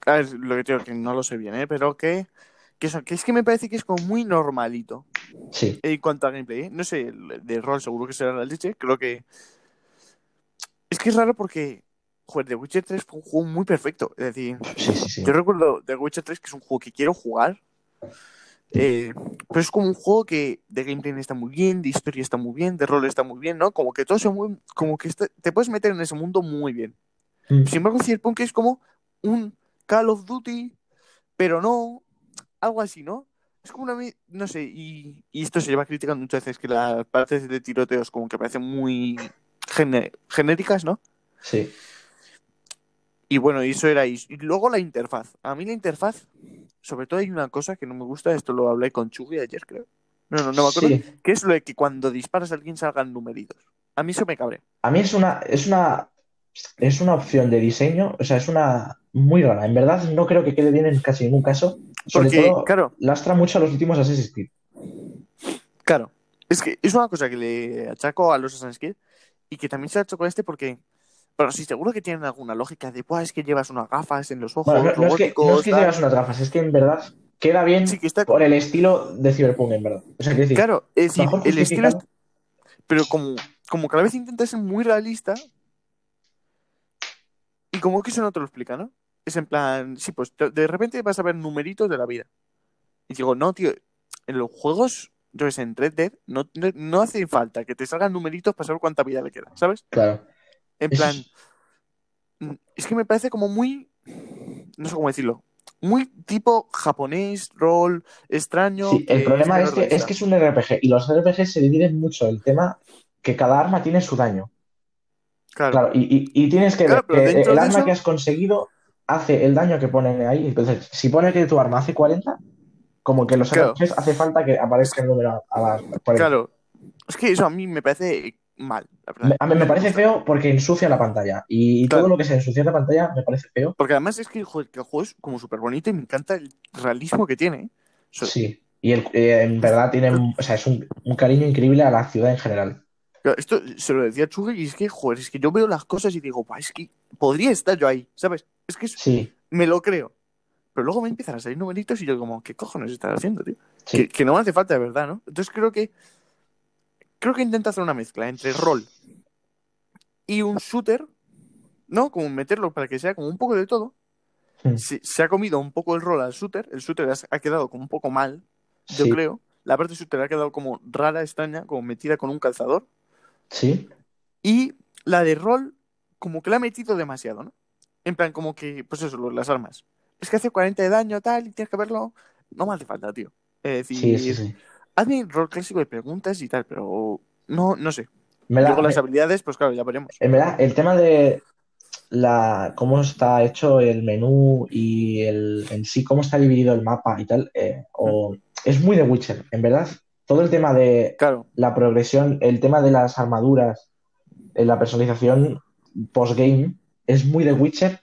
A: A ver, lo que digo, que no lo sé bien, ¿eh? Pero que, que, eso, que es que me parece que es como muy normalito
B: Sí,
A: en cuanto a gameplay, ¿eh? No sé, de rol seguro que será la leche, creo que... Es que es raro porque, joder, The Witcher 3 fue un juego muy perfecto. Es decir,
B: sí, sí, sí.
A: yo recuerdo The Witcher 3 que es un juego que quiero jugar, eh, pero es como un juego que de gameplay está muy bien, de historia está muy bien, de rol está muy bien, ¿no? Como que todo se mueve, como que está- te puedes meter en ese mundo muy bien.
B: Mm.
A: Sin embargo, Cyberpunk es como un Call of Duty, pero no, algo así, ¿no? Es como una, no sé, y, y esto se lleva criticando muchas veces, que las partes de tiroteos como que parecen muy gene- genéricas, ¿no?
B: Sí.
A: Y bueno, eso era, y, luego la interfaz. A mí la interfaz, sobre todo hay una cosa que no me gusta, esto lo hablé con Chugui ayer, creo. No, no, no me acuerdo.
B: Sí.
A: Que es lo de que cuando disparas a alguien salgan numeritos. A mí eso me cabrea.
B: A mí es una, es una, es una opción de diseño, o sea, es una muy rara. En verdad no creo que quede bien en casi ningún caso. Sobre
A: Porque,
B: todo,
A: claro,
B: lastra mucho a los últimos Assassin's Creed.
A: Claro. Es que es una cosa que le achaco a los Assassin's Creed y que también se ha hecho con este porque, bueno, sí, seguro que tienen alguna lógica de, Buah, es que llevas unas gafas en los ojos,
B: Bueno, no, no es que, no es que
A: tal".
B: llevas unas gafas, es que en verdad queda bien
A: Sí, que está...
B: por el estilo de Cyberpunk, en verdad. O sea, quiero decir,
A: Claro, es decir, el estilo es... Pero como, como cada vez intenta ser muy realista y como que eso no te lo explica, ¿no? Es en plan, sí, pues de repente vas a ver numeritos de la vida. Y digo, no, tío, en los juegos, yo en Red Dead, no, no, no hace falta que te salgan numeritos para saber cuánta vida le queda, ¿sabes?
B: claro.
A: En plan,
B: es-
A: mm, es que me parece como muy, no sé cómo decirlo, muy tipo japonés, rol, extraño.
B: Sí, el
A: que
B: problema
A: es
B: es que, es que es un RPG y los RPG se dividen mucho el tema que cada arma tiene su daño.
A: Claro,
B: Claro, y, y- y tienes que
A: Claro,
B: ver que el arma
A: eso-
B: que has conseguido hace el daño que ponen ahí. Entonces, si pone que tu arma hace 40, como que los
A: Claro.
B: RPGs hace falta que aparezca el número a las 40.
A: claro. Es que eso a mí me parece mal, la verdad.
B: Me- a mí me parece feo porque ensucia la pantalla. Y
A: Claro.
B: todo lo que se ensucia en la pantalla me parece feo.
A: Porque además es que, joder, que el juego es como súper bonito y me encanta el realismo que tiene. ¿eh? O sea,
B: Sí. Y el- eh, en verdad tiene, un- o sea, es un, un cariño increíble a la ciudad en general.
A: Esto se lo decía Chugue y es que, joder, es que yo veo las cosas y digo, "Buah, es que podría estar yo ahí, ¿sabes? Es que es-
B: Sí,
A: me lo creo. Pero luego me empiezan a salir numeritos y yo como, ¿qué cojones estás haciendo, tío?
B: sí.
A: Que, que no me hace falta de verdad, ¿no? Entonces creo que creo que intenta hacer una mezcla entre rol y un shooter, ¿no? Como meterlo para que sea como un poco de todo. Se, se ha comido un poco el rol al shooter, el shooter ha, quedado como un poco mal, yo
B: Sí,
A: creo. La parte shooter ha quedado como rara, extraña, como metida con un calzador.
B: sí,
A: Y la de rol, como que la ha metido demasiado, ¿no? En plan, como que, pues eso, las armas. Es que hace 40 de daño, tal, y tienes que verlo. No me hace falta, tío. Es decir,
B: sí,
A: hazme rol clásico de preguntas y tal, pero no, no sé.
B: Me
A: Luego las
B: me-
A: habilidades, pues claro, ya veremos.
B: en verdad, el tema de la cómo está hecho el menú y el en sí cómo está dividido el mapa y tal, eh, o, es muy de Witcher. En verdad, todo el tema de
A: Claro,
B: la progresión, el tema de las armaduras, eh, la personalización post-game, es muy de Witcher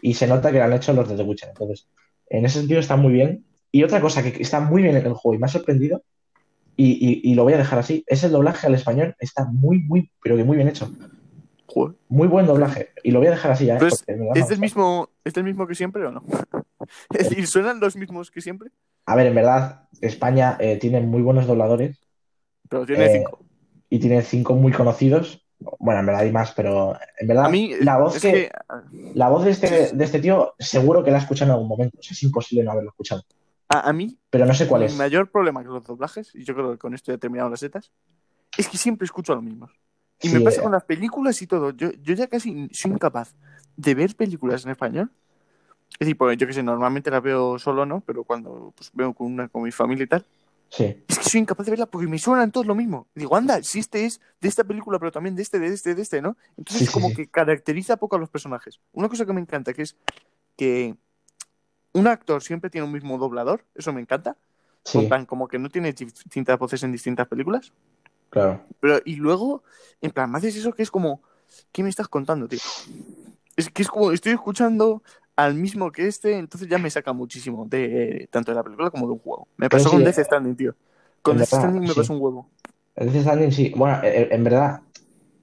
B: y se nota que lo han hecho los de The Witcher. Entonces, en ese sentido está muy bien. Y otra cosa que está muy bien en el juego y me ha sorprendido, y, y- y lo voy a dejar así, es el doblaje al español. Está muy, muy, pero que muy bien hecho.
A: joder.
B: Muy buen doblaje. Y lo voy a dejar así ya. ¿eh?
A: Es- ¿Es del mismo, ¿Es del mismo que siempre o no? Es decir, ¿suenan los mismos que siempre?
B: A ver, en verdad, España eh, tiene muy buenos dobladores
A: Pero tiene
B: Eh,
A: cinco.
B: y tiene cinco muy conocidos. Bueno, en verdad hay más, pero en verdad
A: A mí,
B: la voz que... la voz de este, de este tío seguro que la he escuchado en algún momento. O sea, es imposible no haberlo escuchado.
A: A, a mí,
B: Pero no sé cuál
A: mi
B: es.
A: mayor problema con los doblajes, y yo creo que con esto ya he terminado las setas, es que siempre escucho a los mismos. Y me
B: Sí,
A: pasa
B: eh,
A: con las películas y todo. Yo, yo ya casi soy incapaz de ver películas en español. Es decir, pues yo que sé, normalmente las veo solo, ¿no? Pero cuando pues, veo con una con mi familia y tal,
B: sí.
A: es que soy incapaz de verla porque me suenan todos lo mismo. Digo, anda, si este es de esta película, pero también de este, de este, de este, ¿no? Entonces
B: Sí,
A: es
B: sí,
A: como
B: sí.
A: que caracteriza poco a los personajes. Una cosa que me encanta, que es que un actor siempre tiene un mismo doblador, eso me encanta.
B: Sí,
A: En plan, como que no tiene distintas voces en distintas películas.
B: claro.
A: Pero, y luego, en plan, me haces eso que es como, ¿qué me estás contando, tío? Es que es como, estoy escuchando al mismo que este, entonces ya me saca muchísimo de tanto de la película como de un juego. Me pasó
B: sí,
A: con
B: eh,
A: Death Stranding, tío. Con Death
B: verdad,
A: Stranding me
B: sí.
A: pasó un huevo.
B: El Death Stranding, sí. Bueno, eh, en verdad,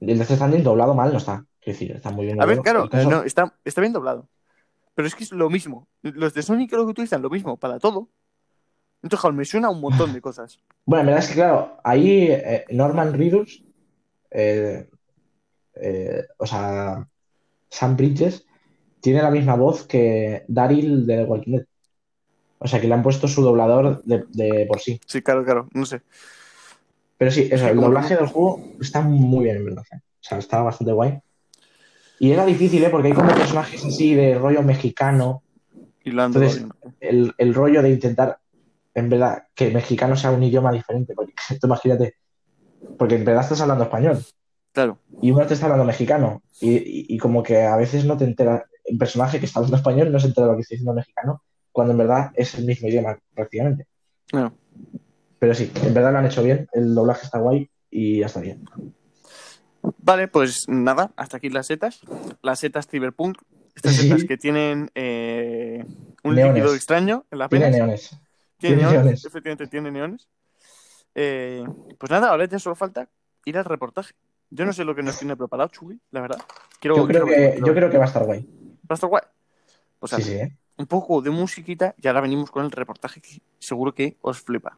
B: el Death Stranding doblado mal no está. Quiero decir, está muy bien
A: A ver,
B: doblado.
A: claro,
B: El caso-
A: no, está, está bien doblado. Pero es que es lo mismo. Los de Sony creo que utilizan lo mismo para todo. Entonces, joder, me suena un montón de cosas.
B: Bueno, en verdad es que, claro, ahí eh, Norman Reedus, eh, eh, o sea, Sam Bridges, tiene la misma voz que Daryl de The Walking Dead. O sea, que le han puesto su doblador de, de por sí.
A: Sí, claro, claro, no sé.
B: Pero sí, eso, el doblaje del juego está muy bien, en verdad. O sea, está bastante guay. Y era difícil, ¿eh? Porque hay como personajes así de rollo mexicano. Entonces-. El, el rollo de intentar, en verdad, que mexicano sea un idioma diferente. Porque tú imagínate, porque en verdad estás hablando español.
A: Claro.
B: y uno te está hablando mexicano y, y- y como que a veces no te entera, el personaje que está hablando español no se entera de lo que está diciendo mexicano, cuando en verdad es el mismo idioma prácticamente.
A: Bueno,
B: Pero sí, en verdad lo han hecho bien, el doblaje está guay y ya está bien.
A: Vale, pues nada, hasta aquí las setas. Las setas Cyberpunk. Estas
B: Sí.
A: setas que tienen eh, un
B: Neones.
A: líquido extraño en las
B: Tiene
A: venas.
B: neones.
A: Tiene
B: tiene
A: neones,
B: neones.
A: efectivamente tiene neones. Eh, pues nada, ahora ya solo falta ir al reportaje. Yo no sé lo que nos tiene preparado, Chuy, la verdad. Quiero,
B: Yo creo
A: quiero
B: que,
A: quiero
B: yo creo que va a estar guay.
A: Va a estar guay. Pues
B: Sí,
A: ahora,
B: sí, ¿eh?
A: un poco de musiquita y ahora venimos con el reportaje que seguro que os flipa.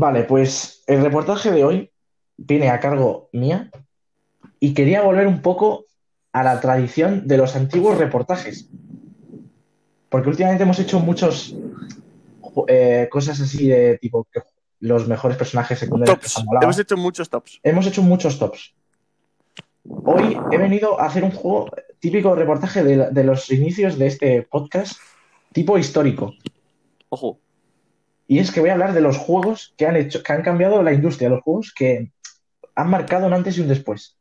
B: Vale, pues el reportaje de hoy viene a cargo mía y quería volver un poco a la tradición de los antiguos reportajes. Porque últimamente hemos hecho muchos eh, cosas así de tipo que los mejores personajes secundarios
A: Tops. Hemos hecho muchos tops.
B: Hemos hecho muchos tops. Hoy he venido a hacer un juego típico reportaje de, de los inicios de este podcast, tipo histórico.
A: Ojo.
B: Y es que voy a hablar de los juegos que han hecho, que han cambiado la industria, los juegos que han marcado un antes y un después.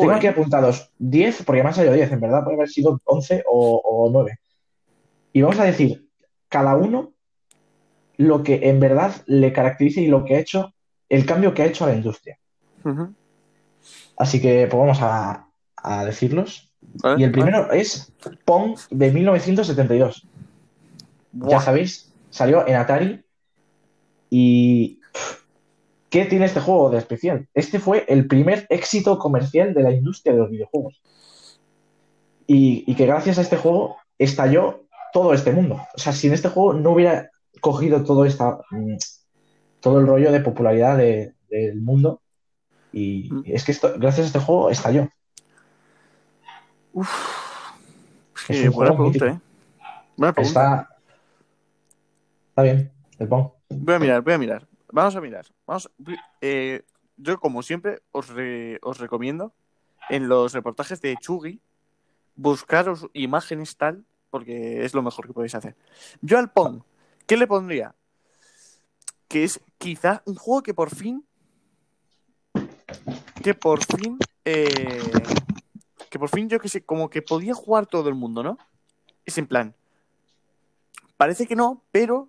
B: Tengo aquí apuntados 10, porque me han salido 10, en verdad, puede haber sido 11 o, o 9. Y vamos a decir, cada uno lo que en verdad le caracteriza y lo que ha hecho, el cambio que ha hecho a la industria. Así que pues vamos a, a decirlos. Y el primero es Pong de 1972.
A: Buah.
B: Ya sabéis, salió en Atari Y ¿qué tiene este juego de especial? Este fue el primer éxito comercial de la industria de los videojuegos. Y, y que gracias a este juego estalló todo este mundo. O sea, si en este juego no hubiera cogido todo esta mm, todo el rollo de popularidad de- del mundo. Y
A: Mm.
B: es que esto, gracias a este juego estalló.
A: Sí,
B: Es un
A: buena pregunta. ¿eh? Buena pregunta.
B: Está, está bien, el Pong.
A: Voy a mirar, voy a mirar. Vamos a mirar. Vamos, eh, yo, como siempre, os, re- os recomiendo en los reportajes de Chugi buscaros imágenes tal, porque es lo mejor que podéis hacer. Yo al Pong, ¿qué le pondría? Que es quizá un juego que por fin. Que por fin. eh, que por fin yo que sé, como que podía jugar todo el mundo, ¿no? Es en plan. Parece que no, pero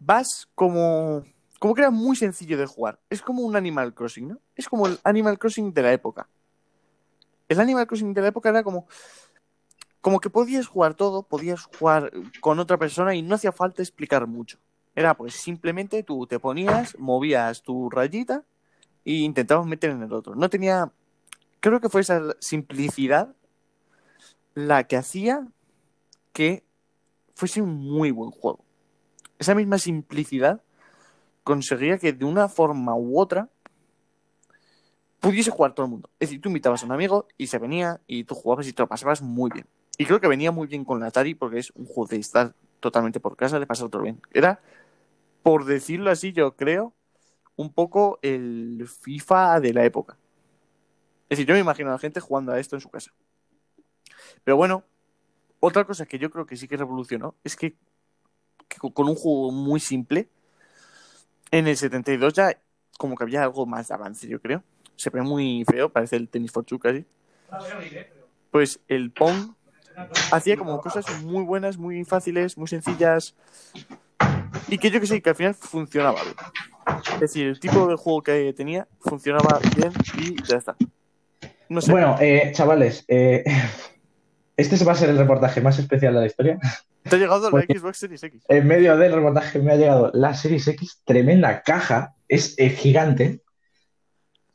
A: vas como. Como que era muy sencillo de jugar. Es como un Animal Crossing, ¿no? Es como el Animal Crossing de la época. El Animal Crossing de la época era como. Como que podías jugar todo, podías jugar con otra persona y no hacía falta explicar mucho. Era pues simplemente tú te ponías, movías tu rayita e intentabas meter en el otro. No tenía. Creo que fue esa simplicidad la que hacía que fuese un muy buen juego. Esa misma simplicidad conseguía que de una forma u otra pudiese jugar todo el mundo. Es decir, tú invitabas a un amigo y se venía y tú jugabas y te lo pasabas muy bien. Y creo que venía muy bien con la Atari porque es un juego de estar totalmente por casa, de pasar todo bien. Era, por decirlo así, yo creo, un poco el FIFA de la época. Es decir, yo me imagino a la gente jugando a esto en su casa. Pero bueno, otra cosa que yo creo que sí que revolucionó es que, con un juego muy simple, en el 72 ya como que había algo más de avance, yo creo. Se ve muy feo, parece el tenis for two casi. Pues el Pong hacía como cosas muy buenas, muy fáciles, muy sencillas. Y que yo que sé, que al final funcionaba bien. Es decir, el tipo de juego que tenía funcionaba bien y ya está.
B: Bueno, eh, chavales, eh, este va a ser el reportaje más especial de la historia.
A: Te ha llegado la Xbox Series X.
B: En medio del reportaje me ha llegado la Series X, tremenda caja, es gigante.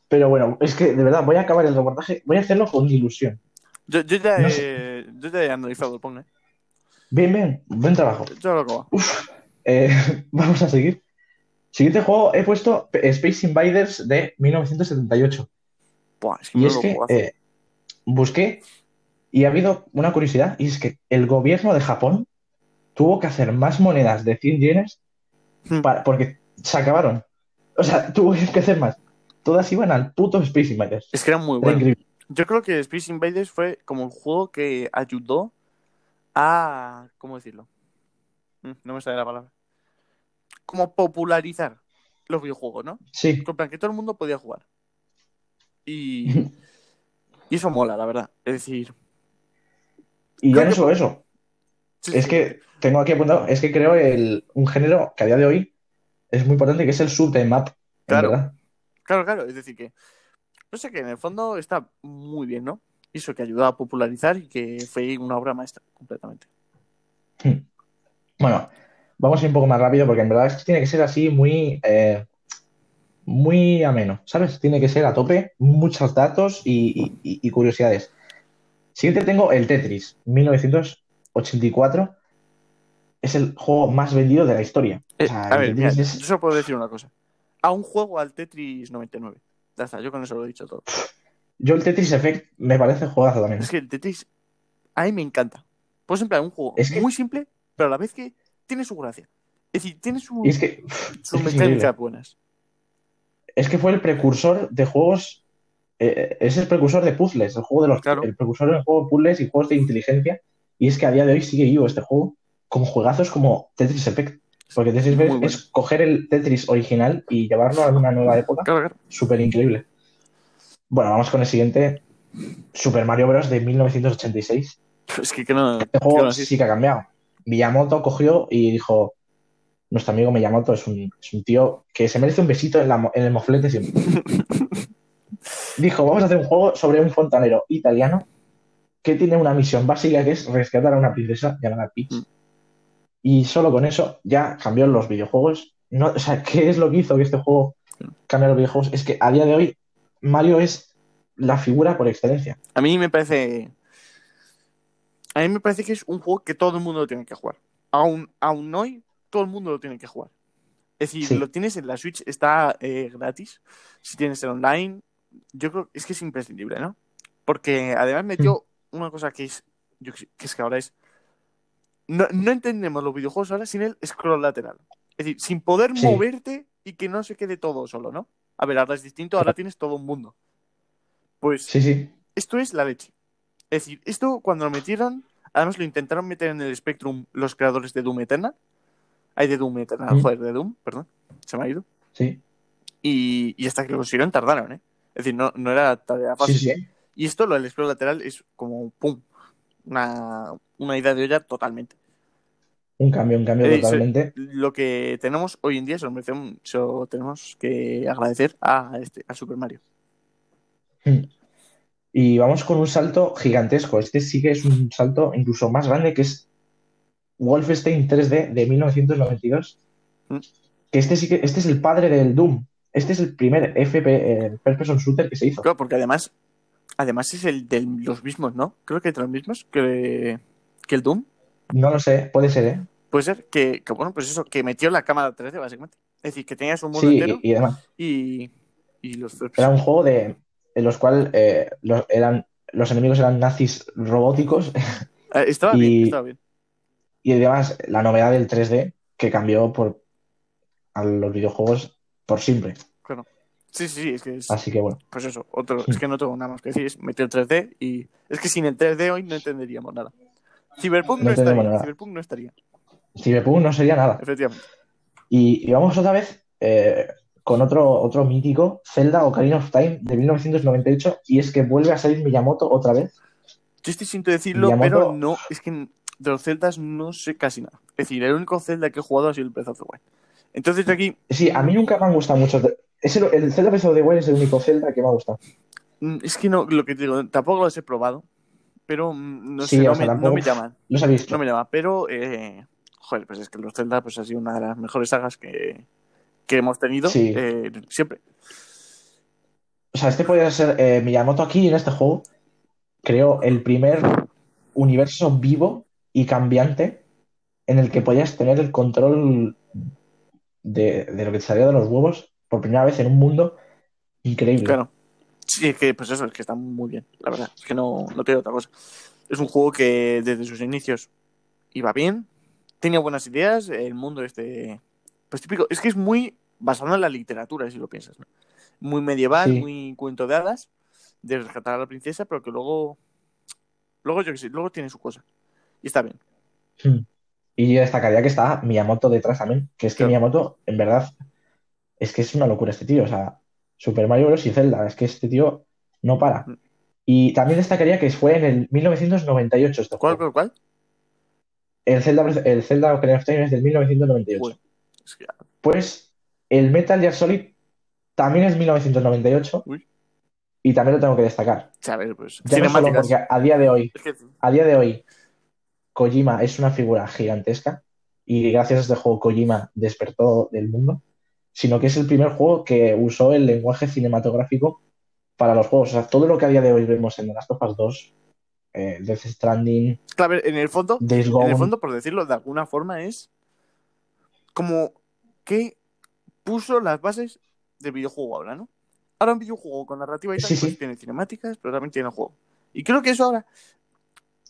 B: Pero bueno, es que de verdad voy a acabar el reportaje, voy a hacerlo con ilusión.
A: Yo, yo ya
B: No
A: he, yo ya he analizado el Pong, ¿eh?
B: Bien, bien, buen trabajo.
A: Yo lo acabo.
B: Eh, vamos a seguir. Siguiente juego he puesto Space Invaders de 1978.
A: Buah, es que
B: Y es que eh, busqué y ha habido una curiosidad, y es que el gobierno de Japón tuvo que hacer más monedas de 100 yenes
A: Hmm.
B: para- porque se acabaron. O sea, tuvo que hacer más. Todas iban al puto Space Invaders.
A: Es que era muy
B: Era
A: bueno.
B: increíble.
A: Yo creo que Space Invaders fue como el juego que ayudó a. ¿Cómo decirlo? Mm, No me sale la palabra. Como popularizar los videojuegos, ¿no?
B: Sí,
A: En plan, que todo el mundo podía jugar. Y. Y eso mola, la verdad. Es decir.
B: y ya no solo eso.
A: Sí,
B: Es
A: sí.
B: que tengo aquí apuntado, es que creo el, un género que a día de hoy es muy importante, que es el sub map, en
A: Claro.
B: verdad.
A: Claro, claro. Es decir, que. No sé, que en el fondo está muy bien, ¿no? Y Eso que ayudó a popularizar y que fue una obra maestra, completamente.
B: Bueno, vamos a ir un poco más rápido porque en verdad es que tiene que ser así muy, eh, muy ameno, ¿sabes? Tiene que ser a tope, muchos datos y, y- y curiosidades. Siguiente tengo el Tetris, 1984. Es el juego más vendido de la historia. O
A: Eh,
B: sea,
A: a
B: el
A: ver, mira,
B: Tetris es-
A: yo solo puedo decir una cosa. A un juego al Tetris 99. Ya está, yo con eso lo he dicho todo.
B: Yo el Tetris Effect me parece juegazo también.
A: Es que el Tetris a mí me encanta. Pues en plan, un juego
B: Es que-
A: muy simple, pero a la vez que tiene su gracia. Es decir, tiene su,
B: Y es que,
A: sus mecánicas buenas.
B: es que fue el precursor de juegos. eh, es el precursor de puzzles, el juego de los,
A: Claro.
B: el precursor de juegos de puzzles y juegos de inteligencia. Y es que a día de hoy sigue vivo este juego con juegazos como Tetris Effect. Porque Tetris Effect
A: bueno.
B: es coger el Tetris original y llevarlo a una nueva época. Súper increíble. Bueno, vamos con el siguiente. Super Mario Bros. de 1986.
A: Es que, que no.
B: Este
A: que
B: juego
A: no, sí.
B: que ha cambiado. Miyamoto cogió y dijo: Nuestro amigo Miyamoto es un, es un tío que se merece un besito en, la en el moflete siempre. Dijo: Vamos a hacer un juego sobre un fontanero italiano que tiene una misión básica que es rescatar a una princesa llamada Peach.
A: Mm.
B: Y solo con eso ya cambió los videojuegos no, o sea, ¿qué es lo que hizo que este juego cambiara los videojuegos? Es que a día de hoy Mario es la figura por excelencia.
A: A mí me parece. A mí me parece que es un juego que todo el mundo lo tiene que jugar. Aún, aún hoy, todo el mundo lo tiene que jugar. Es decir,
B: Sí.
A: lo tienes en la Switch, está eh, gratis. Si tienes el online, yo creo es que es imprescindible, ¿no? Porque además metió una cosa que es. Yo, que es que ahora es. No, no entendemos los videojuegos ahora sin el scroll lateral. Es decir, sin poder
B: Sí.
A: moverte y que no se quede todo solo, ¿no? A ver, ahora es distinto, ahora tienes todo un mundo. Pues
B: Sí, sí.
A: esto es la leche. Es decir, esto cuando lo metieron, además lo intentaron meter en el Spectrum los creadores de Doom Eternal. Hay de Doom Eternal,
B: Mm.
A: joder, de Doom, perdón, se me ha ido.
B: Sí,
A: Y, y hasta que lo consiguieron tardaron, ¿eh? Es decir, no, no era tarea
B: sí,
A: fácil.
B: sí.
A: Y esto, lo del scroll lateral, es como, ¡pum! Una, una idea de olla totalmente.
B: Un cambio, un cambio
A: Eh,
B: totalmente.
A: Lo que tenemos hoy en día se lo, merecemos- se lo tenemos que agradecer a, este, a Super Mario.
B: Mm. Y vamos con un salto gigantesco. Este sí que es un salto incluso más grande, que es Wolfenstein 3D de 1992.
A: Mm.
B: Que este sí que este es el padre del Doom. Este es el primer FP, el First Person Shooter que se hizo.
A: Claro, porque además, además es el de los mismos, ¿no? Creo que de los mismos que, que el Doom.
B: No lo sé, puede ser, ¿eh?
A: Puede ser que, que, bueno, pues eso, que metió la cámara 3D, básicamente. Es decir, que tenías un mundo
B: Sí,
A: entero
B: y, y además
A: y, y los
B: era un juego de, en los cuales eh, los, eran, los enemigos eran nazis robóticos
A: Eh, estaba
B: y-
A: bien, estaba bien.
B: y además la novedad del 3D que cambió por, a los videojuegos por siempre.
A: Sí, sí, sí, es que es,
B: Así que bueno,
A: pues eso, otro, es que no tengo nada más que decir, es meter el 3D y es que sin el 3D hoy no entenderíamos nada. Cyberpunk no,
B: No
A: estaría,
B: nada.
A: Cyberpunk no estaría,
B: Cyberpunk no sería nada.
A: efectivamente.
B: Y, y vamos otra vez eh, con otro, otro mítico, Zelda Ocarina of Time de 1998, y es que vuelve a salir Miyamoto otra vez.
A: Yo estoy sin decirlo,
B: Miyamoto-
A: pero no, es que de los Zeldas no sé casi nada. Es decir, el único Zelda que he jugado ha sido el Breath of the Wild. Entonces de aquí,
B: Sí, a mí nunca me han gustado mucho. Es el, el Zelda Breath of the Wild es el único Zelda que me ha gustado.
A: mm, es que no, lo que te digo, tampoco los he probado, pero mm, no
B: Sí,
A: sé, no,
B: sea,
A: me, no me llaman,
B: Los he visto.
A: no me llama, pero, eh, joder, pues es que los Zelda pues ha sido una de las mejores sagas que, que hemos tenido
B: Sí.
A: eh, siempre.
B: O sea, este podría ser eh, Miyamoto aquí en este juego. Creó el primer universo vivo y cambiante en el que podías tener el control de, de lo que te salía de los huevos por primera vez en un mundo increíble.
A: Claro. Sí, es que, pues eso, es que está muy bien, la verdad. Es que no, no tiene otra cosa. Es un juego que desde sus inicios iba bien, tenía buenas ideas, el mundo este. Pues típico, es que es muy basado en la literatura, si lo piensas, ¿no? Muy medieval,
B: Sí.
A: muy cuento de hadas, de rescatar a la princesa, pero que luego. Luego, yo qué sé, luego tiene su cosa. Y está bien.
B: Hmm. Y yo destacaría que está Miyamoto detrás también, que es que
A: Claro.
B: Miyamoto, en verdad, es que es una locura este tío. O sea, Super Mario Bros. y Zelda, es que este tío no para.
A: Mm.
B: Y también destacaría que fue en el 1998 este
A: ¿Cuál, cuál, cuál?
B: El Zelda, el Zelda Ocarina of Time es del 1998.
A: Joder. Es que-
B: Pues el Metal Gear Solid también es 1998
A: Uy.
B: y también lo tengo que destacar.
A: pues.
B: Ya no solo
A: cinemáticas.
B: porque a día de hoy, a día de hoy, Kojima es una figura gigantesca y gracias a este juego Kojima despertó del mundo, sino que es el primer juego que usó el lenguaje cinematográfico para los juegos. O sea, todo lo que a día de hoy vemos en The Last of Us 2, eh, Death Stranding,
A: Claro, en el fondo,
B: Days
A: En el fondo, por decirlo de alguna forma, es como que puso las bases del videojuego ahora, ¿no? Ahora un videojuego con narrativa y tal,
B: Sí,
A: pues
B: sí.
A: tiene cinemáticas, pero también tiene juego. Y creo que eso ahora,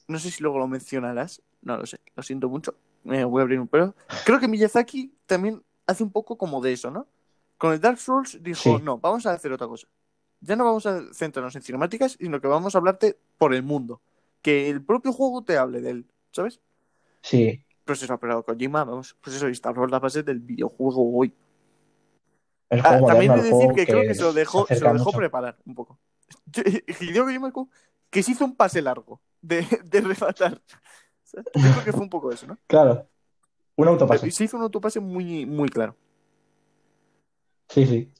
A: no sé si luego lo mencionarás, no lo sé, lo siento mucho, me voy a abrir un pelo. Creo que Miyazaki también hace un poco como de eso, ¿no? Con el Dark Souls dijo,
B: Sí.
A: no, vamos a hacer otra cosa. Ya no vamos a centrarnos en cinemáticas, sino que vamos a hablarte por el mundo. Que el propio juego te hable de él, ¿sabes?
B: sí,
A: Pues eso, pero Kojima, vamos, pues eso, instauró las bases del videojuego hoy.
B: el
A: Ah, también he de decir
B: juego
A: que creo que se lo dejó, se lo dejó
B: mucho.
A: preparar un poco. Hideo Kojima que se hizo un pase largo de, de refatar. Yo creo que fue un poco eso, ¿no?
B: Claro, un autopase.
A: Se hizo un autopase muy, muy claro.
B: Sí, sí.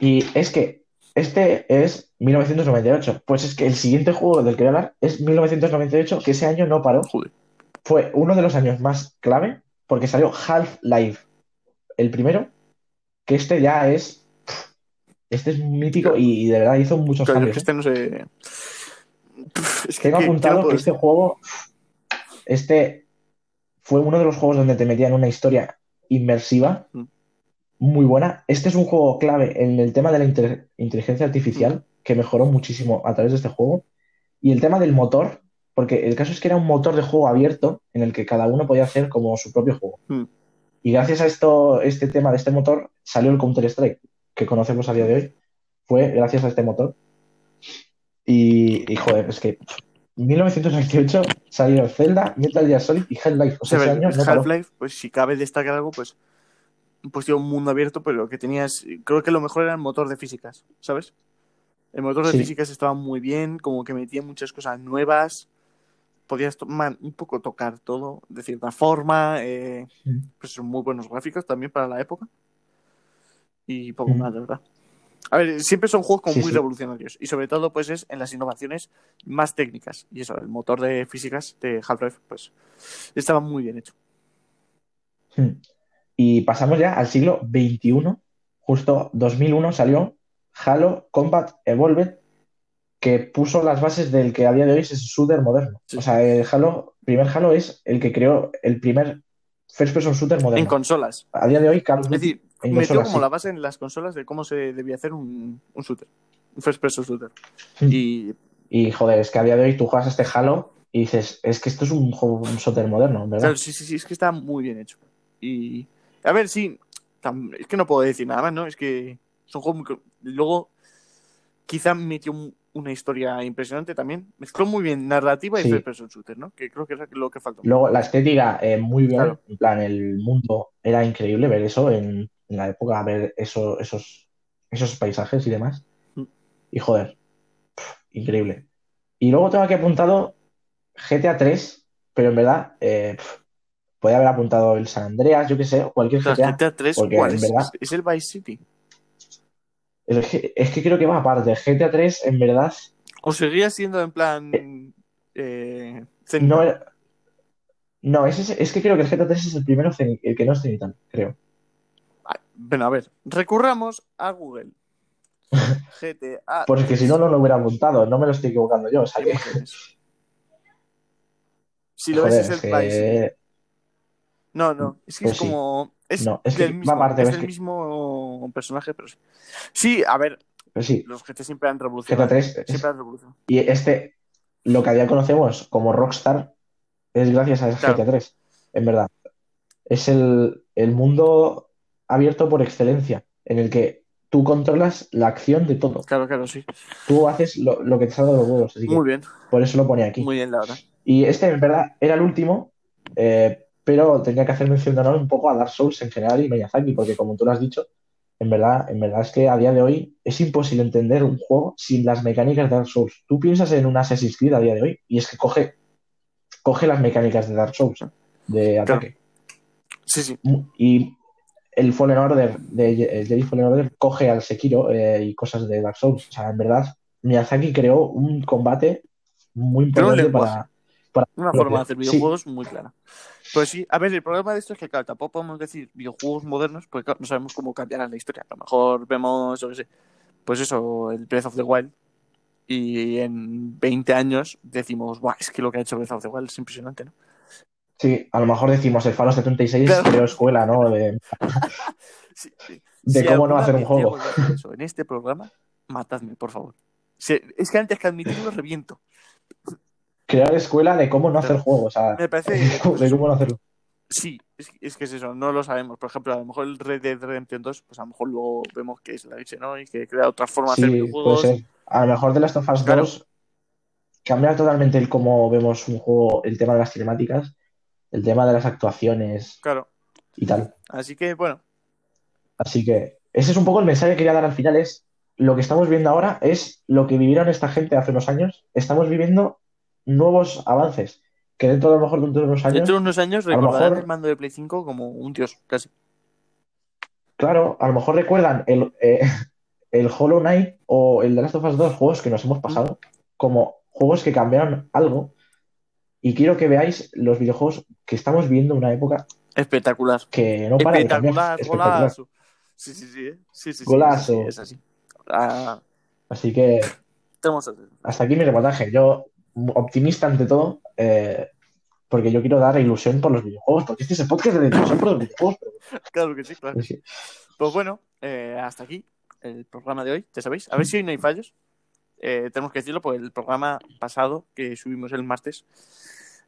B: Y es que este es 1998. Pues es que el siguiente juego del que voy a hablar es 1998, que ese año no paró.
A: Joder.
B: Fue uno de los años más clave porque salió Half-Life, el primero, que este ya es. Este es mítico y, y de verdad hizo muchos
A: Claro,
B: cambios. ¿eh?
A: este no Es que,
B: Tengo
A: ¿qué- qué
B: apuntado
A: no
B: que este juego, este fue uno de los juegos donde te metían una historia inmersiva,
A: Mm.
B: muy buena. Este es un juego clave en el tema de la inteligencia
A: Mm.
B: artificial, que mejoró muchísimo a través de este juego. Y el tema del motor, porque el caso es que era un motor de juego abierto en el que cada uno podía hacer como su propio juego.
A: Mm.
B: Y gracias a esto, este tema de este motor, salió el Counter-Strike, que conocemos a día de hoy. Fue gracias a este motor. Y, y, joder, es que 1998 salió Zelda, Metal Gear Solid y Half-Life. O sea, ese año no.
A: Half-Life, pues si cabe destacar algo, pues pues tiene un mundo abierto, pero lo que tenías, creo que lo mejor era el motor de físicas, ¿sabes? El motor de
B: Sí.
A: físicas estaba muy bien, como que metía muchas cosas nuevas, podías man, un poco tocar todo de cierta forma, eh, pues son muy buenos gráficos también para la época y poco más, de verdad. A ver, siempre son juegos como
B: Sí,
A: muy
B: sí.
A: revolucionarios y sobre todo pues es en las innovaciones más técnicas y eso, el motor de físicas de Half-Life pues estaba muy bien hecho.
B: Hmm. Y pasamos ya al siglo XXI. Justo 2001 salió Halo Combat Evolved, que puso las bases del que a día de hoy es el shooter moderno.
A: Sí.
B: O sea, el Halo, primer Halo es el que creó el primer first person shooter
A: En
B: moderno.
A: consolas.
B: A día de hoy, Call of
A: Es
B: Duty
A: decir,
B: en
A: metió como
B: sí.
A: la base en las consolas de cómo se debía hacer un, un shooter. Un first person shooter.
B: Hmm.
A: Y
B: Y joder, es que a día de hoy tú juegas este Halo y dices, es que esto es un juego, un shooter moderno, ¿verdad?
A: claro, sí, sí, sí, es que está muy bien hecho. Y a ver, sí, tam- es que no puedo decir nada más, ¿no? Es que son juegos muy... Luego, quizá metió un- una historia impresionante también. Mezcló muy bien narrativa y
B: Sí.
A: first person shooter, ¿no? Que creo que es lo que faltó.
B: Luego, la estética, eh, muy bien.
A: Claro.
B: En plan, el mundo era increíble ver eso en, en la época, ver eso, esos, esos paisajes y demás.
A: Mm.
B: Y joder, increíble. Y luego tengo aquí apuntado GTA 3, pero en verdad, eh, podía haber apuntado el San Andreas, yo qué sé, cualquier GTA.
A: GTA 3,
B: porque
A: ¿cuál
B: en
A: es?
B: verdad-
A: Es el Vice City.
B: El G- es que creo que va aparte. GTA 3, en verdad,
A: ¿O seguía siendo en plan... Eh,
B: no era. No, ese es, es que creo que el GTA 3 es el primero, el que no es cenital, creo.
A: Bueno, a ver, recurramos a Google. GTA.
B: Porque si no, no lo hubiera apuntado, no me lo estoy equivocando yo. O sea que,
A: imágenes. Si lo
B: joder,
A: ves es el
B: que-
A: No, no, es que
B: Pues
A: es
B: sí.
A: como. Es
B: No, es que
A: del
B: va
A: mismo,
B: aparte,
A: es del
B: que-
A: mismo personaje, pero sí. Sí, a ver,
B: Pero sí,
A: los GT siempre han
B: GTA
A: revolucionado.
B: 3 es-
A: Siempre han revolucionado.
B: y este, lo que ya conocemos como Rockstar, es gracias a
A: Claro.
B: GTA 3, en verdad. Es el, el mundo abierto por excelencia, en el que tú controlas la acción de todo.
A: Claro, claro, sí.
B: Tú haces lo, lo que te salga de los huevos, así que
A: Muy bien,
B: por eso lo pone aquí.
A: muy bien, la verdad.
B: Y este, en verdad, era el último, eh, pero tenía que hacer mención de honor un poco a Dark Souls en general y Miyazaki, porque como tú lo has dicho, en verdad, en verdad es que a día de hoy es imposible entender un juego sin las mecánicas de Dark Souls. Tú piensas en un Assassin's Creed a día de hoy y es que coge, coge las mecánicas de Dark Souls, de ataque.
A: Sí, sí.
B: Y el Fallen Order, de el Jedi Fallen Order, coge al Sekiro eh, y cosas de Dark Souls. O sea, en verdad, Miyazaki creó un combate muy importante para, para
A: Una forma de hacer
B: Sí.
A: videojuegos muy clara. Pues sí, a ver, el problema de esto es que, claro, tampoco podemos decir videojuegos modernos, porque claro, no sabemos cómo cambiarán la historia. A lo mejor vemos, yo qué sé, pues eso, el Breath of the Wild, y en 20 años decimos, Buah, es que lo que ha hecho Breath of the Wild es impresionante, ¿no?
B: Sí, a lo mejor decimos el Faro 76
A: Claro.
B: creó escuela, ¿no? De,
A: Sí, sí.
B: de
A: Si
B: cómo no hacer un juego.
A: eso en este programa, matadme, por favor. Si- Es que antes que admitirlo, reviento.
B: Crear escuela de cómo no hacer juegos. O sea,
A: Me parece.
B: de cómo no hacerlo.
A: Sí, es, es que es eso, no lo sabemos. Por ejemplo, a lo mejor el Red Dead Redemption 2, pues a lo mejor luego vemos que es la leche, ¿no? Y que crea otra forma de hacer
B: Sí, puede
A: videojuegos.
B: ser. A lo mejor de Last of Us
A: Claro.
B: 2 cambia totalmente el cómo vemos un juego, el tema de las cinemáticas, el tema de las actuaciones
A: Claro.
B: y tal.
A: Así que, bueno,
B: Así que ese es un poco el mensaje que quería dar al final, es lo que estamos viendo ahora es lo que vivieron esta gente hace unos años. Estamos viviendo nuevos avances, que dentro de lo mejor dentro de unos años,
A: dentro de unos años recordarán
B: mejor-
A: el mando de Play 5 como un dios, casi.
B: claro, a lo mejor recuerdan el, eh, el Hollow Knight o el The Last of Us 2, juegos que nos hemos pasado, como juegos que cambiaron algo. Y quiero que veáis los videojuegos que estamos viendo en una época
A: Espectacular.
B: que no para de cambiar.
A: Espectacular,
B: Espectacular.
A: golazo. Sí, sí, sí. ¿eh? sí, sí,
B: Golazo.
A: Es así. Es así. Ah,
B: Así que
A: tenemos...
B: hasta aquí mi reportaje. Yo, optimista ante todo, eh, porque yo quiero dar ilusión por los videojuegos, porque este es el podcast de ilusión por los videojuegos. pero-
A: Claro que sí, claro.
B: pues sí.
A: Pues bueno, eh, hasta aquí el programa de hoy, ya sabéis. A ver si hoy no hay fallos. Eh, tenemos que decirlo, pues el programa pasado que subimos el martes,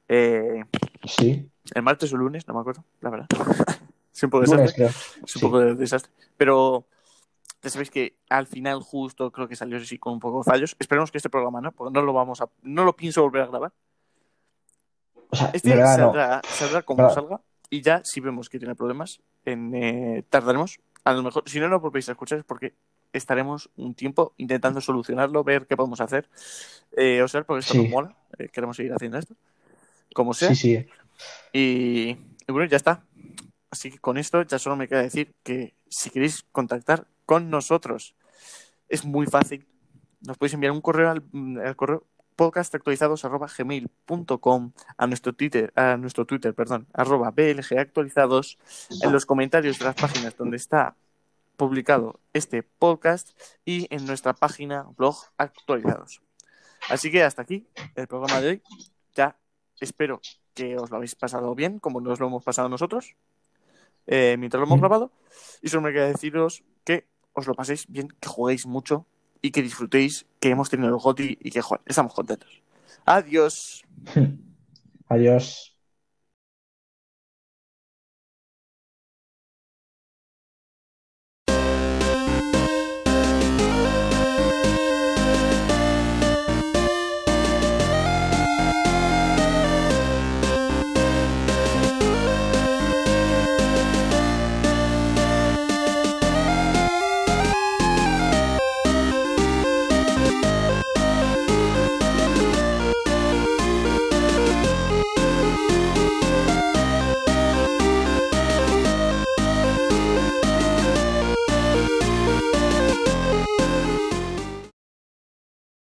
A: eh,
B: Sí,
A: el martes o lunes, no me acuerdo, la verdad. es un poco
B: lunes,
A: desastre.
B: creo.
A: Es un
B: Sí.
A: poco de desastre. Pero ya sabéis que al final justo creo que salió así con un poco de fallos. Esperemos que este programa no, porque no lo vamos a, no lo pienso volver a grabar.
B: O sea,
A: Este
B: de verdad, no.
A: saldrá, saldrá como
B: Verdad.
A: salga y ya si vemos que tiene problemas, en, eh, tardaremos. A lo mejor, si no lo volvéis a escuchar es porque estaremos un tiempo intentando solucionarlo, ver qué podemos hacer. Eh, o sea, porque esto
B: Sí.
A: nos mola, eh, queremos seguir haciendo esto. Como sea.
B: Sí, sí.
A: Y, y bueno, ya está. Así que con esto ya solo me queda decir que si queréis contactar con nosotros, es muy fácil. Nos podéis enviar un correo al, al correo podcastactualizados@gmail.com a nuestro Twitter, a nuestro Twitter, perdón, arroba blgactualizados en los comentarios de las páginas donde está publicado este podcast y en nuestra página blog actualizados. Así que hasta aquí el programa de hoy. Espero que os lo habéis pasado bien, como nos lo hemos pasado nosotros, eh, mientras lo hemos grabado. Y solo me queda deciros que os lo paséis bien, que juguéis mucho y que disfrutéis, que hemos tenido el GOTI y que joder, estamos contentos. Adiós.
B: Adiós.